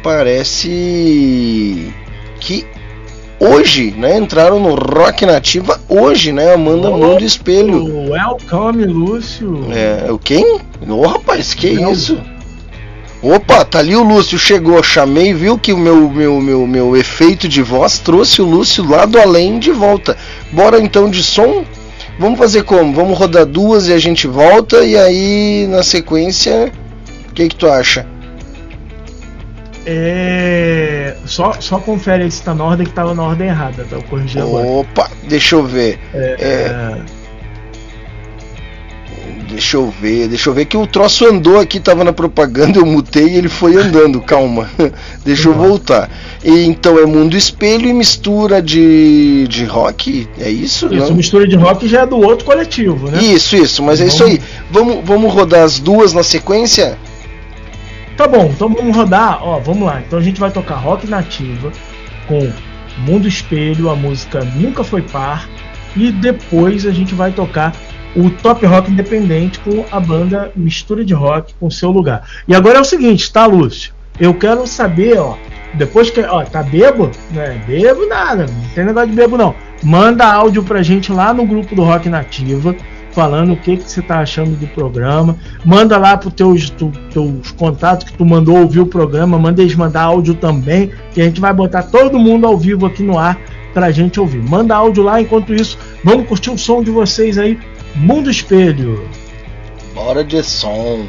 Parece que hoje, né? Entraram no Rock Nativa hoje, né? Amanda oh, Mundo Espelho. Welcome, Lúcio. É, o quem? Ô oh, rapaz, que Não. isso? Opa, tá ali o Lúcio, chegou, chamei, viu que o meu, meu, meu, meu efeito de voz trouxe o Lúcio lá do além de volta. Bora então de som? Vamos fazer como? Vamos rodar duas e a gente volta e aí na sequência, o que que tu acha? É... Só, só confere aí se tá na ordem que tava na ordem errada, tá? Eu corrigi agora. Opa, deixa eu ver. É... é... Deixa eu ver, deixa eu ver que o troço andou aqui, tava na propaganda, eu mutei e ele foi andando, calma. deixa eu voltar. E, então é mundo espelho e mistura de, de rock, é isso? Isso, não? mistura de rock já é do outro coletivo, né? Isso, isso, mas é isso aí. Vamos, vamos rodar as duas na sequência? Tá bom, então vamos rodar, ó, vamos lá. Então a gente vai tocar rock nativa com Mundo Espelho, a música Nunca Foi Par, e depois a gente vai tocar o top rock independente com a banda mistura de rock com seu lugar. E agora é o seguinte, tá, Lúcio? Eu quero saber, ó, depois que, ó, tá bebo? Não é bebo nada, não tem negócio de bebo não. Manda áudio pra gente lá no grupo do Rock Nativa, falando o que, que você tá achando do programa. Manda lá pro teus, tu, teus contatos que tu mandou ouvir o programa, manda eles mandar áudio também, que a gente vai botar todo mundo ao vivo aqui no ar pra gente ouvir. Manda áudio lá, enquanto isso, vamos curtir o som de vocês aí, Mundo Espelho. Bora de som.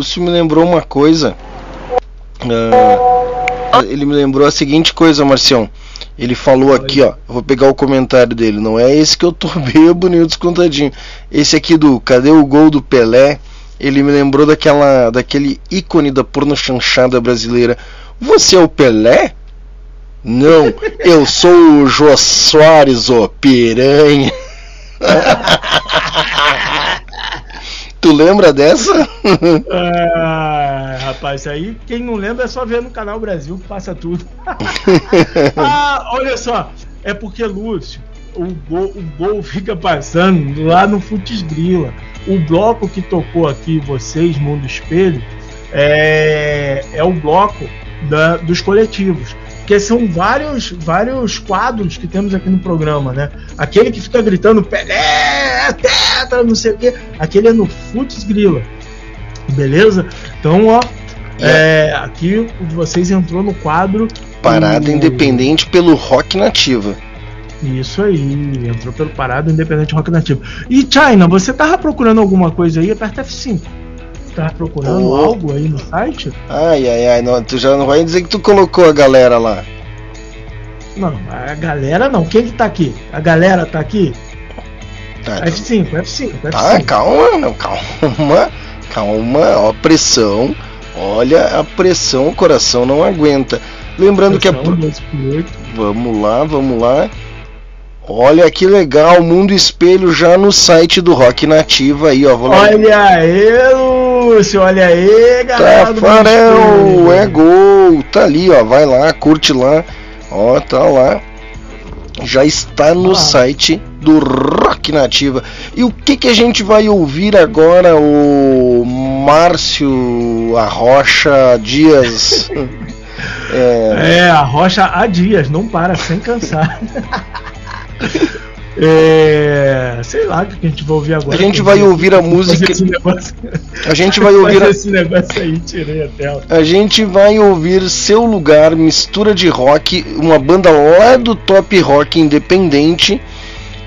Isso me lembrou uma coisa. Uh, ele me lembrou a seguinte coisa, Marcião. Ele falou aqui, ó. Vou pegar o comentário dele. Não é esse que eu tô bebo nem o descontadinho. Esse aqui do Cadê o gol do Pelé? Ele me lembrou daquela, daquele ícone da porno chanchada brasileira. Você é o Pelé? Não, eu sou o Jô Soares, ô piranha. Tu lembra dessa? ah, rapaz, aí quem não lembra é só ver no canal Brasil que passa tudo. ah, olha só, é porque Lúcio, o gol, o gol fica passando lá no Futs Grila. O bloco que tocou aqui, vocês, Mundo Espelho, é, é o bloco da, dos coletivos. Que são vários, vários quadros que temos aqui no programa, né? Aquele que fica gritando Pelé, tetra, não sei o quê. Aquele é no Futs Grila. Beleza? Então, ó, é, aqui vocês entrou no quadro. Parada. Independente pelo Rock Nativa. Isso aí, entrou pelo Parada Independente Rock Nativa. E China, você tava procurando alguma coisa aí? Aperta F5. Tava procurando oh. algo aí no site? Ai, ai, ai, não, tu já não vai dizer que tu colocou a galera lá. Não, a galera não. Quem que tá aqui? A galera tá aqui? Tá, F5, F5, F5. Tá, calma, não, calma, calma, ó, pressão. Olha a pressão, o coração não aguenta. Lembrando pressão, que a. Vamos lá, vamos lá. Olha que legal, Mundo Espelho já no site do Rock Nativa aí, ó. olha aí, Lúcio, olha aí, galera. Tafarel, é gol. Tá ali, ó. Vai lá, curte lá. Ó, tá lá. Já está no ah. site do Rock Nativa. E o que que a gente vai ouvir agora, o Márcio Arrocha Dias? é... é, a Rocha há dias, não para, sem cansar. É, sei lá o que a gente vai ouvir agora. A gente vai ouvir a música. A gente vai ouvir. esse negócio aí, tirei a tela. A gente vai ouvir Seu Lugar, mistura de rock, uma banda lá do top rock independente,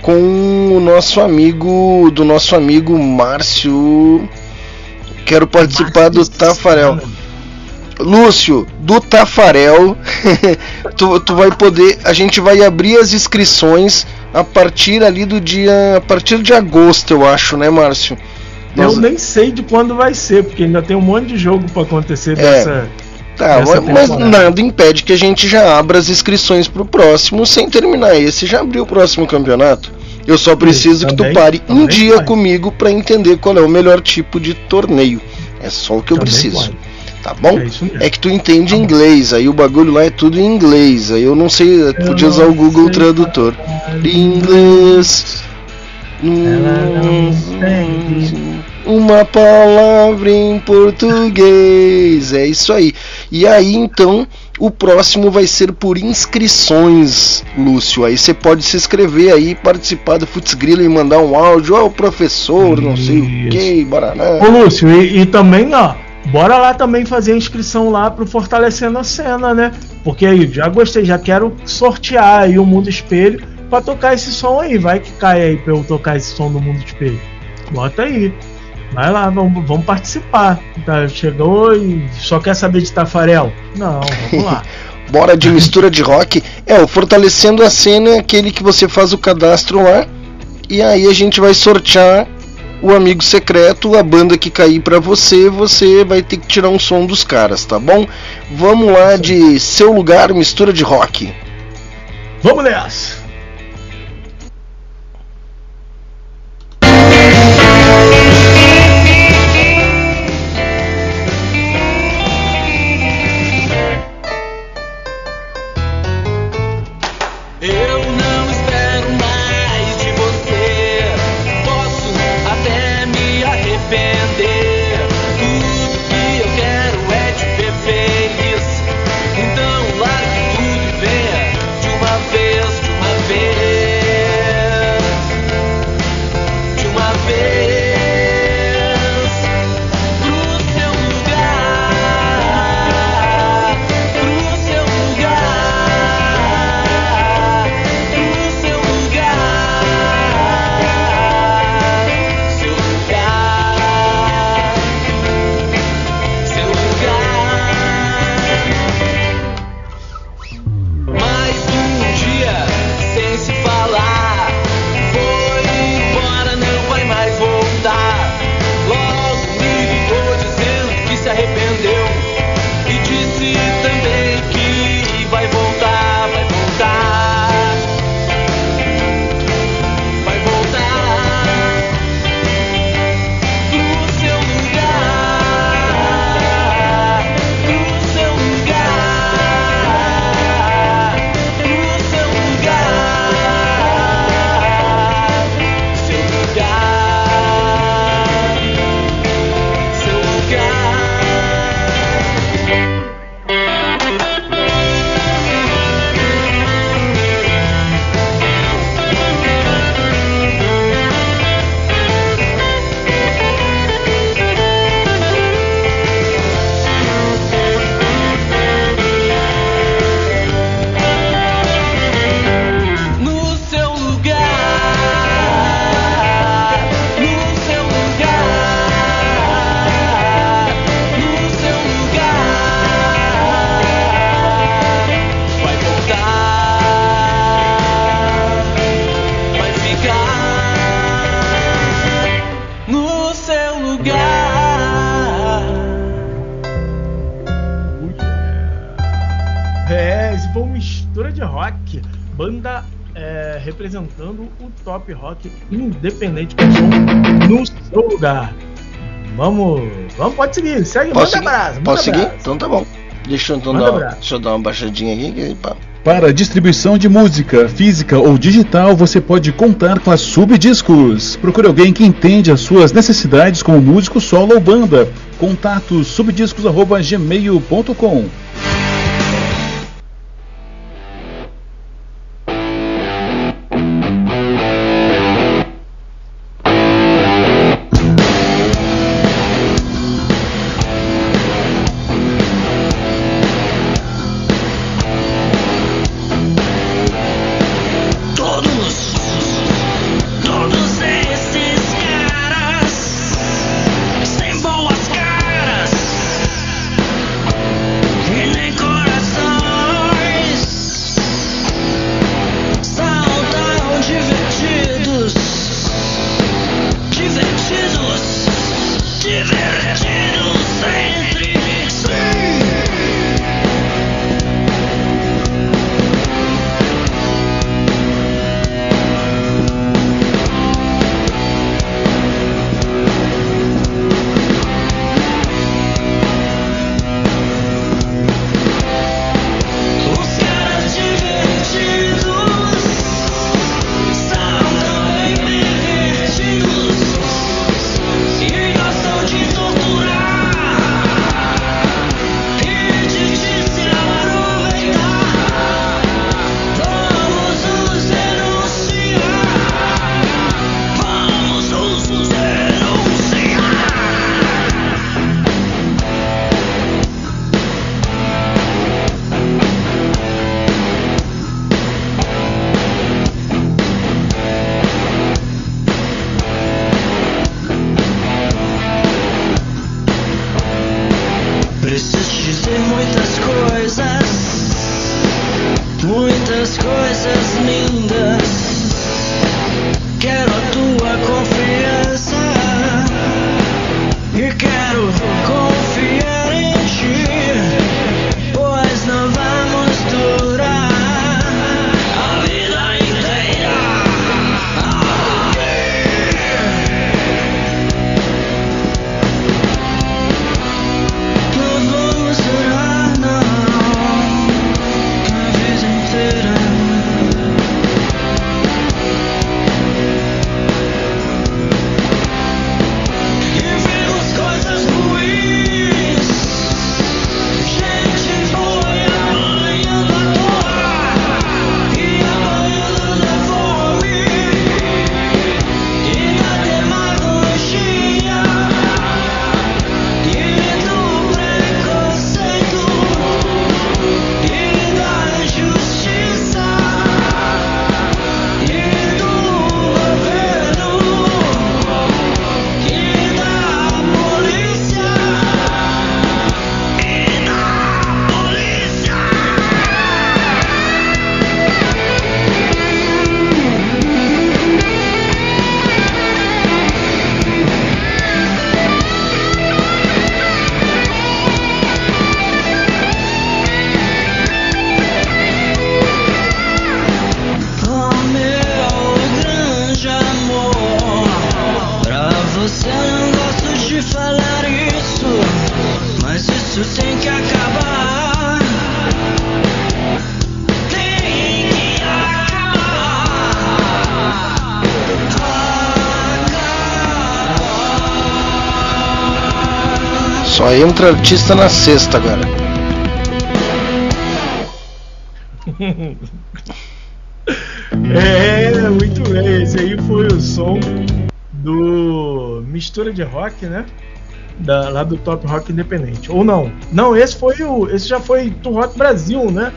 com o nosso amigo, do nosso amigo Márcio. Quero participar Márcio do Tafarel. Lúcio, do Tafarel, tu, tu vai poder. A gente vai abrir as inscrições a partir ali do dia. A partir de agosto, eu acho, né, Márcio? Nós... Eu nem sei de quando vai ser, porque ainda tem um monte de jogo para acontecer é, dessa. Tá, mas nada impede que a gente já abra as inscrições pro próximo sem terminar esse, já abriu o próximo campeonato. Eu só preciso que também, tu pare um dia vai. comigo para entender qual é o melhor tipo de torneio. É só o que eu também preciso. Vai tá bom? É, é, que tu entende tá inglês, aí o bagulho lá é tudo em inglês, aí eu não sei, eu podia usar o Google Tradutor. Inglês. Uma palavra em português, é isso aí. E aí então o próximo vai ser por inscrições, Lúcio. Aí você pode se inscrever aí, participar do Futs Grilla e mandar um áudio, ó, oh, professor, não sei o que, Baraná. Ô Lúcio, e, e também, ó, bora lá também fazer a inscrição lá pro Fortalecendo a Cena, né? Porque aí, já gostei, já quero sortear aí o Mundo Espelho para tocar esse som aí. Vai que cai aí pra eu tocar esse som do Mundo Espelho. Bota aí. Vai lá, vamos, vamos participar. Tá, chegou e só quer saber de Tafarel? Não, vamos lá. Bora de mistura de rock. É, o Fortalecendo a Cena é aquele que você faz o cadastro lá. E aí a gente vai sortear o amigo secreto, a banda que cair para você, você vai ter que tirar um som dos caras, tá bom? Vamos lá de seu lugar, mistura de rock. Vamos nessa! Independente com som no seu lugar. Vamos, vamos, pode seguir, segue, Posso manda seguir? Abraço, Posso seguir? Então tá bom. Deixa eu, então dar, deixa eu dar uma baixadinha aqui. Pá. Para distribuição de música, física ou digital, você pode contar com a Subdiscos. Procure alguém que entende as suas necessidades como músico solo ou banda. Contato subdiscos@gmail.com. entra artista na sexta agora. é, muito bem. Esse aí foi o som do Mistura de Rock, né? Da, lá do Top Rock Independente. Ou não? Não, esse foi o. Esse já foi do Rock Brasil, né?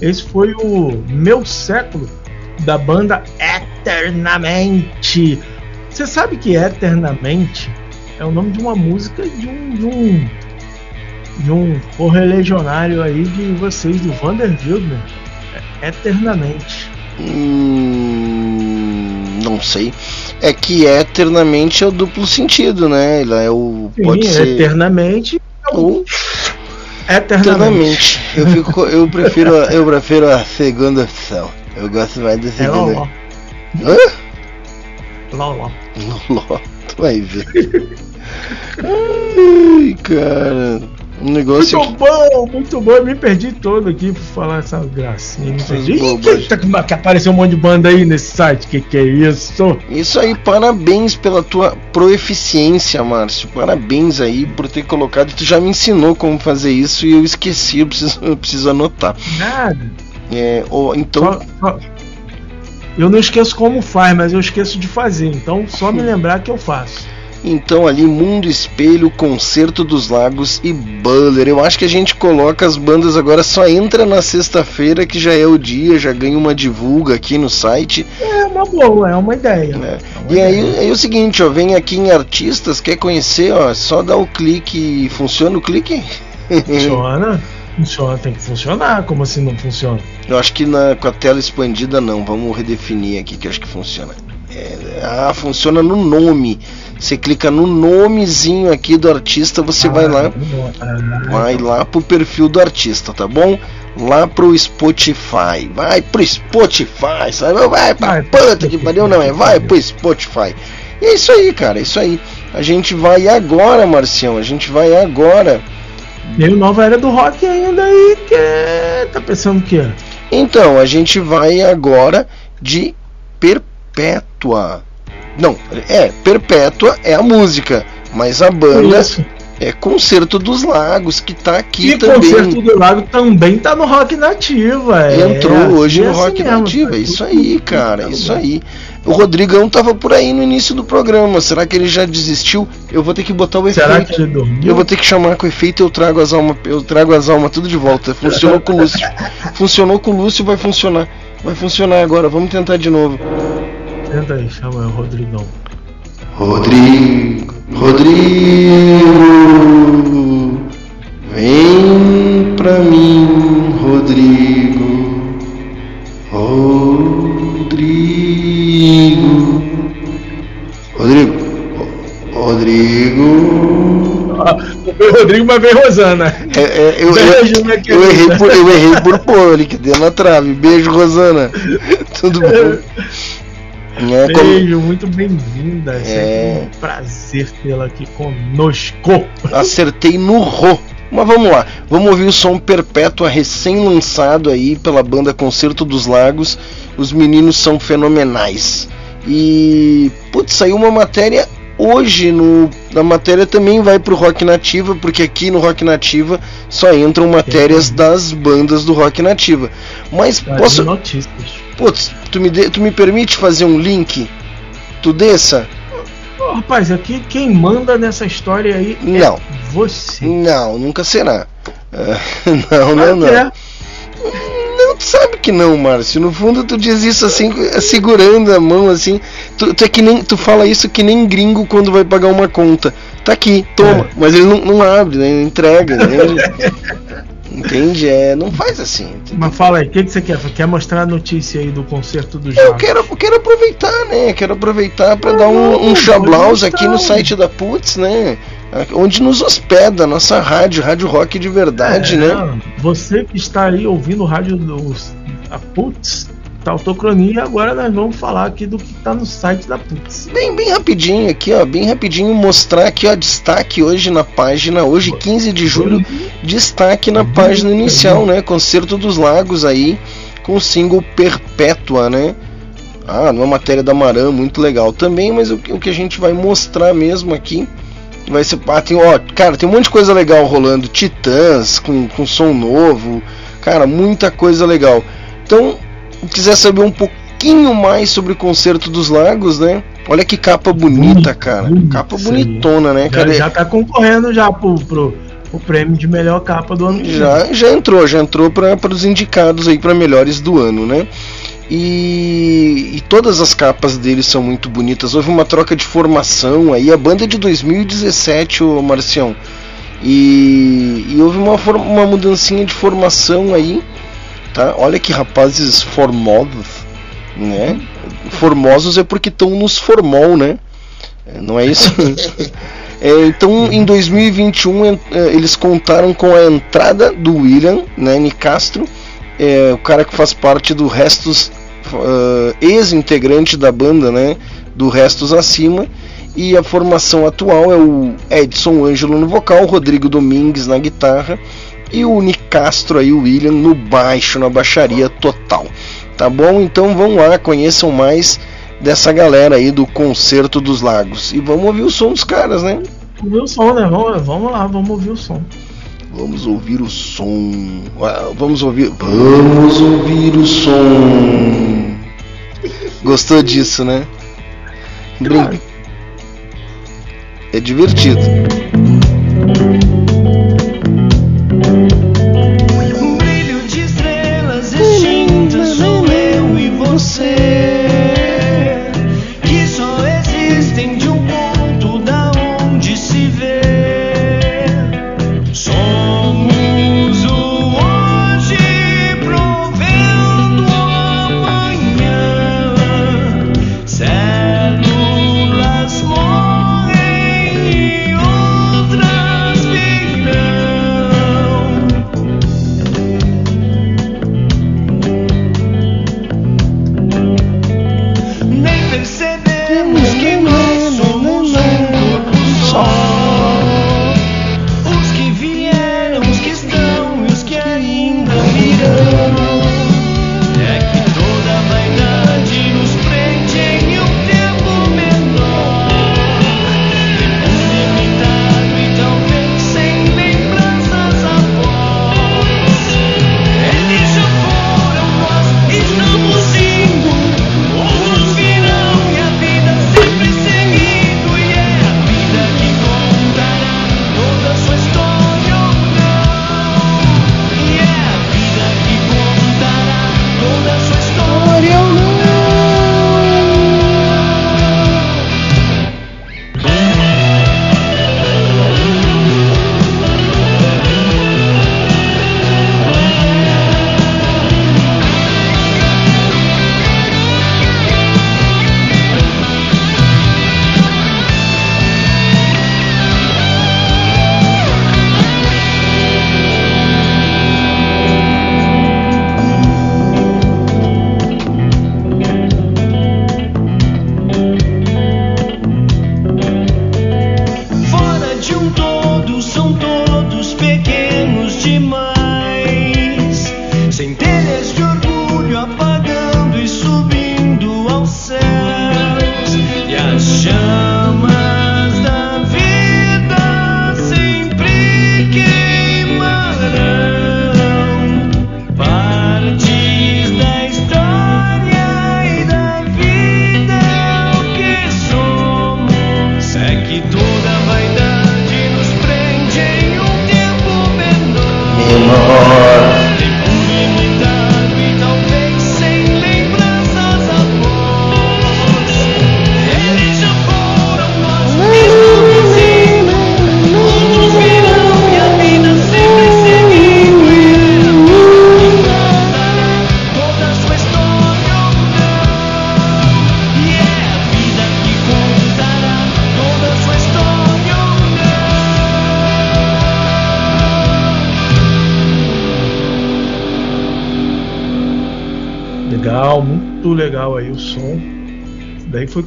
Esse foi o Meu Século da banda Eternamente. Você sabe que Eternamente é o nome de uma música de um, de um de um correligionário aí de vocês do Vanderbilt, né? Eternamente. Hum, não sei. É que eternamente é o duplo sentido, né? Ele é o. Sim, pode ser. Eternamente é o. eternamente. Eu, fico, eu, prefiro, eu prefiro a segunda opção. Eu gosto mais da é segunda. É Hã? Loló. Loló. Tu vai ver. Ai, cara. Um negócio. Muito bom, muito bom. Eu me perdi todo aqui por falar essa gracinha. Me perdi. que, que apareceu um monte de banda aí nesse site. Que que é isso? Isso aí, parabéns pela tua proeficiência, Márcio. Parabéns aí por ter colocado. Tu já me ensinou como fazer isso e eu esqueci. Eu preciso, eu preciso anotar. Nada. É, oh, então. Só, só, eu não esqueço como faz, mas eu esqueço de fazer. Então, só me lembrar que eu faço. Então ali Mundo Espelho, Concerto dos Lagos e Buller. Eu acho que a gente coloca as bandas agora só entra na sexta-feira que já é o dia, já ganha uma divulga aqui no site. É uma boa, é uma ideia. É. É uma e ideia. Aí, é o seguinte, ó, vem aqui em artistas, quer conhecer, ó, só dá o clique. Funciona o clique? Funciona. Funciona, tem que funcionar. Como assim não funciona? Eu acho que na, com a tela expandida não. Vamos redefinir aqui que eu acho que funciona. É, ah, funciona no nome. Você clica no nomezinho aqui do artista, você vai lá, vai lá pro perfil do artista, tá bom? Lá pro Spotify, vai pro Spotify, sabe? Vai pra puta que pariu, não é? Vai pro Spotify. E é isso aí, cara, é isso aí. A gente vai agora, Marcião, a gente vai agora. Tem nova era do rock ainda aí, que tá pensando o quê? Então, a gente vai agora de Perpétua. Não, é, Perpétua é a música, mas a banda Isso. é Concerto dos Lagos, que tá aqui e também. Concerto do Lago também tá no Rock Nativa. É, Entrou é, hoje no assim Rock mesmo, Nativa, tá isso aí, cara, isso aí. O Rodrigão tava por aí no início do programa. Será que ele já desistiu? Eu vou ter que botar o Será efeito. Que ele dormiu? Eu vou ter que chamar com o efeito eu trago as almas, eu trago as almas tudo de volta. Funcionou com o Lúcio. Funcionou com o Lúcio, vai funcionar. Vai funcionar agora. Vamos tentar de novo. Tenta aí, chama o Rodrigão. Rodrigo, Rodrigo, vem pra mim, Rodrigo, Rodrigo, Rodrigo, Rodrigo. Ah, veio Rodrigo, mas veio Rosana. É, é, eu, Beijo, eu, eu, errei por, eu errei por ali que deu na trave. Beijo, Rosana. Tudo bom? É, Beijo, como... muito bem-vinda. É um prazer tê-la aqui conosco. Acertei no Rô. Mas vamos lá, vamos ouvir o som Perpétua recém-lançado aí pela banda Concerto dos Lagos. Os meninos são fenomenais. E, putz, saiu uma matéria hoje no, na matéria também vai pro Rock Nativa, porque aqui no Rock Nativa só entram matérias das bandas do Rock Nativa. Mas posso. Putz, tu me, de, tu me permite fazer um link? Tu desça? Oh, rapaz, aqui quem manda nessa história aí é não. é você. Não, nunca será. Uh, não, não, não. É. Não, tu sabe que não, Márcio. No fundo tu diz isso assim, segurando a mão assim. Tu, tu, é que nem, tu fala isso que nem gringo quando vai pagar uma conta. Tá aqui, toma. É. Mas ele não, não abre, né? entrega. Né? Entende? É, não faz assim. Entendeu? Mas fala aí, o que, que, você quer? Quer mostrar a notícia aí do concerto do Jacques? Eu quero, eu quero aproveitar, né? Quero aproveitar para dar um, um chablaus aqui no site da Putz, né? Onde nos hospeda a nossa rádio, Rádio Rock de verdade, é, né? Você que está aí ouvindo o rádio dos a Putz, Tautocronia agora nós vamos falar aqui do que está no site da Putz. Bem, bem rapidinho aqui, ó, bem rapidinho mostrar aqui, ó, destaque hoje na página, hoje 15 de julho, destaque na página inicial, né, Concerto dos Lagos aí, com o single Perpétua, né? Ah, numa matéria da Maran, muito legal também, mas o, o que a gente vai mostrar mesmo aqui vai ser, ah, tem, ó, cara, tem um monte de coisa legal rolando, Titãs com, com som novo, cara, muita coisa legal. Então, quiser saber um pouquinho mais sobre o Concerto dos Lagos, né? Olha que capa bonita, cara. Capa bonitona, né, cara? Já, já tá concorrendo já pro, pro, pro, prêmio de melhor capa do ano. Já, já entrou, já entrou para os indicados aí para melhores do ano, né? E, e, todas as capas deles são muito bonitas. Houve uma troca de formação aí. A banda é de 2017, o Marcião. E, e houve uma, uma mudancinha de formação aí tá? Olha que rapazes formosos, né? Formosos é porque estão nos formol, né? Não é isso? É, então, em 2021, eles contaram com a entrada do William, né, Nicastro, é, o cara que faz parte do Restos, uh, ex-integrante da banda, né, do Restos Acima, e a formação atual é o Edson Ângelo no vocal, Rodrigo Domingues na guitarra e o Nicastro aí, o William, no baixo, na baixaria total. Tá bom? Então vão lá, conheçam mais dessa galera aí do Concerto dos Lagos. E vamos ouvir o som dos caras, né? Ouvir o som, né? Vamos, vamos lá, vamos ouvir o som. Vamos ouvir o som. Vamos ouvir. Vamos ouvir o som. Gostou disso, né? Brin... É divertido.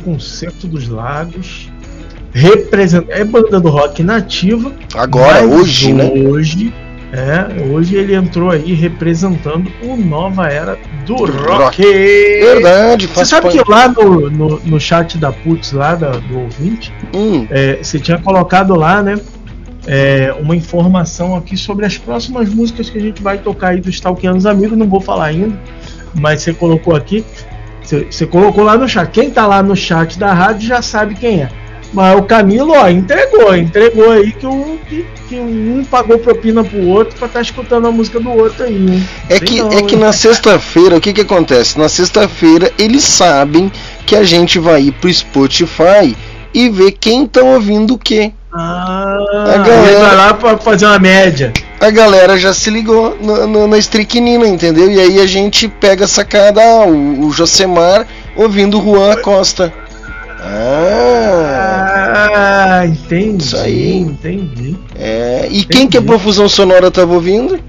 Concerto dos Lagos. Represent... É banda do rock nativa. Agora, hoje, né? Hoje, é, hoje ele entrou aí representando o Nova Era do Rock. Verdade, Você sabe que lá no, no, no, chat da Putz, lá da, do ouvinte, hum. é, você tinha colocado lá, né? É, uma informação aqui sobre as próximas músicas que a gente vai tocar aí do Stalkeanos Amigos, não vou falar ainda, mas você colocou aqui. Você colocou lá no chat. Quem tá lá no chat da rádio já sabe quem é. Mas o Camilo, ó, entregou, entregou aí que um, que, que um pagou propina pro outro pra estar tá escutando a música do outro aí. Hein? É que, não, é que na sexta-feira, o que que acontece? Na sexta-feira eles sabem que a gente vai ir pro Spotify e ver quem tá ouvindo o quê. Ah, a galera vai lá pra fazer uma média. A galera já se ligou no, no, na estricnina, entendeu? E aí a gente pega a sacada, ah, o, o Josemar ouvindo o Juan Costa. Ah. Ah, entendi. Isso aí. Entendi. É, e entendi. quem que a profusão sonora tava ouvindo?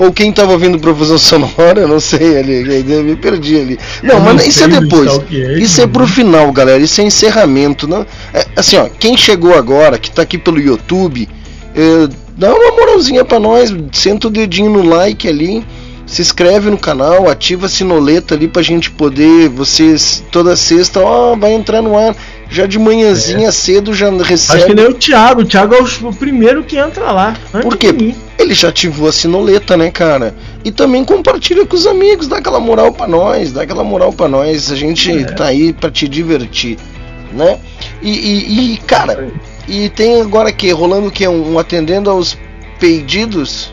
Ou quem tava ouvindo profusão sonora, eu não sei ali, me perdi ali. Não, mas isso é depois. Isso é pro final, galera. Isso é encerramento. Não, é, assim, ó, quem chegou agora, que tá aqui pelo YouTube, é, dá uma moralzinha para nós, senta o dedinho no like ali se inscreve no canal, ativa a sinoleta ali pra gente poder, vocês toda sexta, ó, vai entrar no ar. Já de manhãzinha é. cedo já recebe. Acho que nem o Thiago, o Thiago é o primeiro que entra lá. Por quê? Ele já ativou a sinoleta, né, cara? E também compartilha com os amigos, dá aquela moral pra nós, dá aquela moral pra nós. A gente é. tá aí pra te divertir, né? E, e, e cara, e tem agora que rolando o que? Um, um atendendo aos pedidos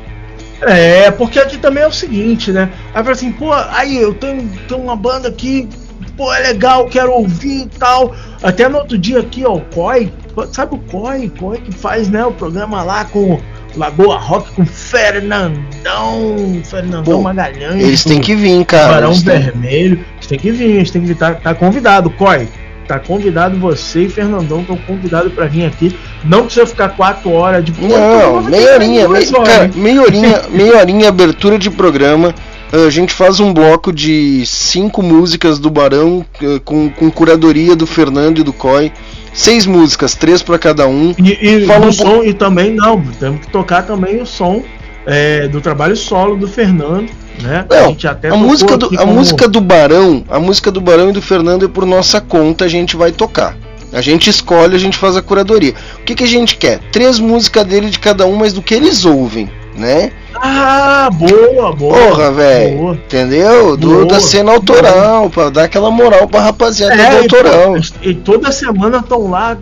é, porque aqui também é o seguinte, né? Aí fala assim, pô, aí eu tenho, tenho uma banda aqui, pô, é legal, quero ouvir e tal. Até no outro dia aqui, ó, o Coy, sabe o Coy? Coy que faz, né, o programa lá com Lagoa Rock com Fernandão, Fernandão Pô, Magalhães. Eles têm que vir, cara. Barão Vermelho. Eles têm que vir, eles têm que vir. Tá, tá convidado, Coy. Tá convidado você e Fernandão estão convidados para vir aqui. Não precisa ficar quatro horas de Não, meia horinha, meia, cara, meia horinha, meia horinha abertura de programa. A gente faz um bloco de cinco músicas do Barão eh, com, com curadoria do Fernando e do Coy. Seis músicas, três para cada um. E, e, Fala um som, e também não, temos que tocar também o som é, do trabalho solo do Fernando né? Não, a, a música do, a como... música do Barão, a música do Barão e do Fernando é por nossa conta, a gente vai tocar. A gente escolhe, a gente faz a curadoria. O que, que a gente quer? Três músicas dele de cada um, mas do que eles ouvem, né? Ah, boa, boa. Porra, velho. Entendeu? Do, da cena autoral, pra dar aquela moral pra rapaziada é, do autoral. E, e toda semana estão lá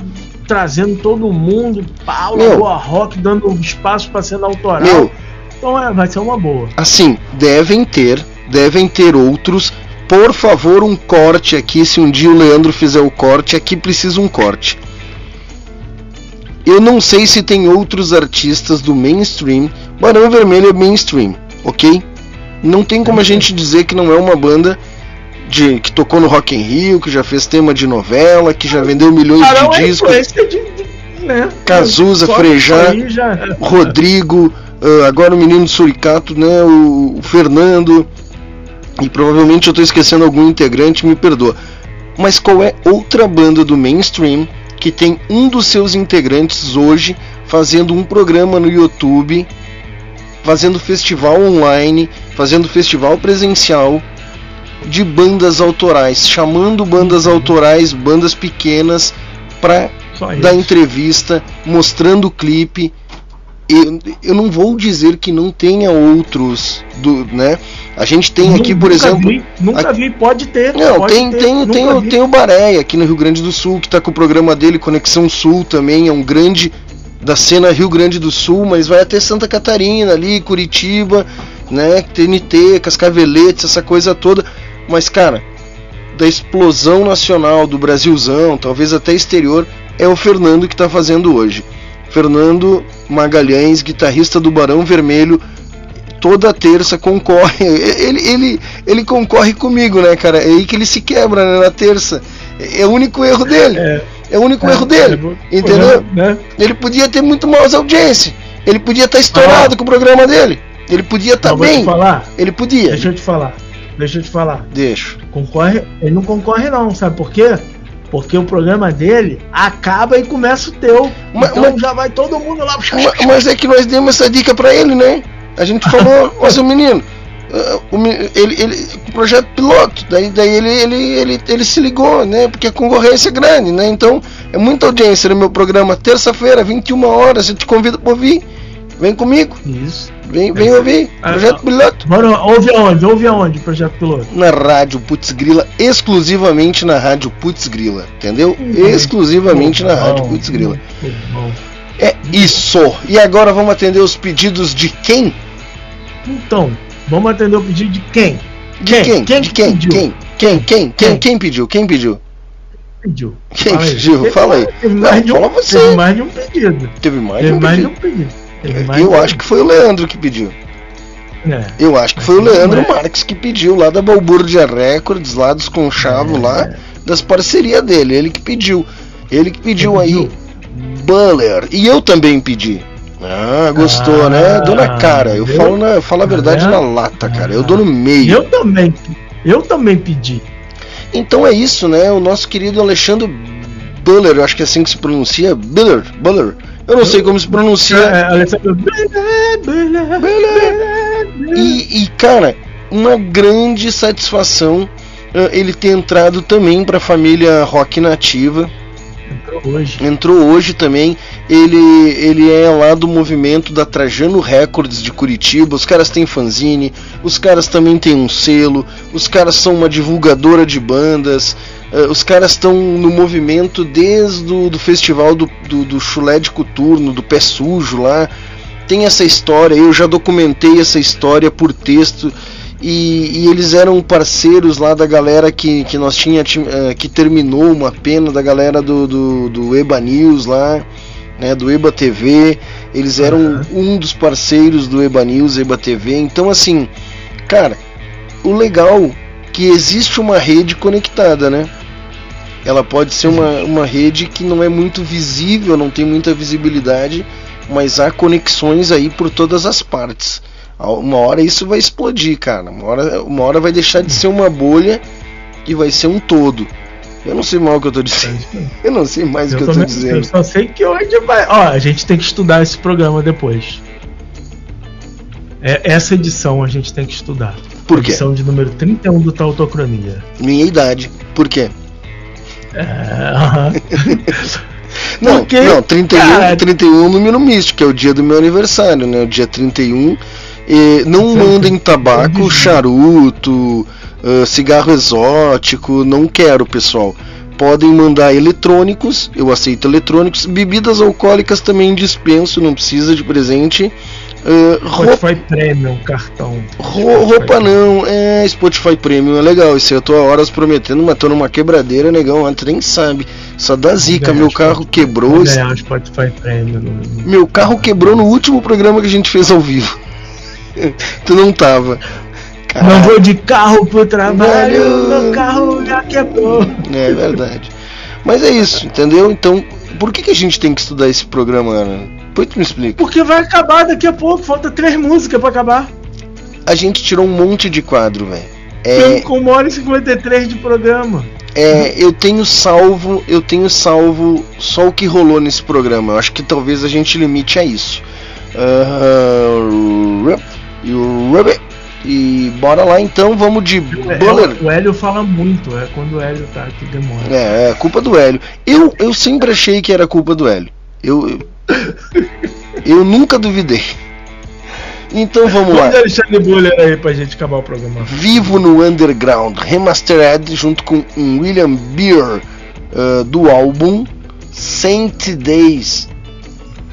trazendo todo mundo, Paulo, boa rock, dando espaço pra cena autoral. Meu, então é, vai ser uma boa. Assim, devem ter, devem ter outros. Por favor, um corte aqui. Se um dia o Leandro fizer o corte, aqui precisa um corte. Eu não sei se tem outros artistas do mainstream. Barão Vermelho é mainstream, ok? Não tem como a gente dizer que não é uma banda de, que tocou no Rock in Rio, que já fez tema de novela, que já vendeu milhões Barão de é discos. De, de, né? Cazuza, Frejá, Rodrigo, uh, agora o menino Suricato, né, o, o Fernando, e provavelmente eu estou esquecendo algum integrante, me perdoa. Mas qual é outra banda do mainstream que tem um dos seus integrantes hoje fazendo um programa no YouTube, fazendo festival online, fazendo festival presencial de bandas autorais, chamando bandas autorais, bandas pequenas para dar entrevista, mostrando o clipe, eu, eu não vou dizer que não tenha outros do, né? A gente tem aqui, por nunca exemplo, vi, nunca vi, pode ter. Não, pode tem ter, tem tem, o, tem o Baré aqui no Rio Grande do Sul que está com o programa dele Conexão Sul também, é um grande da cena Rio Grande do Sul, mas vai até Santa Catarina ali, Curitiba, né, TNT, Cascaveletes, essa coisa toda. Mas cara, da explosão nacional do Brasilzão, talvez até exterior, é o Fernando que está fazendo hoje. Fernando Magalhães, guitarrista do Barão Vermelho, toda terça concorre. Ele, ele, ele concorre comigo, né, cara? É aí que ele se quebra né, na terça. É o único erro dele. É, é o único é, erro dele. É, entendeu? Né? Ele podia ter muito mais audiência. Ele podia estar tá estourado ah, com o programa dele. Ele podia estar tá bem. Falar? Ele podia. Deixa eu te falar. Deixa eu te falar. Deixa. Concorre. Ele não concorre, não, sabe por quê? Porque o programa dele acaba e começa o teu. Mas, então mas, já vai todo mundo lá. Mas, mas é que nós demos essa dica para ele, né? A gente falou, mas o menino, uh, o, ele, ele, o projeto piloto, daí, daí ele, ele, ele, ele se ligou, né? Porque a concorrência é grande, né? Então é muita audiência no meu programa. Terça-feira, 21 horas, eu te convido para ouvir. Vem comigo. Isso. Vem, vem ouvir. Ah, projeto Piloto. Mano, ouve aonde? Ouve aonde, Projeto Piloto? Na Rádio Putz Grila, exclusivamente na Rádio Putz Grila. Entendeu? Hum, exclusivamente na Rádio Putz Grila. É isso. E agora vamos atender os pedidos de quem? Então, vamos atender o pedido de quem? De quem? Quem? quem? De quem? Pediu? Quem? Quem? Quem? Quem? Quem pediu? Quem pediu? Pediu. Quem pediu? Fala aí. Teve mais, de, um, fala você. teve mais de um pedido. Teve mais, teve de, um mais de um pedido. Eu acho que foi o Leandro que pediu. É. Eu acho que foi o Leandro é. Marques que pediu lá da Balbúrdia Records, lá dos Conchavos, é. lá, das parcerias dele, ele que pediu. Ele que pediu aí Buller. E eu também pedi. Ah, gostou, né? ah, né? Dou na cara. Eu, falo, na, eu falo a verdade é? na lata, cara. Eu dou no meio. Eu também. Eu também pedi. Então é isso, né? O nosso querido Alexandre Buller, eu acho que é assim que se pronuncia. Buller, Buller. Eu não sei como se pronuncia. É. E, e, cara, uma grande satisfação uh, ele ter entrado também para a família rock nativa. Entrou hoje. Entrou hoje também. Ele, ele é lá do movimento da Trajano Records de Curitiba. Os caras têm fanzine, os caras também têm um selo, os caras são uma divulgadora de bandas. Uh, os caras estão no movimento desde o do festival do, do, do chulé de coturno, do pé sujo lá. Tem essa história, eu já documentei essa história por texto e, e, eles eram parceiros lá da galera que, que nós tinha uh, que terminou uma pena da galera do, do, do, EBA News lá, né, do EBA TV. Eles eram uhum. um dos parceiros do EBA News, EBA TV. Então assim, cara, o legal é que existe uma rede conectada, né? Ela pode ser uma, uma rede que não é muito visível, não tem muita visibilidade, mas há conexões aí por todas as partes. Uma hora isso vai explodir, cara. Uma hora, uma hora vai deixar de ser uma bolha e vai ser um todo. Eu não sei mal o que eu tô dizendo. Eu não sei mais eu o que eu tô dizendo. Eu só sei que hoje vai. Ó, a gente tem que estudar esse programa depois. É, essa edição a gente tem que estudar. Por quê? Edição de número 31 do Tautocronia. Minha idade. Por quê? É, uh -huh. não, Porque, não 31, cara... 31 é um número místico, que é o dia do meu aniversário, né? O dia 31 e não mandem tabaco, charuto, uh, cigarro exótico, não quero, pessoal. Podem mandar eletrônicos, eu aceito eletrônicos. Bebidas alcoólicas também dispenso, não precisa de presente. Uh, Spotify roupa... Premium, cartão. roupa não, é Spotify Premium, é legal. Isso eu tô há horas prometendo, mas tô numa quebradeira, negão, antes nem sabe. Só dá zica, meu carro quebrou. Spotify Premium. Meu carro quebrou no último programa que a gente fez ao vivo. Tu não tava. Caralho. Não vou de carro pro trabalho, meu carro já quebrou. É verdade. Mas é isso, entendeu? Então, por que, que a gente tem que estudar esse programa, Ana? Depois tu me explica. Porque vai acabar daqui a pouco, falta três músicas pra acabar. A gente tirou um monte de quadro, velho. É... Com uma hora e 53 de programa. É, eu tenho salvo, eu tenho salvo só o que rolou nesse programa. Eu acho que talvez a gente limite a isso. Uh, e o Ruby. E bora lá então, vamos de Buller. O Hélio fala muito, é quando o Hélio tá aqui demora. É, é culpa do Hélio. Eu, eu sempre achei que era culpa do Hélio. Eu, eu, eu nunca duvidei. Então vamos lá. Alexandre Buller aí pra gente acabar o programa. Vivo no Underground, Remastered, junto com um William Beer uh, do álbum Saint Days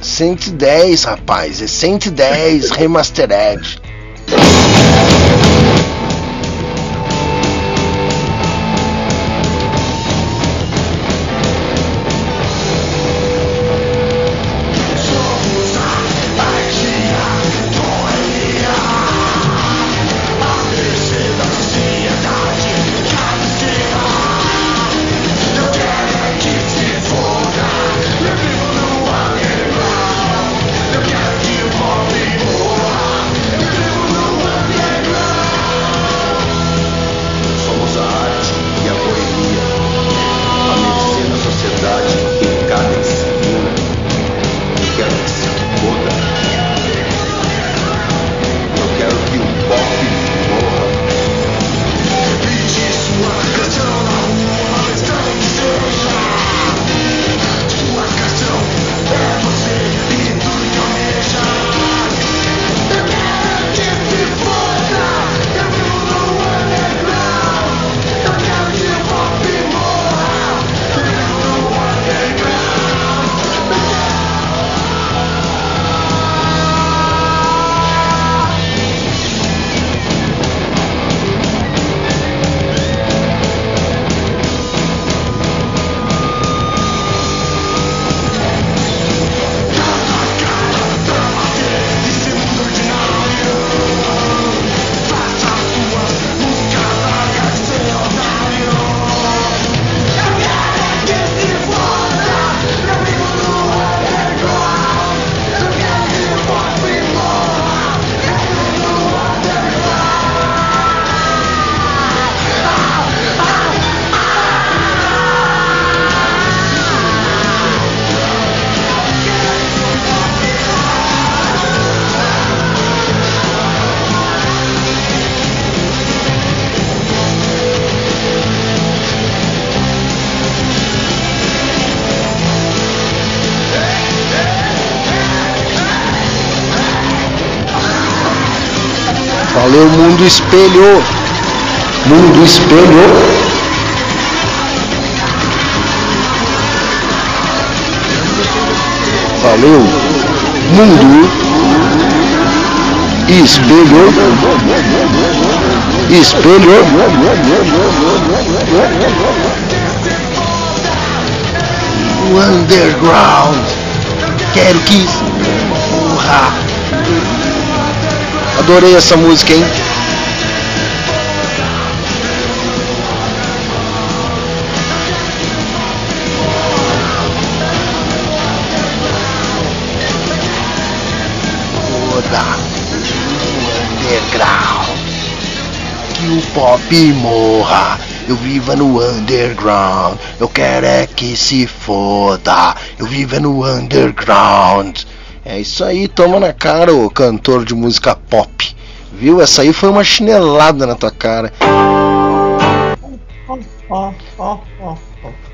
110, rapaz. É 110 Remastered. Thank you. Mundo espelho. Mundo espelho. Valeu, mundo espelho. Espelho. Underground. Quero que. Urra. Adorei essa música, hein? Pop morra. Eu vivo no underground. Eu quero é que se foda. Eu vivo no underground. É isso aí, toma na cara, o cantor de música pop. Viu? Essa aí foi uma chinelada na tua cara.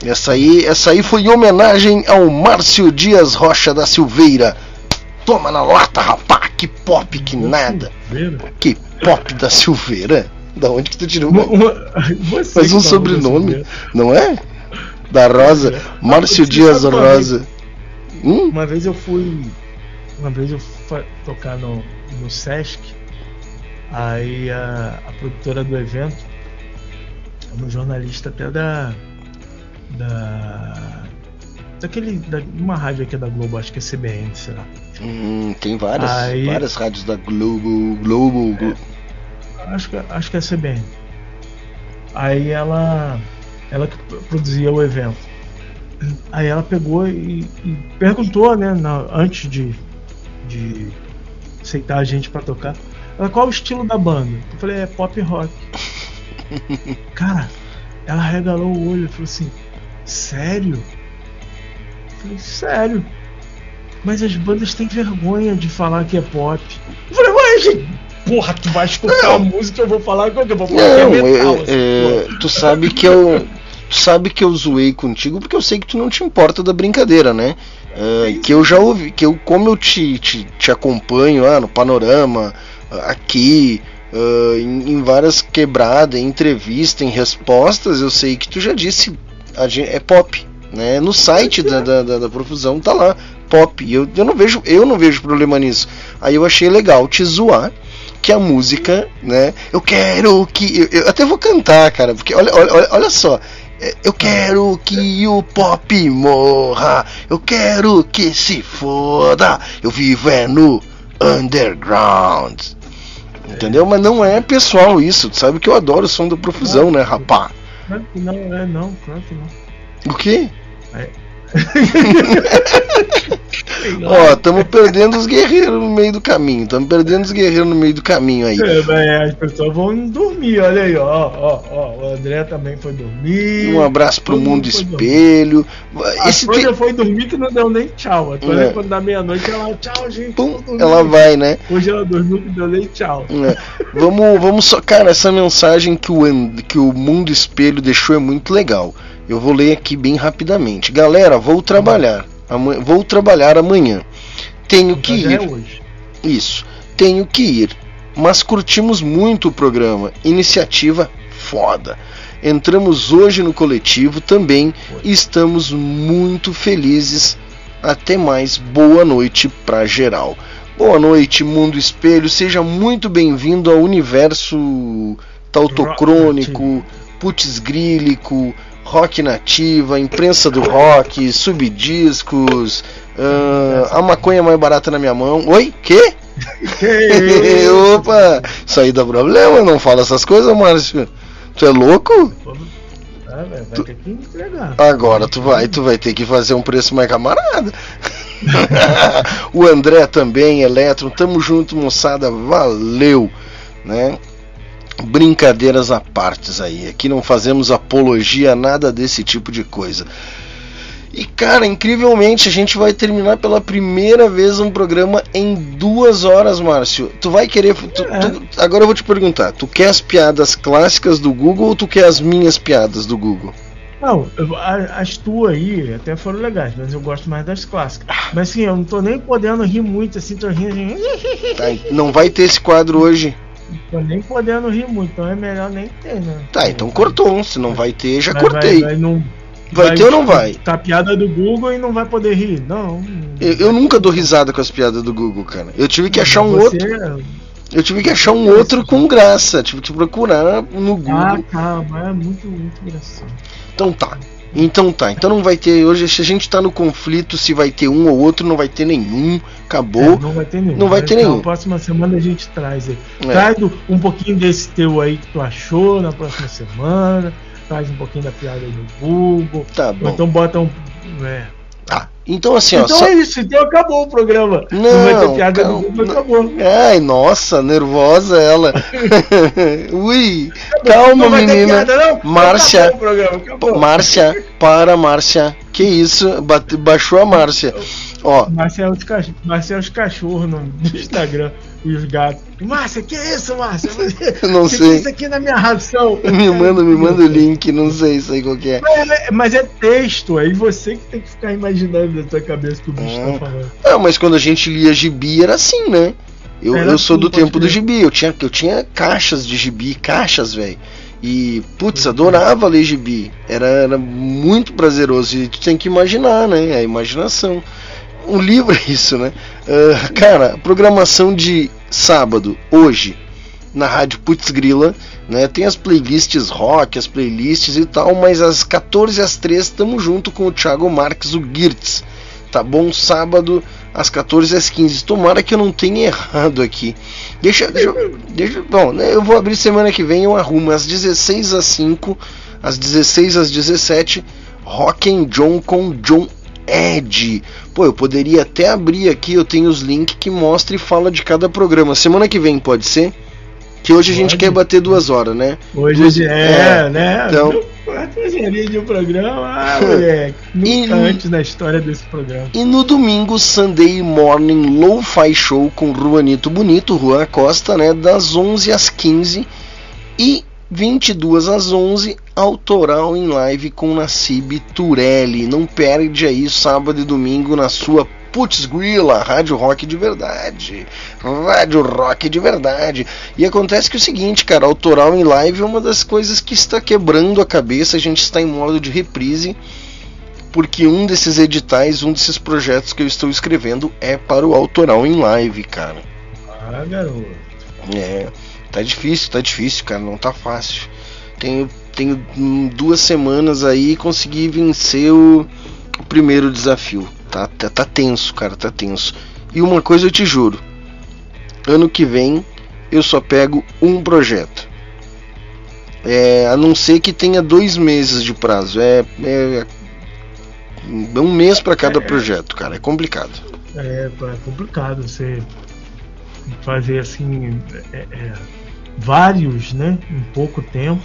Essa aí, essa aí foi em homenagem ao Márcio Dias Rocha da Silveira. Toma na lata, rapá! Que pop, que nada! Que pop da Silveira! Da onde que tu tirou? Faz um sobrenome, não é? Da Rosa, Márcio Dias Rosa. Hum? Uma vez eu fui uma vez eu fui tocar no, no Sesc, aí a, a produtora do evento, um jornalista até da. da. daquele. Da, uma rádio aqui da Globo, acho que é CBN, sei lá. Hum, tem várias, aí, várias rádios da Globo. Globo. É, acho, que, acho que é CBN. Aí ela. Ela que produzia o evento. Aí ela pegou e, e perguntou, né, na, antes de, de aceitar a gente para tocar. Ela, qual o estilo da banda? Eu falei, é pop rock. Cara, ela regalou o olho e falou assim: Sério? Eu falei, sério. Mas as bandas têm vergonha de falar que é pop. Eu falei, ué, gente, porra, tu vai escutar a música, eu vou falar que eu vou falar não, que é metal. É, assim, é, tu sabe que eu. Tu sabe que eu zoei contigo porque eu sei que tu não te importa da brincadeira, né? Uh, que eu já ouvi, que eu, como eu te, te, te acompanho ah, no panorama, aqui, uh, em, em, várias quebradas, em entrevista, em respostas, eu sei que tu já disse é pop, né? No site da, da, da, da profusão tá lá, pop. E eu, eu não vejo, eu não vejo problema nisso. Aí eu achei legal te zoar que a música, né? Eu quero que. Eu, eu até vou cantar, cara, porque olha, olha, olha só. Eu quero que o pop morra. Eu quero que se foda. Eu vivo é no underground. Entendeu? Mas não é pessoal isso. Tu sabe que eu adoro o som da profusão, né, rapá? Não, é não, claro que não. O quê? É. Ó, estamos perdendo os guerreiros no meio do caminho. Estamos perdendo os guerreiros no meio do caminho aí. É, as pessoas vão dormir, olha aí, ó, ó, ó. O André também foi dormir. Um abraço pro mundo espelho. Esse a te... foi dormir que não deu nem tchau. A é. quando dá meia-noite, ela, tchau, gente. Pum, ela vai, né? Hoje ela dormiu que deu nem tchau. É. Vamos, vamos só. Cara, essa mensagem que o, que o mundo espelho deixou é muito legal. Eu vou ler aqui bem rapidamente. Galera, vou trabalhar. Amanhã, vou trabalhar amanhã. Tenho que ir. É hoje. Isso. Tenho que ir. Mas curtimos muito o programa. Iniciativa foda. Entramos hoje no coletivo também e estamos muito felizes. Até mais. Boa noite para geral. Boa noite, Mundo Espelho. Seja muito bem-vindo ao universo tautocrônico, putz grílico, rock nativa, imprensa do rock, subdiscos, uh, a maconha mais barata na minha mão. Oi? Quê? Opa! Isso aí dá problema, não fala essas coisas, Márcio. Tu é louco? Ah, vai tu... ter que entregar. Agora tu vai, tu vai ter que fazer um preço mais camarada. o André também, Eletro, tamo junto, moçada, valeu, né? Brincadeiras à partes aí. Aqui não fazemos apologia a nada desse tipo de coisa. E cara, incrivelmente a gente vai terminar pela primeira vez um programa em duas horas, Márcio. Tu vai querer. Tu, é. tu, agora eu vou te perguntar: tu quer as piadas clássicas do Google ou tu quer as minhas piadas do Google? Não, eu, as tuas aí até foram legais, mas eu gosto mais das clássicas. Mas assim, eu não tô nem podendo rir muito assim, tô rindo. Tá, não vai ter esse quadro hoje. Tô nem podendo rir muito, então é melhor nem ter, né? Tá, então cortou. Se não vai ter, já vai, cortei. Vai, vai, não, vai, ter ou não vai? Tá piada do Google e não vai poder rir. Não. Eu, eu nunca dou risada com as piadas do Google, cara. Eu tive que achar um outro. Eu tive que achar um outro com graça. Tive que procurar no Google. Ah, tá, mas é muito, muito engraçado. Então tá. Então tá, então não vai ter. Hoje a gente tá no conflito se vai ter um ou outro, não vai ter nenhum. Acabou. É, não vai ter nenhum. Não vai ter nenhum. Na próxima semana a gente traz aí. É. Traz um pouquinho desse teu aí que tu achou na próxima semana. Traz um pouquinho da piada aí no Google. Tá bom. então bota um. É. Então assim, ó. Então é isso, então acabou o programa. Não, não vai ter piada no Google, acabou. Ai, nossa, nervosa ela. Ui, calma, menina. Piada, Márcia. Márcia, para, Márcia. Que isso? Baixou a Márcia. Ó. Márcia é os, cach... Márcia é os cachorros no Instagram e os gatos. Márcia, que é isso, Márcia? não que sei. Que isso aqui na minha ração. Me manda, me manda o link, não sei, sei qual é. Mas, é. mas, é texto, aí você que tem que ficar imaginando na sua cabeça que o bicho tá ah. tá falando. Ah, mas quando a gente lia gibi era assim, né? Eu, eu sou assim, do tempo do gibi, eu tinha, eu tinha caixas de gibi, caixas, velho. E, putz, adorava ler gibi. Era, era muito prazeroso. E tu tem que imaginar, né? A imaginação um livro é isso, né? Uh, cara, programação de sábado, hoje, na Rádio Putz Grila, né? Tem as playlists rock, as playlists e tal, mas às 14 às 3 estamos junto com o Thiago Marques, o Girtz. Tá bom? Sábado, às 14 às 15. Tomara que eu não tenha errado aqui. Deixa, deixa, deixa bom, né? eu vou abrir semana que vem, eu arrumo às 16 às 5, às 16 às 17, Rock and John com John Ed. Pô, eu poderia até abrir aqui, eu tenho os links que mostra e fala de cada programa. Semana que vem pode ser? Que hoje a gente quer bater duas horas, né? Hoje duas, é, é, né? Então, de um programa, ah, moleque, nunca e, antes na história desse programa. E no domingo, Sunday Morning Lo-Fi Show com Juanito Bonito, Juan Costa, né? Das 11 às 15 e 22 às 11, autoral em live com Nassib Turelli. Não perde aí sábado e domingo na sua Putz Grilla, Rádio Rock de verdade. Rádio Rock de verdade. E acontece que é o seguinte, cara, autoral em live é uma das coisas que está quebrando a cabeça. A gente está em modo de reprise. Porque um desses editais, um desses projetos que eu estou escrevendo é para o autoral em live, cara. Ah, garoto. É. Tá difícil, tá difícil, cara, não tá fácil. Tenho, tenho duas semanas aí e consegui vencer o, o primeiro desafio. Tá, tá, tá tenso, cara, tá tenso. E uma coisa eu te juro: ano que vem eu só pego um projeto. É, a não ser que tenha dois meses de prazo. É, é, é um mês para cada é, projeto, cara. É complicado. É, é complicado você fazer assim. É, é vários, né, em pouco tempo.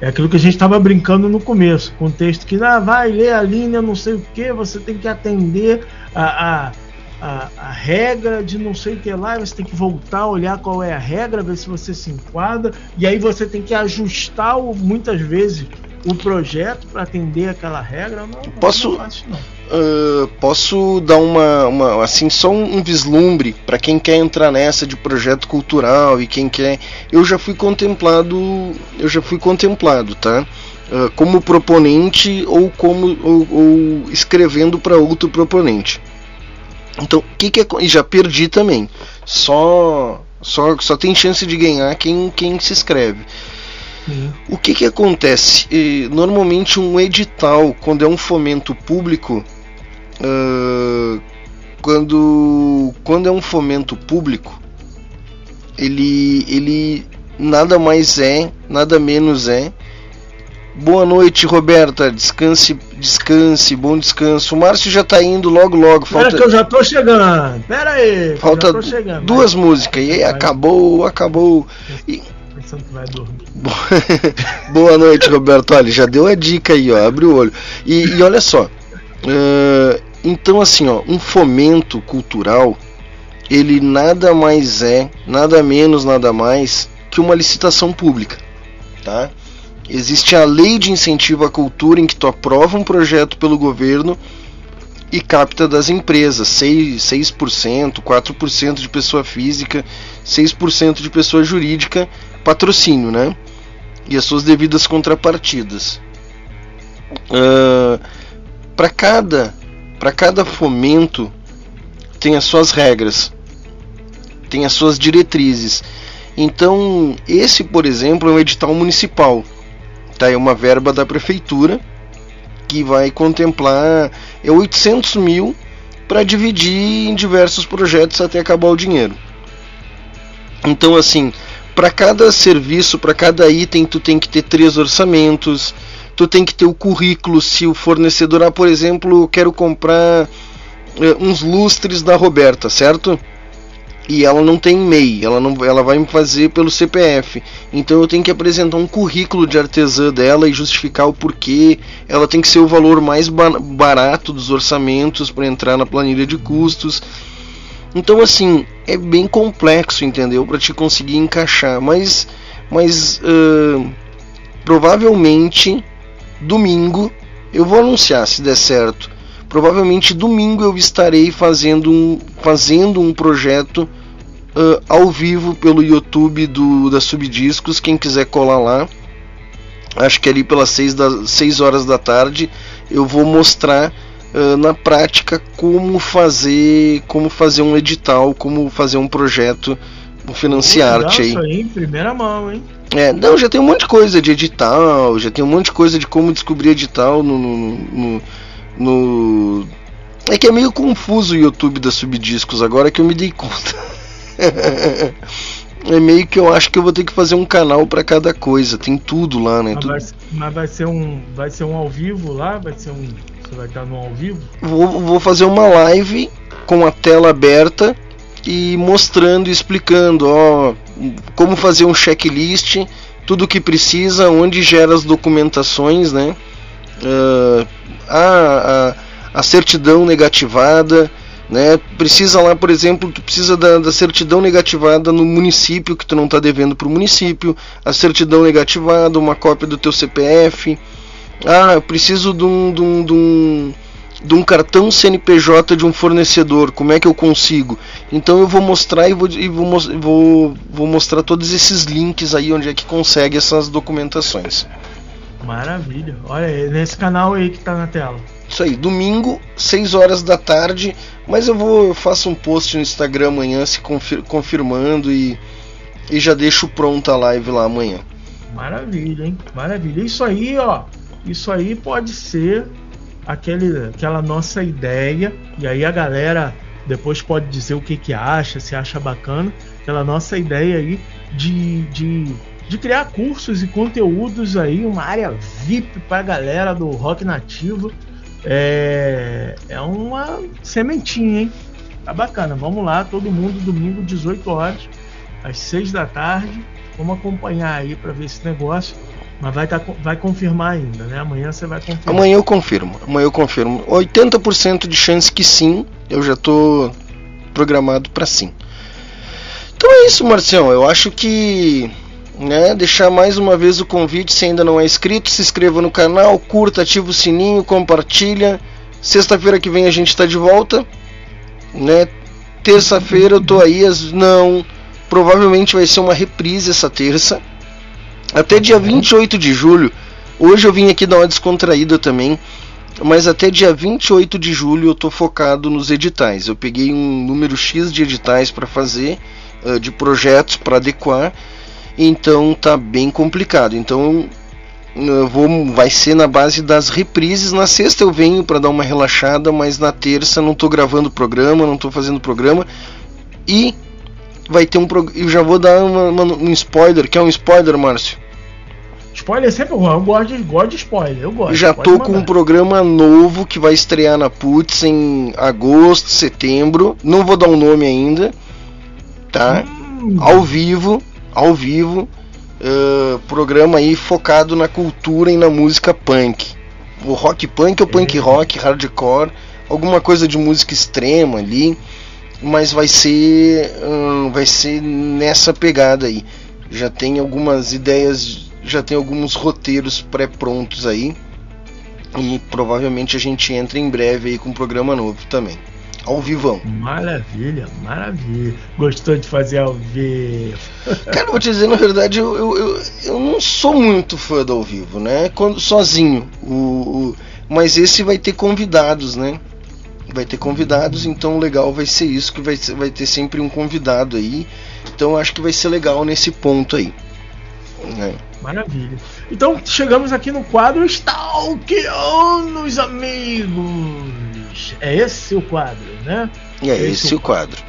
É aquilo que a gente estava brincando no começo, com o texto que ah, vai ler a linha, não sei o que, você tem que atender a, a, a, a, regra de não sei o que lá, você tem que voltar, olhar qual é a regra, ver se você se enquadra, e aí você tem que ajustar muitas vezes o projeto para atender aquela regra. Não, Posso, não, é fácil, não. Uh, posso dar uma, uma assim só um, um vislumbre para quem quer entrar nessa de projeto cultural e quem quer? Eu já fui contemplado eu já fui contemplado tá? Uh, como proponente ou como ou, ou escrevendo para outro proponente. Então o que, que é e já perdi também. Só só só tem chance de ganhar quem quem se inscreve o que, que acontece? normalmente um edital, quando é um fomento público, uh, quando, quando é um fomento público, ele, ele nada mais é, nada menos é. Boa noite, Roberta. Descanse, descanse, bom descanso. O Márcio já tá indo logo, logo. Falta... Pera que eu já tô chegando. Pera aí. Falta chegando, duas vai. músicas. E aí, acabou, acabou. E... Boa noite, Roberto. Olha, já deu a dica aí, ó. Abre o olho. E, e olha só. Uh, então, assim, ó, um fomento cultural, ele nada mais é, nada menos, nada mais que uma licitação pública, tá? Existe a lei de incentivo à cultura em que tu aprova um projeto pelo governo e capta das empresas 6%, 6% 4% de pessoa física, 6% de pessoa jurídica, patrocínio, né? E as suas devidas contrapartidas. Uh, para cada para cada fomento tem as suas regras, tem as suas diretrizes. Então, esse, por exemplo, é um edital municipal. Tá? É uma verba da prefeitura que vai contemplar é 800 mil para dividir em diversos projetos até acabar o dinheiro. Então, assim, para cada serviço, para cada item, tu tem que ter três orçamentos, tu tem que ter o currículo. Se o fornecedor, ah, por exemplo, quero comprar eh, uns lustres da Roberta, certo? e ela não tem MEI, ela não, ela vai me fazer pelo CPF. Então eu tenho que apresentar um currículo de artesã dela e justificar o porquê. Ela tem que ser o valor mais barato dos orçamentos para entrar na planilha de custos. Então assim é bem complexo, entendeu, para te conseguir encaixar. Mas, mas uh, provavelmente domingo eu vou anunciar se der certo provavelmente domingo eu estarei fazendo um, fazendo um projeto uh, ao vivo pelo YouTube do, da Subdiscos. Quem quiser colar lá, acho que ali pelas 6, da, 6 horas da tarde eu vou mostrar uh, na prática como fazer como fazer um edital, como fazer um projeto, um financiarte aí. Isso aí em primeira mão, hein? É, não, já tem um monte de coisa de edital, já tem um monte de coisa de como descobrir edital no, no, no no. É que é meio confuso o YouTube da Subdiscos agora que eu me dei conta. é meio que eu acho que eu vou ter que fazer um canal para cada coisa. Tem tudo lá, né? Mas, tudo... vai, mas vai ser um, vai ser um ao vivo lá, vai ser um, você vai estar no ao vivo? Vou, vou fazer uma live com a tela aberta e mostrando, explicando, ó, como fazer um checklist, tudo o que precisa, onde gera as documentações, né? Uh, a, a, a certidão negativada, né? Precisa lá, por exemplo, tu precisa da, da, certidão negativada no município que tu não está devendo para o município, a certidão negativada, uma cópia do teu CPF. Ah, eu preciso de um, de um, de um, de um cartão CNPJ de um fornecedor. Como é que eu consigo? Então eu vou mostrar e vou, e vou, vou, vou mostrar todos esses links aí onde é que consegue essas documentações. Maravilha. Olha, nesse canal aí que tá na tela. Isso aí, domingo, 6 horas da tarde. Mas eu vou, eu faço um post no Instagram amanhã se confir, confirmando e, e já deixo pronta a live lá amanhã. Maravilha, hein? Maravilha. Isso aí, ó. Isso aí pode ser aquele, aquela nossa ideia. E aí a galera depois pode dizer o que, que acha, se acha bacana. Aquela nossa ideia aí de, de de criar cursos e conteúdos aí, uma área VIP para a galera do rock nativo. É, é uma sementinha, hein? Tá bacana. Vamos lá, todo mundo, domingo, 18 horas, às 6 da tarde. Vamos acompanhar aí para ver esse negócio. Mas vai, tá, vai confirmar ainda, né? Amanhã você vai confirmar. Amanhã eu confirmo. Amanhã eu confirmo. 80% de chance que sim. Eu já tô programado para sim. Então é isso, Marcião. Eu acho que né? Deixar mais uma vez o convite, se ainda não é inscrito, se inscreva no canal, curta, ativa o sininho, compartilha. Sexta-feira que vem a gente está de volta, né? Terça-feira eu tô aí, as não, provavelmente vai ser uma reprise essa terça. Até dia 28 de julho. Hoje eu vim aqui dar uma descontraída também, mas até dia 28 de julho eu tô focado nos editais. Eu peguei um número X de editais para fazer, uh, de projetos para adequar então tá bem complicado. Então vou, vai ser na base das reprises. Na sexta eu venho para dar uma relaxada, mas na terça não estou gravando programa, não estou fazendo programa e vai ter um eu já vou dar uma, uma, um spoiler, que é um spoiler, Márcio. Spoiler é sempre bom, eu gosto de, gosto de spoiler, eu gosto. Já tô com um programa novo que vai estrear na Putz em agosto, setembro. Não vou dar um nome ainda, tá? Hum. Ao vivo ao vivo, uh, programa aí focado na cultura e na música punk. O rock punk ou punk é. rock, hardcore, alguma coisa de música extrema ali, mas vai ser, uh, vai ser nessa pegada aí. Já tem algumas ideias, já tem alguns roteiros pré-prontos aí. E provavelmente a gente entra em breve aí com um programa novo também. Ao vivão. Maravilha, maravilha. Gostou de fazer ao vivo? Cara, vou te dizer, na verdade, eu, eu, eu, eu não sou muito fã do ao vivo, né? Quando, sozinho. O, o, mas esse vai ter convidados, né? Vai ter convidados, então legal vai ser isso, que vai, vai ter sempre um convidado aí. Então acho que vai ser legal nesse ponto aí. Né? Maravilha. Então chegamos aqui no quadro Stalkeando os amigos. É esse o quadro, né? É, é esse, esse o quadro.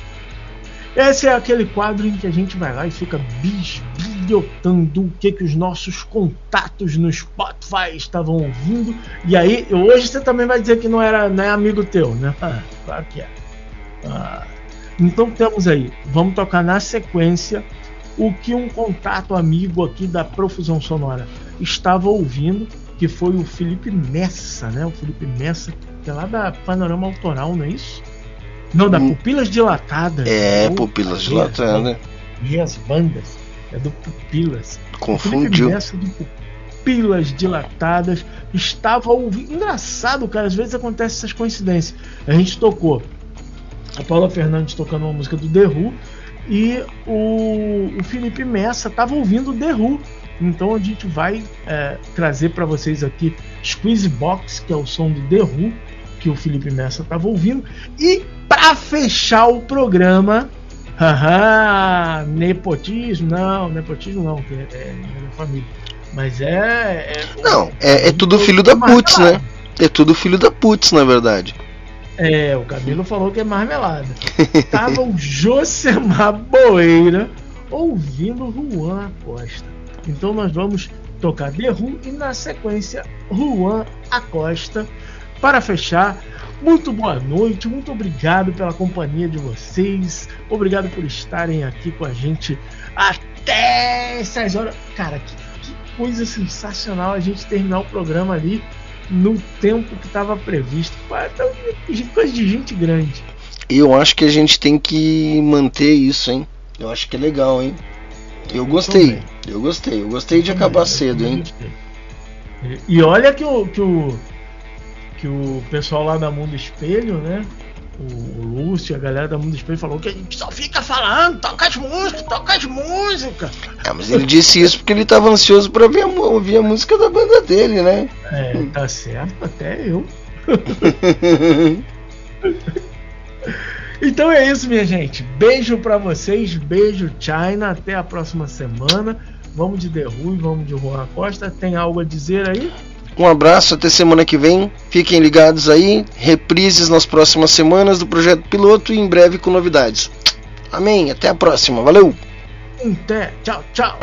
Esse é aquele quadro em que a gente vai lá e fica bisbilhotando o que, que os nossos contatos no Spotify estavam ouvindo. E aí, hoje você também vai dizer que não era não é amigo teu, né? Ah, claro que é. Ah, então temos aí, vamos tocar na sequência o que um contato amigo aqui da Profusão Sonora estava ouvindo, que foi o Felipe Messa, né? O Felipe Messa, que é lá da Panorama Autoral, não é isso? Não, da hum. Pupilas Dilatadas. É, Pupilas Dilatadas. E as bandas. É do Pupilas. Confundiu. O Felipe Messa de Pupilas Dilatadas estava ouvindo. Engraçado, cara, às vezes acontecem essas coincidências. A gente tocou a Paula Fernandes tocando uma música do The Who e o, o Felipe Messa estava ouvindo The Who. Então a gente vai é, trazer para vocês aqui Squeeze Box, que é o som do The Who, que o Felipe Messa estava ouvindo. E para fechar o programa, haha, nepotismo, não, nepotismo não, que é, é minha família. Mas é. é não, é, é tudo filho da putz, né? É tudo filho da putz, na verdade. É, o Camilo falou que é marmelada. Tava o Josemar Boeira ouvindo Juan Acosta. Então nós vamos tocar The Who e na sequência Juan Acosta. Para fechar, muito boa noite, muito obrigado pela companhia de vocês. Obrigado por estarem aqui com a gente até essas horas. Cara, que, que coisa sensacional a gente terminar o programa ali no tempo que estava previsto. Coisa de gente grande. Eu acho que a gente tem que manter isso, hein? Eu acho que é legal, hein? Eu gostei, eu gostei, eu gostei de acabar cedo, hein? E olha que o, que o que o pessoal lá da Mundo Espelho, né? o Lúcio, a galera da Mundo Espelho falou que a gente só fica falando, toca as músicas, toca as músicas. É, mas ele disse isso porque ele estava ansioso para ouvir a música da banda dele, né? É, tá certo, até eu. então é isso, minha gente. Beijo para vocês, beijo China, até a próxima semana. Vamos de The Rui, vamos de Juan Costa. Tem algo a dizer aí? Um abraço, até semana que vem. Fiquem ligados aí. Reprises nas próximas semanas do projeto piloto e em breve com novidades. Amém. Até a próxima. Valeu. Até. Tchau, tchau.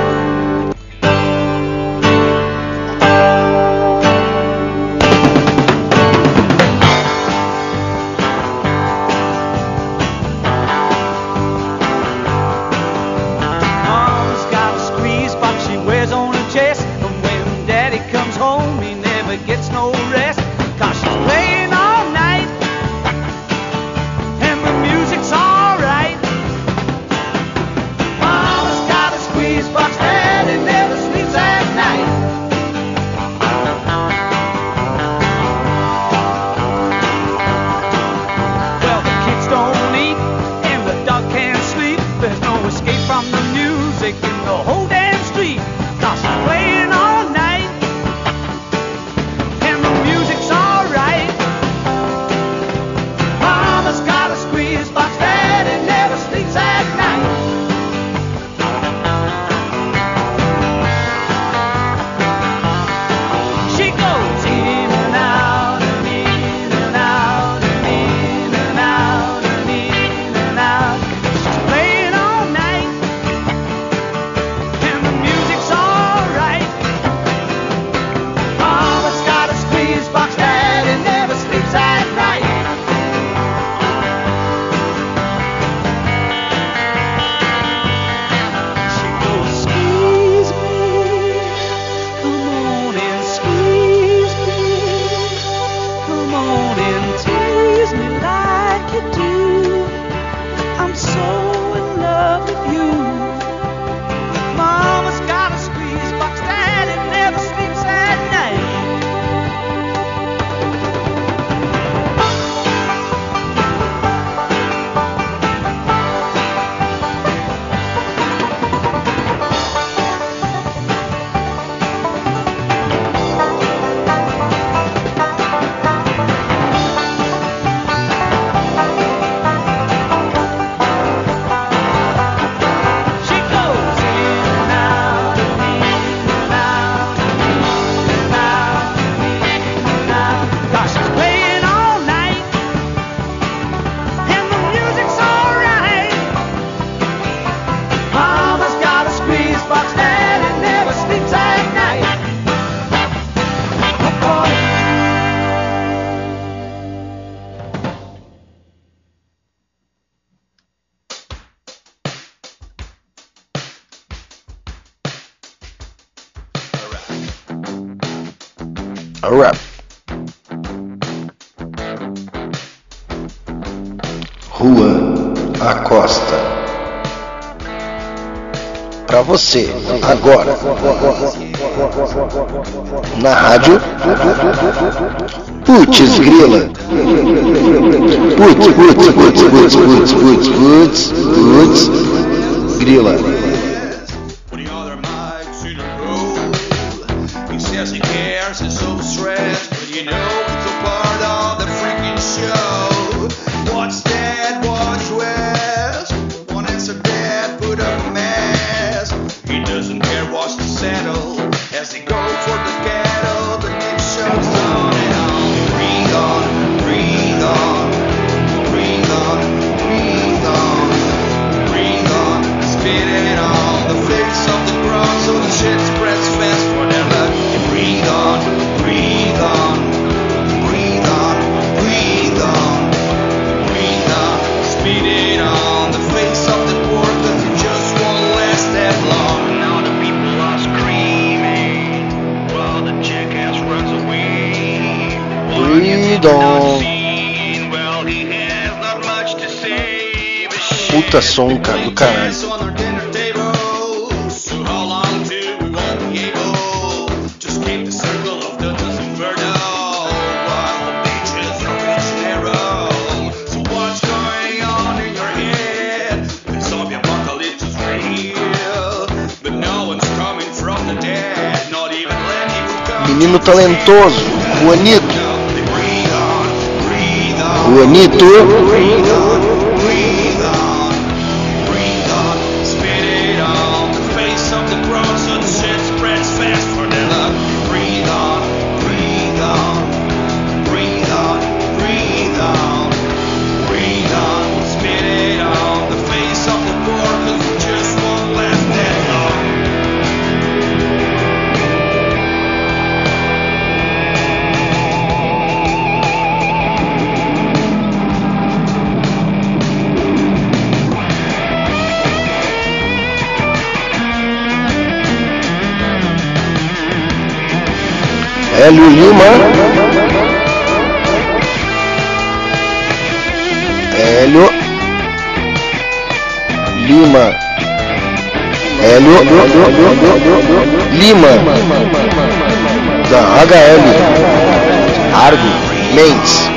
Rua Acosta. Pra você, agora. Na rádio. Putz, grila. Putz, putz, putz, putz, putz, putz, putz, putz, grila. Talentoso, Juanito. Juanito. Hélio Lima. Hélio Lima. Hélio Lima. Da HL. Argo Mendes.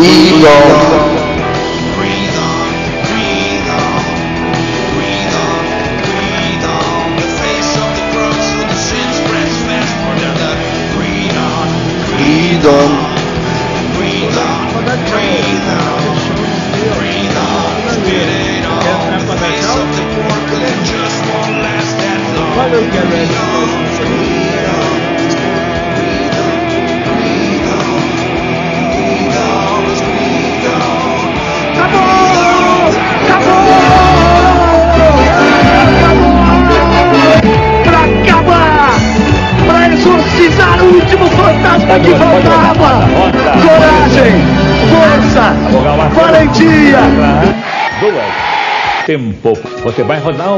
We go. Você vai rodar